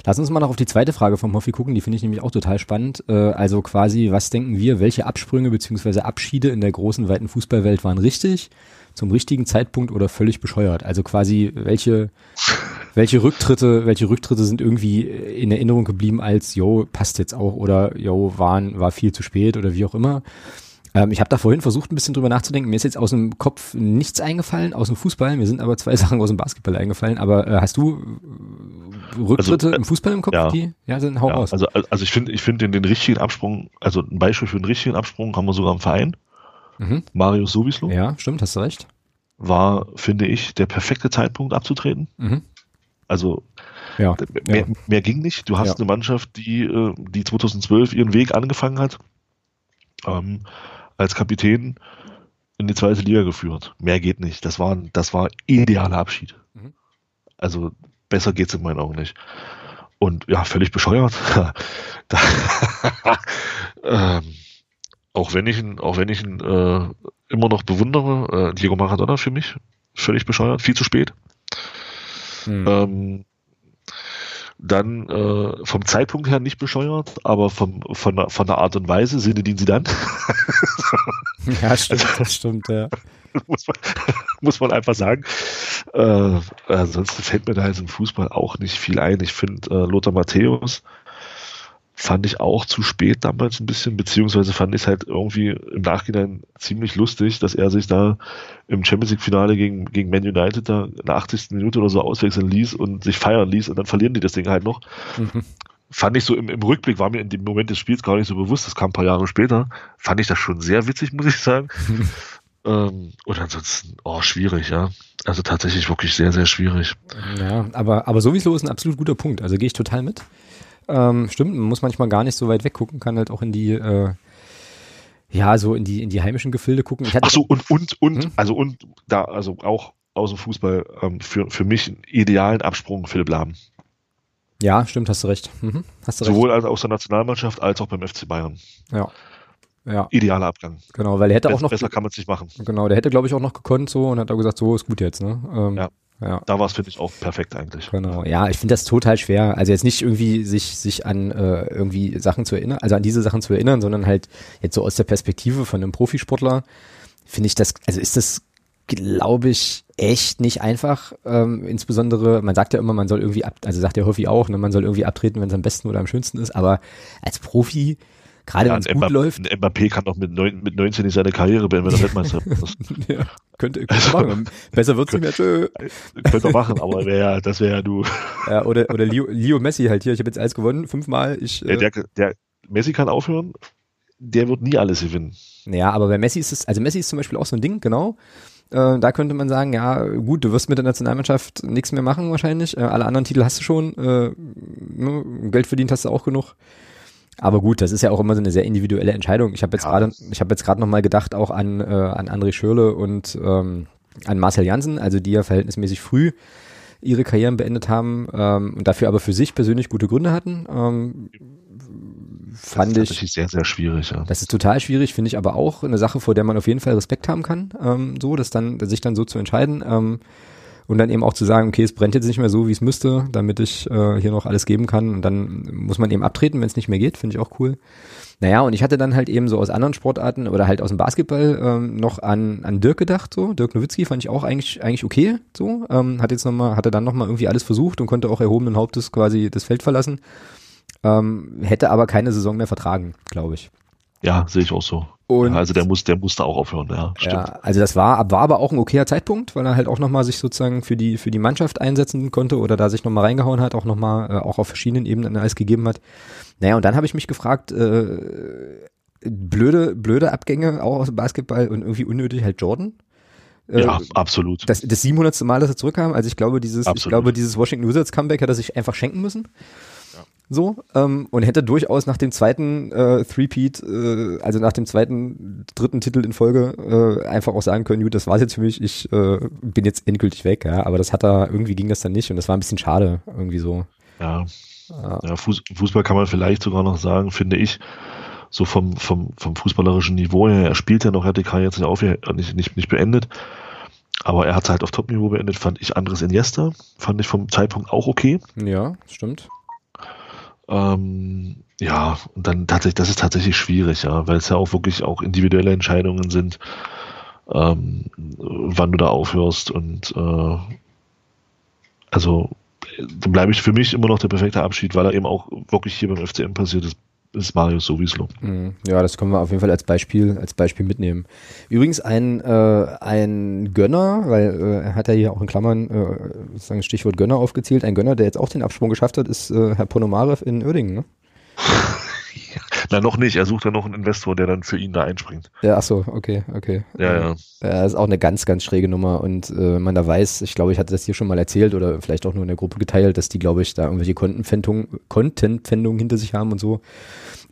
Lass uns mal noch auf die zweite Frage vom Hoffi gucken, die finde ich nämlich auch total spannend. Äh, also quasi, was denken wir, welche Absprünge beziehungsweise Abschiede in der großen, weiten Fußballwelt waren richtig, zum richtigen Zeitpunkt oder völlig bescheuert? Also quasi, welche, welche Rücktritte, welche Rücktritte sind irgendwie in Erinnerung geblieben als, yo, passt jetzt auch oder yo, waren, war viel zu spät oder wie auch immer. Ähm, ich habe da vorhin versucht, ein bisschen drüber nachzudenken. Mir ist jetzt aus dem Kopf nichts eingefallen, aus dem Fußball. Mir sind aber zwei Sachen aus dem Basketball eingefallen. Aber äh, hast du äh, Rücktritte also, äh, im Fußball im Kopf? Ja, die, ja sind hau ja, raus. Also, also ich finde, ich finde den, den richtigen Absprung, also ein Beispiel für einen richtigen Absprung haben wir sogar im Verein. Mhm. Marius Sowislo. Ja, stimmt, hast du recht. War, finde ich, der perfekte Zeitpunkt abzutreten. Mhm. Also ja, mehr, ja. mehr, ging nicht. Du hast ja. eine Mannschaft, die, äh, die 2012 ihren Weg angefangen hat. Ähm, als Kapitän in die zweite Liga geführt. Mehr geht nicht. Das war, das war idealer Abschied. Mhm. Also besser geht's in meinen Augen nicht. Und ja, völlig bescheuert. ähm, auch wenn ich ihn, auch wenn ich ihn äh, immer noch bewundere, äh, Diego Maradona für mich völlig bescheuert, viel zu spät. Mhm. Ähm, dann äh, vom Zeitpunkt her nicht bescheuert, aber vom, von, der, von der Art und Weise, Sinne dienen sie dann. ja, stimmt, also, das stimmt, ja. muss, man, muss man einfach sagen. Äh, ansonsten fällt mir da jetzt im Fußball auch nicht viel ein. Ich finde äh, Lothar Matthäus fand ich auch zu spät damals ein bisschen, beziehungsweise fand ich es halt irgendwie im Nachhinein ziemlich lustig, dass er sich da im Champions League Finale gegen, gegen Man United da in der 80. Minute oder so auswechseln ließ und sich feiern ließ und dann verlieren die das Ding halt noch. Mhm. Fand ich so im, im Rückblick, war mir in dem Moment des Spiels gar nicht so bewusst, das kam ein paar Jahre später, fand ich das schon sehr witzig, muss ich sagen. ähm, und ansonsten, oh, schwierig, ja. Also tatsächlich wirklich sehr, sehr schwierig. Ja, aber, aber sowieso ist ein absolut guter Punkt. Also gehe ich total mit. Ähm, stimmt, man muss manchmal gar nicht so weit weggucken, kann halt auch in die, äh, ja, so in die, in die heimischen Gefilde gucken. Ich Ach so, und, und, und, hm? also, und da, also auch aus dem Fußball ähm, für, für mich einen idealen Absprung Philipp Lahm. Ja, stimmt, hast du recht. Mhm, hast du Sowohl recht. aus der Nationalmannschaft als auch beim FC Bayern. Ja. Ja. Idealer Abgang. Genau, weil er hätte Best, auch noch. Besser kann man es nicht machen. Genau, der hätte, glaube ich, auch noch gekonnt so und hat auch gesagt, so ist gut jetzt, ne? Ähm, ja. Ja. Da war es, finde ich, auch perfekt eigentlich. Genau, ja, ich finde das total schwer. Also jetzt nicht irgendwie sich, sich an äh, irgendwie Sachen zu erinnern, also an diese Sachen zu erinnern, sondern halt jetzt so aus der Perspektive von einem Profisportler, finde ich das, also ist das, glaube ich, echt nicht einfach. Ähm, insbesondere, man sagt ja immer, man soll irgendwie ab, also sagt der Hoffi auch, ne, man soll irgendwie abtreten, wenn es am besten oder am schönsten ist, aber als Profi Gerade ja, wenn es gut Mbappé, läuft. Ein Mbappé kann doch mit, neun, mit 19 nicht seine Karriere beenden, wenn er Weltmeister ist. ja, könnte, könnte also, machen. Besser wird's nicht mehr. Tschö. Könnte machen, aber wär, das wäre ja du. Ja, oder, oder Leo, Leo Messi halt hier. Ich habe jetzt alles gewonnen, fünfmal. Ich, äh, der, der, Messi kann aufhören, der wird nie alles gewinnen. Ja, aber bei Messi ist es, also Messi ist zum Beispiel auch so ein Ding, genau. Äh, da könnte man sagen, ja, gut, du wirst mit der Nationalmannschaft nichts mehr machen wahrscheinlich. Äh, alle anderen Titel hast du schon. Äh, ne, Geld verdient hast du auch genug. Aber gut, das ist ja auch immer so eine sehr individuelle Entscheidung. Ich habe jetzt ja. gerade, ich habe jetzt gerade noch mal gedacht auch an äh, an André Schürle und ähm, an Marcel Janssen, also die ja verhältnismäßig früh ihre Karrieren beendet haben ähm, und dafür aber für sich persönlich gute Gründe hatten. Ähm, fand das ist ich sehr sehr schwierig. Ja. Das ist total schwierig, finde ich aber auch eine Sache, vor der man auf jeden Fall Respekt haben kann. Ähm, so, das dann sich dann so zu entscheiden. Ähm, und dann eben auch zu sagen, okay, es brennt jetzt nicht mehr so, wie es müsste, damit ich äh, hier noch alles geben kann. Und dann muss man eben abtreten, wenn es nicht mehr geht, finde ich auch cool. Naja, und ich hatte dann halt eben so aus anderen Sportarten oder halt aus dem Basketball ähm, noch an, an Dirk gedacht, so. Dirk Nowitzki fand ich auch eigentlich, eigentlich okay, so. Ähm, hat jetzt nochmal, hatte dann nochmal irgendwie alles versucht und konnte auch erhobenen Hauptes quasi das Feld verlassen. Ähm, hätte aber keine Saison mehr vertragen, glaube ich. Ja, sehe ich auch so. Und ja, also der muss, der musste auch aufhören, ja, stimmt. Ja, also das war, war aber auch ein okayer Zeitpunkt, weil er halt auch nochmal sich sozusagen für die, für die Mannschaft einsetzen konnte oder da sich nochmal reingehauen hat, auch nochmal, äh, auch auf verschiedenen Ebenen alles gegeben hat. Naja, und dann habe ich mich gefragt, äh, blöde, blöde Abgänge auch aus dem Basketball und irgendwie unnötig halt Jordan. Äh, ja, absolut. Das, das 700. Mal, dass er zurückkam. Also ich glaube, dieses, absolut. ich glaube, dieses Washington Wizards Comeback hat er sich einfach schenken müssen. So, ähm, und hätte durchaus nach dem zweiten äh, Three-Peat, äh, also nach dem zweiten, dritten Titel in Folge, äh, einfach auch sagen können, gut, das war's jetzt für mich, ich äh, bin jetzt endgültig weg, ja. Aber das hat er, irgendwie ging das dann nicht und das war ein bisschen schade, irgendwie so. Ja. ja. Fuß, Fußball kann man vielleicht sogar noch sagen, finde ich, so vom, vom, vom fußballerischen Niveau her, er spielt ja noch, er hat die Karriere jetzt nicht, auf, nicht, nicht, nicht beendet. Aber er hat halt auf Top-Niveau beendet, fand ich Andres Iniesta, fand ich vom Zeitpunkt auch okay. Ja, stimmt. Ähm, ja, und dann tatsächlich, das ist tatsächlich schwierig, ja, weil es ja auch wirklich auch individuelle Entscheidungen sind, ähm, wann du da aufhörst und äh, also dann bleibe ich für mich immer noch der perfekte Abschied, weil er eben auch wirklich hier beim FCM passiert ist ist Mario Sowieso. Mhm. Ja, das können wir auf jeden Fall als Beispiel, als Beispiel mitnehmen. Übrigens ein, äh, ein Gönner, weil äh, er hat ja hier auch in Klammern äh, sozusagen Stichwort Gönner aufgezählt, ein Gönner, der jetzt auch den Absprung geschafft hat, ist äh, Herr Ponomarev in Uerdingen, ne? Na, noch nicht. Er sucht ja noch einen Investor, der dann für ihn da einspringt. Ja, ach so, okay, okay. Ja, ja. Ja, ist auch eine ganz, ganz schräge Nummer und äh, man da weiß, ich glaube, ich hatte das hier schon mal erzählt oder vielleicht auch nur in der Gruppe geteilt, dass die, glaube ich, da irgendwelche Content-Pfändungen hinter sich haben und so.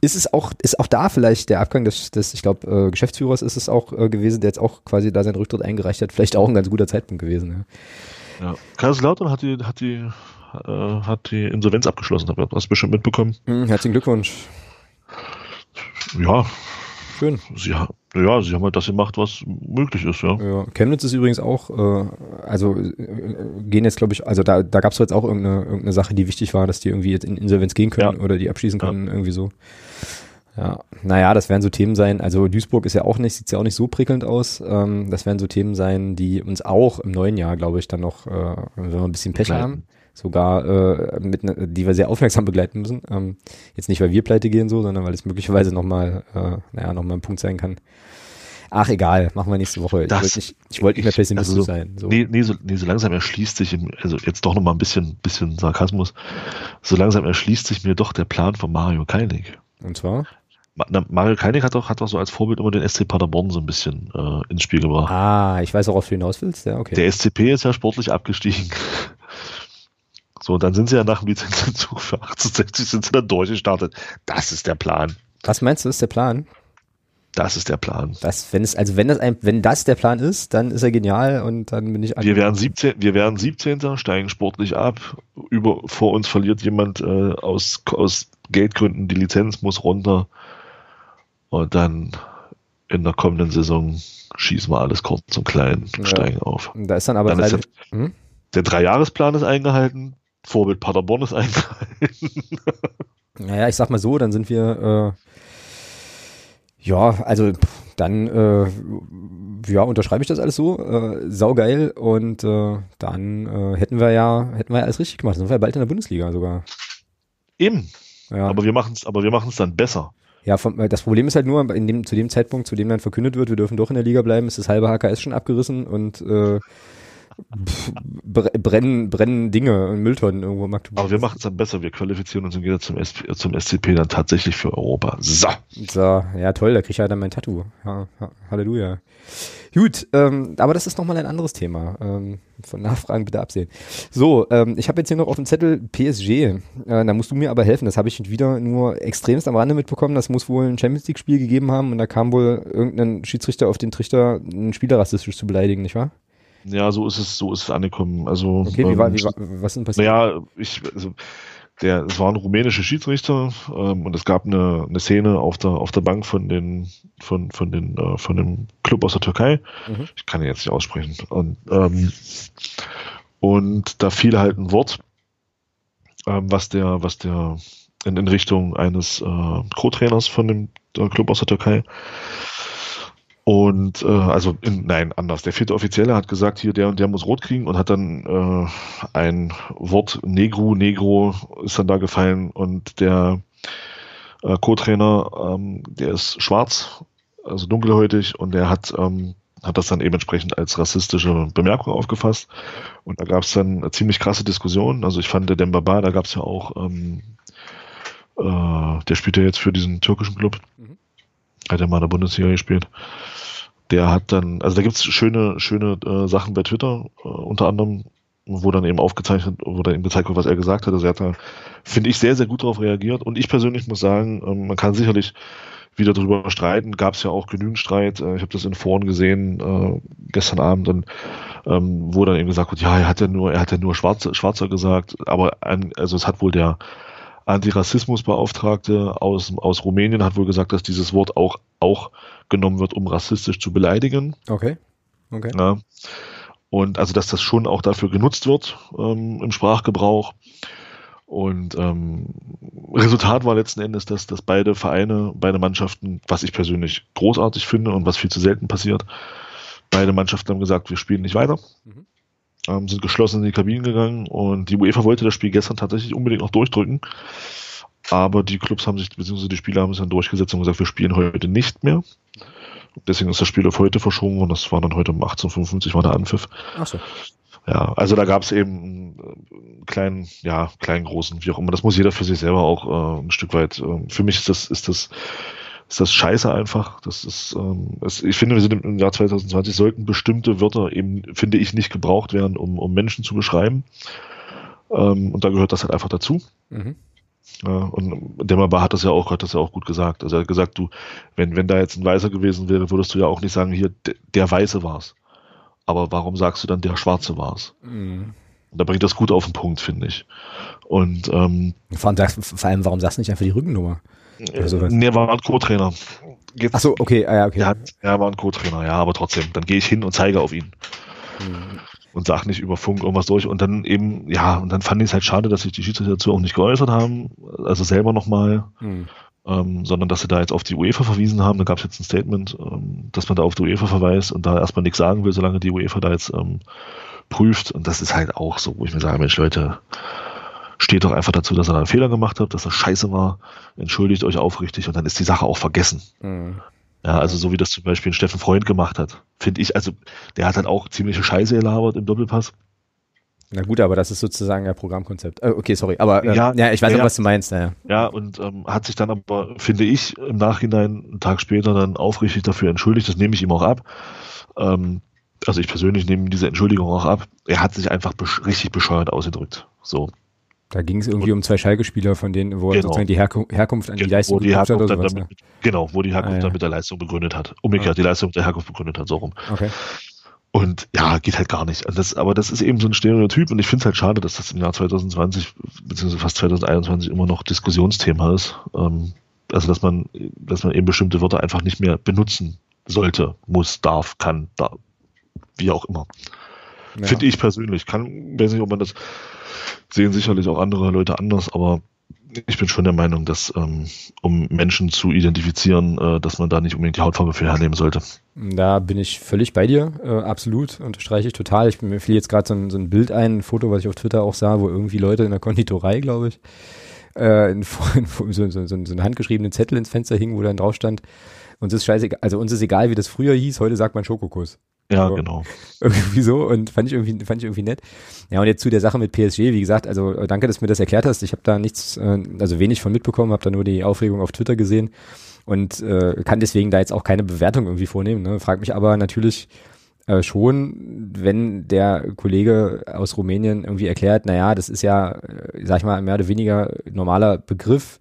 Ist es auch, ist auch da vielleicht der Abgang des, des ich glaube, äh, Geschäftsführers ist es auch äh, gewesen, der jetzt auch quasi da seinen Rücktritt eingereicht hat, vielleicht auch ein ganz guter Zeitpunkt gewesen. Ja. ja. Kaiserslautern hat die, hat die, äh, hat die Insolvenz abgeschlossen, hast du bestimmt mitbekommen. Hm, herzlichen Glückwunsch. Ja. Schön. Sie, ja, sie haben halt das gemacht, was möglich ist, ja. ja. Chemnitz ist übrigens auch, äh, also äh, gehen jetzt, glaube ich, also da, da gab es jetzt auch irgendeine, irgendeine Sache, die wichtig war, dass die irgendwie jetzt in Insolvenz gehen können ja. oder die abschließen können, ja. irgendwie so. Ja, naja, das werden so Themen sein. Also Duisburg ist ja auch nicht, sieht ja auch nicht so prickelnd aus. Ähm, das werden so Themen sein, die uns auch im neuen Jahr, glaube ich, dann noch, äh, wenn wir ein bisschen Pech Begleiten. haben, sogar äh, mit, ne, die wir sehr aufmerksam begleiten müssen. Ähm, jetzt nicht, weil wir pleite gehen so, sondern weil es möglicherweise nochmal, äh, naja, nochmal ein Punkt sein kann. Ach, egal, machen wir nächste Woche. Das, ich wollte nicht, ich wollt nicht mehr pessimistisch also so, sein. So. Nee, nee, so, nee, so langsam erschließt sich, im, also jetzt doch nochmal ein bisschen, bisschen Sarkasmus, so langsam erschließt sich mir doch der Plan von Mario Keinig. Und zwar? Mario Keinig hat doch, hat doch so als Vorbild immer den SC Paderborn so ein bisschen äh, ins Spiel gebracht. Ah, ich weiß auch, auf du hinaus willst, ja, okay. Der SCP ist ja sportlich abgestiegen. So, dann sind sie ja nach dem Lizenzentzug für 1860 sind sie dann durchgestartet. Das ist der Plan. Was meinst du, ist der Plan? Das ist der Plan. Das, wenn es, also wenn das ein, wenn das der Plan ist, dann ist er genial und dann bin ich Wir werden 17, wir werden 17. steigen sportlich ab. Über, vor uns verliert jemand äh, aus, aus Geldgründen die Lizenz, muss runter. Und dann in der kommenden Saison schießen wir alles kurz und klein, ja. steigen auf. Da ist dann aber dann ist der, hm? der Dreijahresplan ist eingehalten, Vorbild Paderborn ist eingehalten. naja, ich sag mal so, dann sind wir, äh, ja, also dann, äh, ja, unterschreibe ich das alles so, äh, saugeil und äh, dann äh, hätten wir ja, hätten wir ja alles richtig gemacht, dann sind wir ja bald in der Bundesliga sogar. Eben. Ja. Aber wir machen es, aber wir machen es dann besser. Ja, vom, äh, das Problem ist halt nur, in dem, zu dem Zeitpunkt, zu dem dann verkündet wird, wir dürfen doch in der Liga bleiben, ist das halbe HKS schon abgerissen und äh, brennen, brennen Dinge in Mülltonnen irgendwo im Magdeburg. Aber wir machen es dann besser. Wir qualifizieren uns im Gegensatz zum, SP, zum SCP dann tatsächlich für Europa. So. So, ja toll, da krieg ich ja dann mein Tattoo. Ja, Halleluja. Gut, ähm, aber das ist nochmal ein anderes Thema. Ähm, von Nachfragen bitte absehen. So, ähm, ich habe jetzt hier noch auf dem Zettel PSG. Äh, da musst du mir aber helfen. Das habe ich wieder nur extremst am Rande mitbekommen. Das muss wohl ein Champions League-Spiel gegeben haben und da kam wohl irgendein Schiedsrichter auf den Trichter, einen Spieler rassistisch zu beleidigen, nicht wahr? Ja, so ist es, so ist es angekommen. Also, okay, wie war, wie war, was ist denn passiert? Naja, ich, also, der, es war ein rumänischer Schiedsrichter ähm, und es gab eine, eine Szene auf der, auf der Bank von den, von, von den, äh, von dem Club aus der Türkei. Mhm. Ich kann ihn jetzt nicht aussprechen. Und, ähm, und da fiel halt ein Wort, ähm, was der, was der in, in Richtung eines äh, Co-Trainers von dem Club aus der Türkei und äh, also in, nein, anders. Der vierte Offizielle hat gesagt, hier der und der muss rot kriegen und hat dann äh, ein Wort Negro, Negro ist dann da gefallen und der äh, Co-Trainer, ähm, der ist schwarz, also dunkelhäutig und der hat ähm, hat das dann eben entsprechend als rassistische Bemerkung aufgefasst. Und da gab es dann ziemlich krasse Diskussion. Also ich fand der Dembaba, da gab es ja auch, ähm, äh, der spielt ja jetzt für diesen türkischen Club. Mhm. Hat ja mal in der Bundesliga gespielt der hat dann, also da gibt's schöne, schöne äh, Sachen bei Twitter, äh, unter anderem, wo dann eben aufgezeichnet, wo dann eben gezeigt wird, was er gesagt hat. Also er hat da, finde ich, sehr, sehr gut darauf reagiert. Und ich persönlich muss sagen, ähm, man kann sicherlich wieder darüber streiten. Gab es ja auch genügend Streit. Äh, ich habe das in Foren gesehen äh, gestern Abend, und, ähm, wo dann eben gesagt wird, ja, er hat ja nur, er hat ja nur Schwarzer, Schwarzer gesagt, aber an, also es hat wohl der Antirassismusbeauftragte aus, aus Rumänien hat wohl gesagt, dass dieses Wort auch, auch genommen wird, um rassistisch zu beleidigen. Okay. Okay. Ja. Und also, dass das schon auch dafür genutzt wird ähm, im Sprachgebrauch. Und ähm, Resultat war letzten Endes, dass, dass beide Vereine, beide Mannschaften, was ich persönlich großartig finde und was viel zu selten passiert, beide Mannschaften haben gesagt, wir spielen nicht weiter. Mhm. Ähm, sind geschlossen in die Kabinen gegangen und die UEFA wollte das Spiel gestern tatsächlich unbedingt noch durchdrücken. Aber die Clubs haben sich, beziehungsweise die Spieler haben sich dann durchgesetzt und gesagt, wir spielen heute nicht mehr. Deswegen ist das Spiel auf heute verschoben und das war dann heute um 18.55 war der Anpfiff. Ach so. Ja, also da gab es eben einen kleinen, ja, kleinen, großen, wie auch immer. Das muss jeder für sich selber auch äh, ein Stück weit. Äh, für mich ist das, ist das, ist das scheiße einfach. Das ist, ähm, es, ich finde, wir sind im Jahr 2020 sollten bestimmte Wörter eben, finde ich, nicht gebraucht werden, um, um Menschen zu beschreiben. Ähm, und da gehört das halt einfach dazu. Mhm. Ja, und Demmerbar hat das ja auch, hat das ja auch gut gesagt. Also er hat gesagt, du, wenn, wenn da jetzt ein Weißer gewesen wäre, würdest du ja auch nicht sagen, hier, der, der Weiße war's. Aber warum sagst du dann, der Schwarze war's? Mhm. Da bringt das gut auf den Punkt, finde ich. Und ähm, vor, allem, vor allem, warum sagst du nicht einfach die Rückennummer? Oder Nee, war ein Co-Trainer. Ach so, okay, ah, ja, okay. Er, er war ein Co-Trainer, ja, aber trotzdem. Dann gehe ich hin und zeige auf ihn. Mhm und sag nicht über Funk irgendwas durch. Und dann eben, ja, und dann fand ich es halt schade, dass sich die Schiedsrichter dazu auch nicht geäußert haben, also selber nochmal, hm. ähm, sondern dass sie da jetzt auf die UEFA verwiesen haben. Da gab es jetzt ein Statement, ähm, dass man da auf die UEFA verweist und da erstmal nichts sagen will, solange die UEFA da jetzt ähm, prüft. Und das ist halt auch so, wo ich mir sage, Mensch, Leute, steht doch einfach dazu, dass er einen Fehler gemacht hat, dass er scheiße war, entschuldigt euch aufrichtig und dann ist die Sache auch vergessen. Mhm. Ja, also so wie das zum Beispiel ein Steffen Freund gemacht hat. Finde ich, also der hat halt auch ziemliche Scheiße gelabert im Doppelpass. Na gut, aber das ist sozusagen ein Programmkonzept. Äh, okay, sorry, aber äh, ja, ja, ich weiß ja, auch, was du meinst. Naja. Ja, und ähm, hat sich dann aber, finde ich, im Nachhinein, einen Tag später dann aufrichtig dafür entschuldigt. Das nehme ich ihm auch ab. Ähm, also ich persönlich nehme diese Entschuldigung auch ab. Er hat sich einfach besch richtig bescheuert ausgedrückt. So. Da ging es irgendwie um zwei Schalke-Spieler, von denen, wo genau. sozusagen die Herku Herkunft an die Leistung gegründet hat oder sowas. Damit, ne? Genau, wo die Herkunft ah, ja. dann mit der Leistung begründet hat. Umgekehrt, ah. die Leistung mit der Herkunft begründet hat, so rum. Okay. Und ja, geht halt gar nicht. Das, aber das ist eben so ein Stereotyp und ich finde es halt schade, dass das im Jahr 2020 beziehungsweise fast 2021 immer noch Diskussionsthema ist. Ähm, also dass man, dass man eben bestimmte Wörter einfach nicht mehr benutzen sollte, muss, darf, kann, da, wie auch immer. Ja. Finde ich persönlich. Kann, weiß nicht, ob man das sehen sicherlich auch andere Leute anders, aber ich bin schon der Meinung, dass um, um Menschen zu identifizieren, äh, dass man da nicht unbedingt die Hautfarbe für hernehmen sollte. Da bin ich völlig bei dir, äh, absolut, unterstreiche ich total. Ich, mir fiel jetzt gerade so, ein, so ein Bild ein, ein Foto, was ich auf Twitter auch sah, wo irgendwie Leute in der Konditorei, glaube ich, äh, in, in, so, so, so, einen handgeschriebenen Zettel ins Fenster hing, wo dann drauf stand, uns ist scheißegal, also uns ist egal, wie das früher hieß, heute sagt man Schokokuss. Ja, so, genau. Irgendwie so und fand ich irgendwie fand ich irgendwie nett. Ja, und jetzt zu der Sache mit PSG, wie gesagt, also äh, danke, dass du mir das erklärt hast. Ich habe da nichts äh, also wenig von mitbekommen, habe da nur die Aufregung auf Twitter gesehen und äh, kann deswegen da jetzt auch keine Bewertung irgendwie vornehmen, ne? Frag mich aber natürlich äh, schon, wenn der Kollege aus Rumänien irgendwie erklärt, naja, das ist ja, äh, sag ich mal, mehr oder weniger normaler Begriff,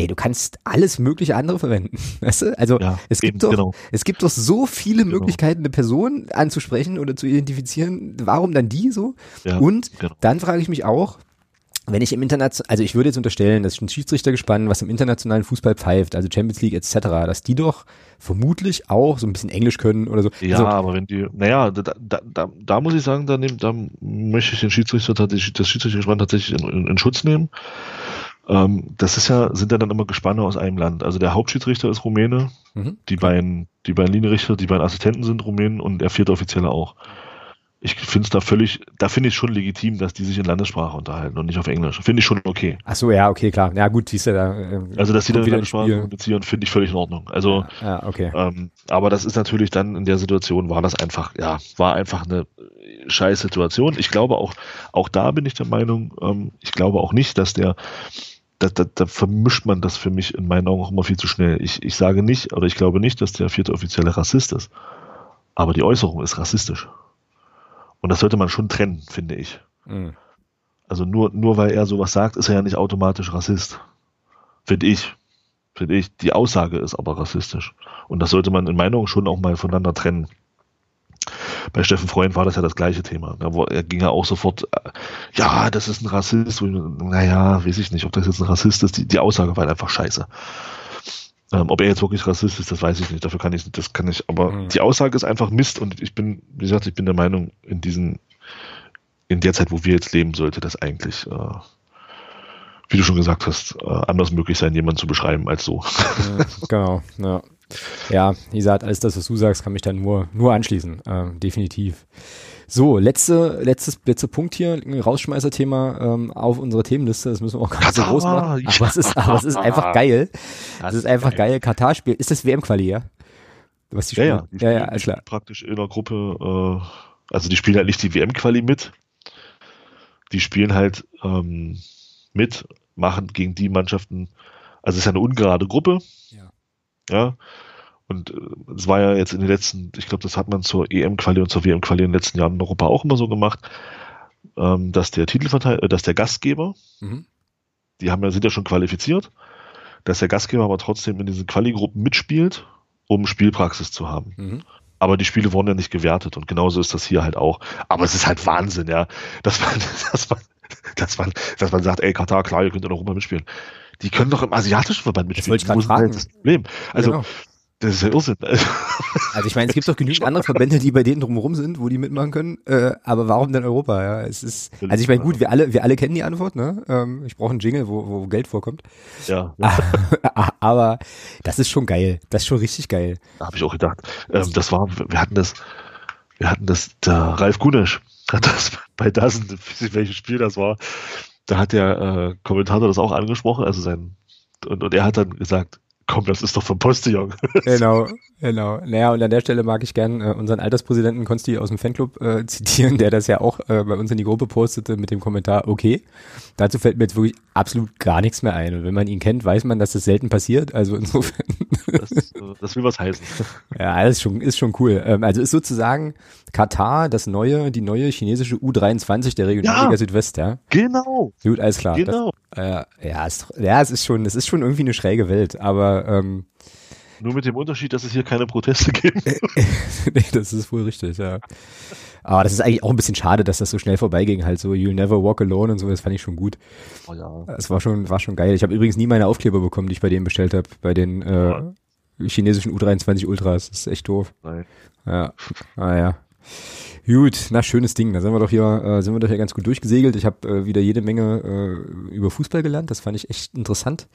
ey, du kannst alles mögliche andere verwenden. Weißt du? Also ja, es gibt doch, genau. es gibt doch so viele genau. Möglichkeiten, eine Person anzusprechen oder zu identifizieren. Warum dann die so? Ja, Und genau. dann frage ich mich auch, wenn ich im Internet, also ich würde jetzt unterstellen, dass ein Schiedsrichtergespann, was im internationalen Fußball pfeift, also Champions League etc., dass die doch vermutlich auch so ein bisschen Englisch können oder so. Ja, also, aber wenn die, naja, da, da, da, da muss ich sagen, da, nehm, da möchte ich den Schiedsrichter tatsächlich, das Schiedsrichtergespann tatsächlich in, in, in Schutz nehmen. Ähm, das ist ja, sind ja dann immer Gespanne aus einem Land. Also der Hauptschiedsrichter ist Rumäne, mhm. die beiden, die beiden Linienrichter, die beiden Assistenten sind Rumänen und der vierte Offizielle auch. Ich finde es da völlig, da finde ich schon legitim, dass die sich in Landessprache unterhalten und nicht auf Englisch. Finde ich schon okay. Ach so, ja, okay, klar. Ja, gut, siehst du da. Äh, also, dass sie dann in Landessprache kommunizieren, finde ich völlig in Ordnung. Also, ja, ja okay. Ähm, aber das ist natürlich dann in der Situation, war das einfach, ja, war einfach eine scheiß Situation. Ich glaube auch, auch da bin ich der Meinung, ähm, ich glaube auch nicht, dass der, da, da, da vermischt man das für mich in meinen Augen auch immer viel zu schnell. Ich, ich sage nicht, oder ich glaube nicht, dass der vierte Offizielle Rassist ist. Aber die Äußerung ist rassistisch. Und das sollte man schon trennen, finde ich. Mhm. Also nur, nur weil er sowas sagt, ist er ja nicht automatisch Rassist. Finde ich. Finde ich. Die Aussage ist aber rassistisch. Und das sollte man in meinen Augen schon auch mal voneinander trennen. Bei Steffen Freund war das ja das gleiche Thema. Da er ging ja auch sofort, äh, ja, das ist ein Rassist. Naja, weiß ich nicht, ob das jetzt ein Rassist ist. Die, die Aussage war halt einfach scheiße. Ähm, ob er jetzt wirklich Rassist ist, das weiß ich nicht. Dafür kann ich, das kann ich. Aber mhm. die Aussage ist einfach Mist. Und ich bin, wie gesagt, ich bin der Meinung, in diesen, in der Zeit, wo wir jetzt leben, sollte das eigentlich, äh, wie du schon gesagt hast, äh, anders möglich sein, jemanden zu beschreiben als so. Ja, genau, ja. Ja, wie gesagt, alles das, was du sagst, kann mich dann nur, nur anschließen. Äh, definitiv. So, letzte, letztes, letzter Punkt hier, ein Rausschmeißer-Thema ähm, auf unserer Themenliste. Das müssen wir auch gar nicht so groß machen. Aber es ist, aber es ist einfach geil. Es ist einfach geil. Katar-Spiel. Ist das WM-Quali, ja? Was die ja, ja, die ja, ja, alles klar. praktisch in der Gruppe, äh, also die spielen halt nicht die WM-Quali mit. Die spielen halt ähm, mit, machen gegen die Mannschaften, also es ist ja eine ungerade Gruppe. Ja. Ja. Und äh, es war ja jetzt in den letzten, ich glaube, das hat man zur EM-Quali und zur WM-Quali in den letzten Jahren in Europa auch immer so gemacht, ähm, dass der Titelverteidiger, äh, dass der Gastgeber, mhm. die haben ja, sind ja schon qualifiziert, dass der Gastgeber aber trotzdem in diesen Quali-Gruppen mitspielt, um Spielpraxis zu haben. Mhm. Aber die Spiele wurden ja nicht gewertet und genauso ist das hier halt auch. Aber es ist halt Wahnsinn, ja, dass man, dass man, dass man, dass man sagt, ey, Katar, klar, ihr könnt in Europa mitspielen. Die können doch im asiatischen Verband mitspielen. Das, wollte ich halt das Problem. Also, genau. Das ist ja Irrsinn. Also ich meine, es gibt doch genügend andere Verbände, die bei denen drumherum sind, wo die mitmachen können. Äh, aber warum denn Europa? Ja, es ist. Also ich meine, gut, wir alle, wir alle kennen die Antwort. Ne? Ähm, ich brauche einen Jingle, wo, wo Geld vorkommt. Ja. aber das ist schon geil. Das ist schon richtig geil. Da habe ich auch gedacht. Ähm, das war, wir hatten das, wir hatten das. Der Ralf Gunesch hat das bei Dassen, welches Spiel das war. Da hat der äh, Kommentator das auch angesprochen, also sein und, und er hat dann gesagt, komm, das ist doch vom Postillon. genau, genau. Naja, und an der Stelle mag ich gern äh, unseren Alterspräsidenten Konsti aus dem Fanclub äh, zitieren, der das ja auch äh, bei uns in die Gruppe postete mit dem Kommentar, okay, dazu fällt mir jetzt wirklich absolut gar nichts mehr ein. Und wenn man ihn kennt, weiß man, dass das selten passiert. Also insofern. das, das will was heißen. Ja, das ist schon, ist schon cool. Ähm, also ist sozusagen Katar das neue, die neue chinesische U23 der Regionalliga ja, Südwest, ja? Genau. Gut, alles klar. Genau. Das, äh, ja, ist, ja, es ist schon, es ist schon irgendwie eine schräge Welt, aber ähm, nur mit dem Unterschied, dass es hier keine Proteste gibt. nee, das ist wohl richtig, ja. Aber das ist eigentlich auch ein bisschen schade, dass das so schnell vorbeiging, halt so You'll Never Walk Alone und so, das fand ich schon gut. Oh ja. Es war schon, war schon geil. Ich habe übrigens nie meine Aufkleber bekommen, die ich bei denen bestellt habe, bei den äh, chinesischen U23 Ultras. Das ist echt doof. Nein. Ja, ah ja. Gut, na schönes Ding. Da sind wir doch hier, äh, sind wir doch hier ganz gut durchgesegelt. Ich habe äh, wieder jede Menge äh, über Fußball gelernt. Das fand ich echt interessant.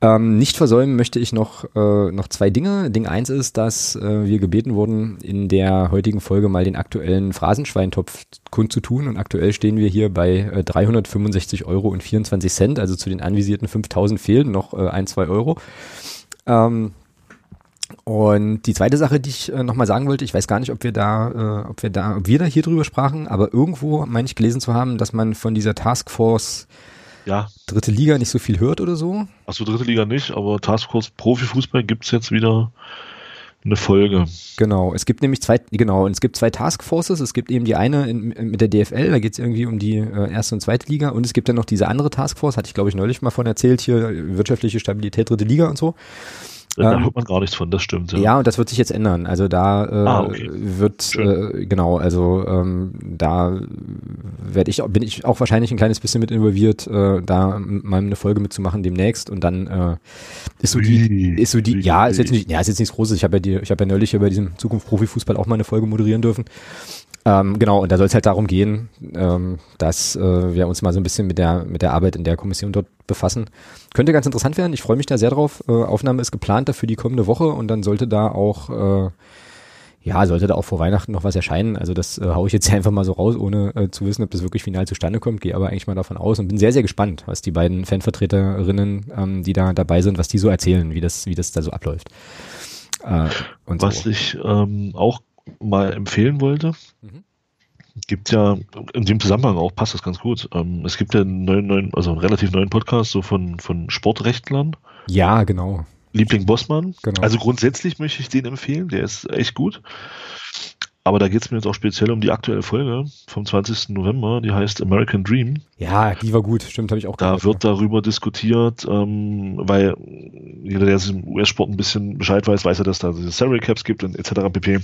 Ähm, nicht versäumen möchte ich noch, äh, noch zwei Dinge. Ding eins ist, dass äh, wir gebeten wurden, in der heutigen Folge mal den aktuellen Phrasenschweintopf kundzutun. Und aktuell stehen wir hier bei äh, 365 Euro und 24 Cent. Also zu den anvisierten 5000 fehlen noch äh, ein, zwei Euro. Ähm, und die zweite Sache, die ich äh, nochmal sagen wollte, ich weiß gar nicht, ob wir da, äh, ob wir da, ob wir da hier drüber sprachen, aber irgendwo meine ich gelesen zu haben, dass man von dieser Taskforce ja. dritte Liga nicht so viel hört oder so? Achso, dritte Liga nicht, aber Taskforce Profifußball gibt es jetzt wieder eine Folge. Genau, es gibt nämlich zwei, genau, und es gibt zwei Taskforces. Es gibt eben die eine in, mit der DFL, da geht es irgendwie um die äh, erste und zweite Liga. Und es gibt dann noch diese andere Taskforce, hatte ich glaube ich neulich mal von erzählt, hier wirtschaftliche Stabilität, dritte Liga und so. Da ähm, hört man gar nichts von, das stimmt. Ja, ja und das wird sich jetzt ändern. Also da äh, ah, okay. wird äh, genau, also ähm, da werde ich bin ich auch wahrscheinlich ein kleines bisschen mit involviert, äh, da mal eine Folge mitzumachen demnächst und dann äh, ist so die ist so die ja ist jetzt nicht ja ist jetzt nichts Großes. Ich habe ja die ich habe ja neulich über diesem Zukunft Profifußball auch mal eine Folge moderieren dürfen. Ähm, genau, und da soll es halt darum gehen, ähm, dass äh, wir uns mal so ein bisschen mit der, mit der Arbeit in der Kommission dort befassen. Könnte ganz interessant werden, ich freue mich da sehr drauf. Äh, Aufnahme ist geplant dafür die kommende Woche und dann sollte da auch, äh, ja, sollte da auch vor Weihnachten noch was erscheinen. Also das äh, haue ich jetzt einfach mal so raus, ohne äh, zu wissen, ob das wirklich final zustande kommt. Gehe aber eigentlich mal davon aus und bin sehr, sehr gespannt, was die beiden Fanvertreterinnen, ähm, die da dabei sind, was die so erzählen, wie das, wie das da so abläuft. Äh, was so. ich ähm, auch mal empfehlen wollte. Mhm. Gibt ja in dem Zusammenhang auch, passt das ganz gut. Ähm, es gibt ja einen neuen, neuen, also einen relativ neuen Podcast so von, von Sportrechtlern. Ja, genau. Liebling Bossmann. Genau. Also grundsätzlich möchte ich den empfehlen, der ist echt gut. Aber da geht es mir jetzt auch speziell um die aktuelle Folge vom 20. November, die heißt American Dream. Ja, die war gut, stimmt, habe ich auch Da wird darüber diskutiert, ähm, weil jeder, der sich im US-Sport ein bisschen Bescheid weiß, weiß ja, dass da diese Salary Caps gibt und etc. pp.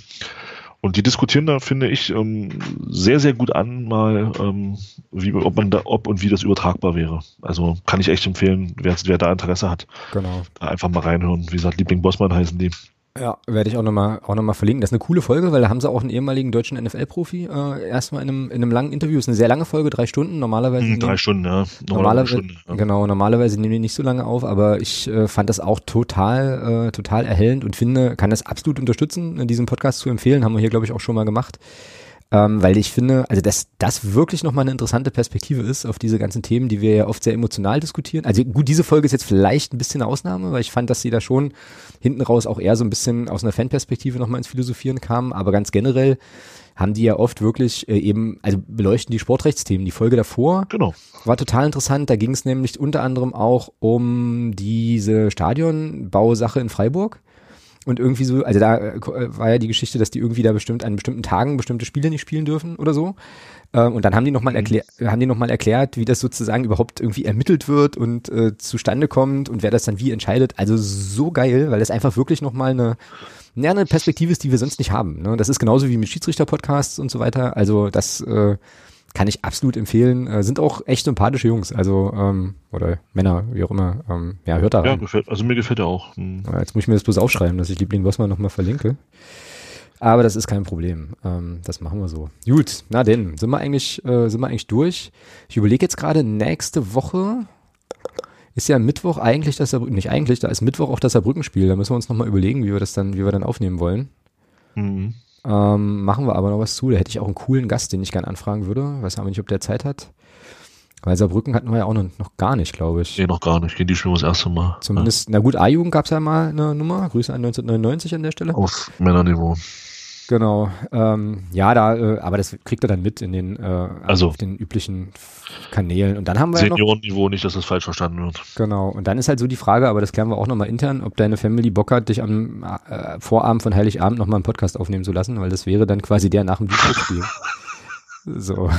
Und die diskutieren da, finde ich, ähm, sehr, sehr gut an, mal, ähm, wie, ob man da, ob und wie das übertragbar wäre. Also kann ich echt empfehlen, wer, wer da Interesse hat. Genau. Da einfach mal reinhören. Wie gesagt, Liebling Bossmann heißen die. Ja, werde ich auch nochmal auch noch mal verlinken. Das ist eine coole Folge, weil da haben sie auch einen ehemaligen deutschen NFL-Profi äh, erstmal in einem, in einem langen Interview. Das ist eine sehr lange Folge, drei Stunden. Normalerweise. Hm, drei nehmen, Stunden, ja. Normalerweise, Stunde, ja. Genau, normalerweise nehmen die nicht so lange auf, aber ich äh, fand das auch total, äh, total erhellend und finde, kann das absolut unterstützen, diesen Podcast zu empfehlen. Haben wir hier, glaube ich, auch schon mal gemacht ähm, weil ich finde, also dass das wirklich nochmal eine interessante Perspektive ist auf diese ganzen Themen, die wir ja oft sehr emotional diskutieren. Also gut, diese Folge ist jetzt vielleicht ein bisschen eine Ausnahme, weil ich fand, dass sie da schon hinten raus auch eher so ein bisschen aus einer Fanperspektive nochmal ins Philosophieren kamen, aber ganz generell haben die ja oft wirklich äh, eben, also beleuchten die Sportrechtsthemen. Die Folge davor genau. war total interessant. Da ging es nämlich unter anderem auch um diese Stadionbausache in Freiburg. Und irgendwie so, also da äh, war ja die Geschichte, dass die irgendwie da bestimmt an bestimmten Tagen bestimmte Spiele nicht spielen dürfen oder so. Ähm, und dann haben die nochmal mhm. erklärt, haben die noch mal erklärt, wie das sozusagen überhaupt irgendwie ermittelt wird und äh, zustande kommt und wer das dann wie entscheidet. Also so geil, weil das einfach wirklich nochmal eine, ja, eine Perspektive ist, die wir sonst nicht haben. Ne? Das ist genauso wie mit Schiedsrichter-Podcasts und so weiter. Also das äh, kann ich absolut empfehlen. Äh, sind auch echt sympathische Jungs, also ähm, oder Männer, wie auch immer. Ähm, ja, hört da. Ja, gefällt, also mir gefällt er auch. Hm. Jetzt muss ich mir das bloß aufschreiben, dass ich Liebling Bossmann nochmal verlinke. Aber das ist kein Problem. Ähm, das machen wir so. Gut, na denn, sind wir eigentlich, äh, sind wir eigentlich durch. Ich überlege jetzt gerade, nächste Woche ist ja Mittwoch eigentlich das Saarbrücken, nicht eigentlich, da ist Mittwoch auch das Saarbrückenspiel. Da müssen wir uns nochmal überlegen, wie wir das dann, wie wir dann aufnehmen wollen. Mhm. Ähm, machen wir aber noch was zu. Da hätte ich auch einen coolen Gast, den ich gerne anfragen würde. Weiß aber nicht, ob der Zeit hat. Weil Saarbrücken hatten wir ja auch noch, noch gar nicht, glaube ich. Nee, noch gar nicht. Gehen die schon das erste Mal. Zumindest, ja. na gut, A-Jugend gab es ja mal eine Nummer. Grüße an 1999 an der Stelle. Auf Männerniveau. Genau. Ähm, ja, da, äh, aber das kriegt er dann mit in den, äh, also, auf den üblichen Kanälen. Und dann haben wir Seniorenniveau, ja nicht, dass das falsch verstanden wird. Genau. Und dann ist halt so die Frage, aber das klären wir auch nochmal intern, ob deine Family Bock hat, dich am äh, Vorabend von Heiligabend nochmal einen Podcast aufnehmen zu lassen, weil das wäre dann quasi der nach dem Duisburg-Spiel. so.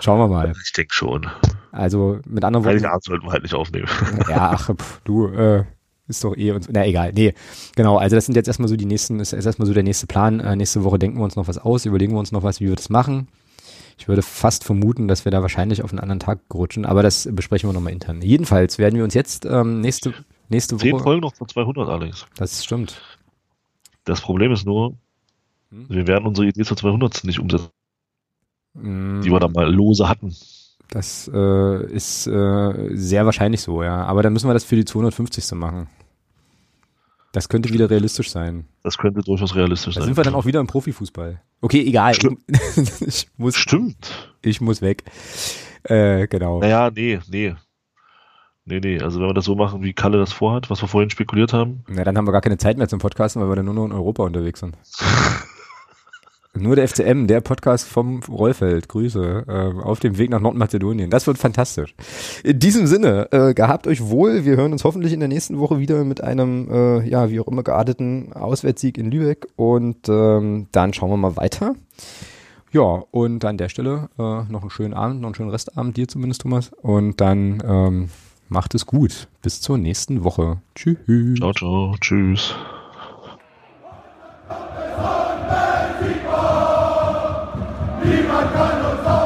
Schauen wir mal. Ich denke schon. Also mit anderen Worten. Heiligabend sollten wir halt nicht aufnehmen. ja, ach, pf, du, äh, ist doch eh und na egal. Nee, genau, also das sind jetzt erstmal so die nächsten, ist erstmal so der nächste Plan. Äh, nächste Woche denken wir uns noch was aus, überlegen wir uns noch was, wie wir das machen. Ich würde fast vermuten, dass wir da wahrscheinlich auf einen anderen Tag rutschen, aber das besprechen wir nochmal intern. Jedenfalls werden wir uns jetzt ähm, nächste, nächste Woche. Zehn Folgen noch zu 200, Alex. Das stimmt. Das Problem ist nur, hm? wir werden unsere Idee zur 200. nicht umsetzen. Hm. Die wir da mal lose hatten. Das äh, ist äh, sehr wahrscheinlich so, ja. Aber dann müssen wir das für die 250. machen. Das könnte wieder realistisch sein. Das könnte durchaus realistisch da sein. Da sind wir dann auch wieder im Profifußball. Okay, egal. Stimmt. ich muss, Stimmt. Ich muss weg. Äh, genau. Naja, nee, nee. Nee, nee. Also wenn wir das so machen, wie Kalle das vorhat, was wir vorhin spekuliert haben. Na, dann haben wir gar keine Zeit mehr zum Podcasten, weil wir dann nur noch in Europa unterwegs sind. Nur der FCM, der Podcast vom Rollfeld. Grüße. Äh, auf dem Weg nach Nordmazedonien. Das wird fantastisch. In diesem Sinne, äh, gehabt euch wohl. Wir hören uns hoffentlich in der nächsten Woche wieder mit einem, äh, ja, wie auch immer gearteten Auswärtssieg in Lübeck. Und ähm, dann schauen wir mal weiter. Ja, und an der Stelle äh, noch einen schönen Abend, noch einen schönen Restabend dir zumindest, Thomas. Und dann ähm, macht es gut. Bis zur nächsten Woche. Tschüss. Ciao, ciao. Tschüss. y marcanos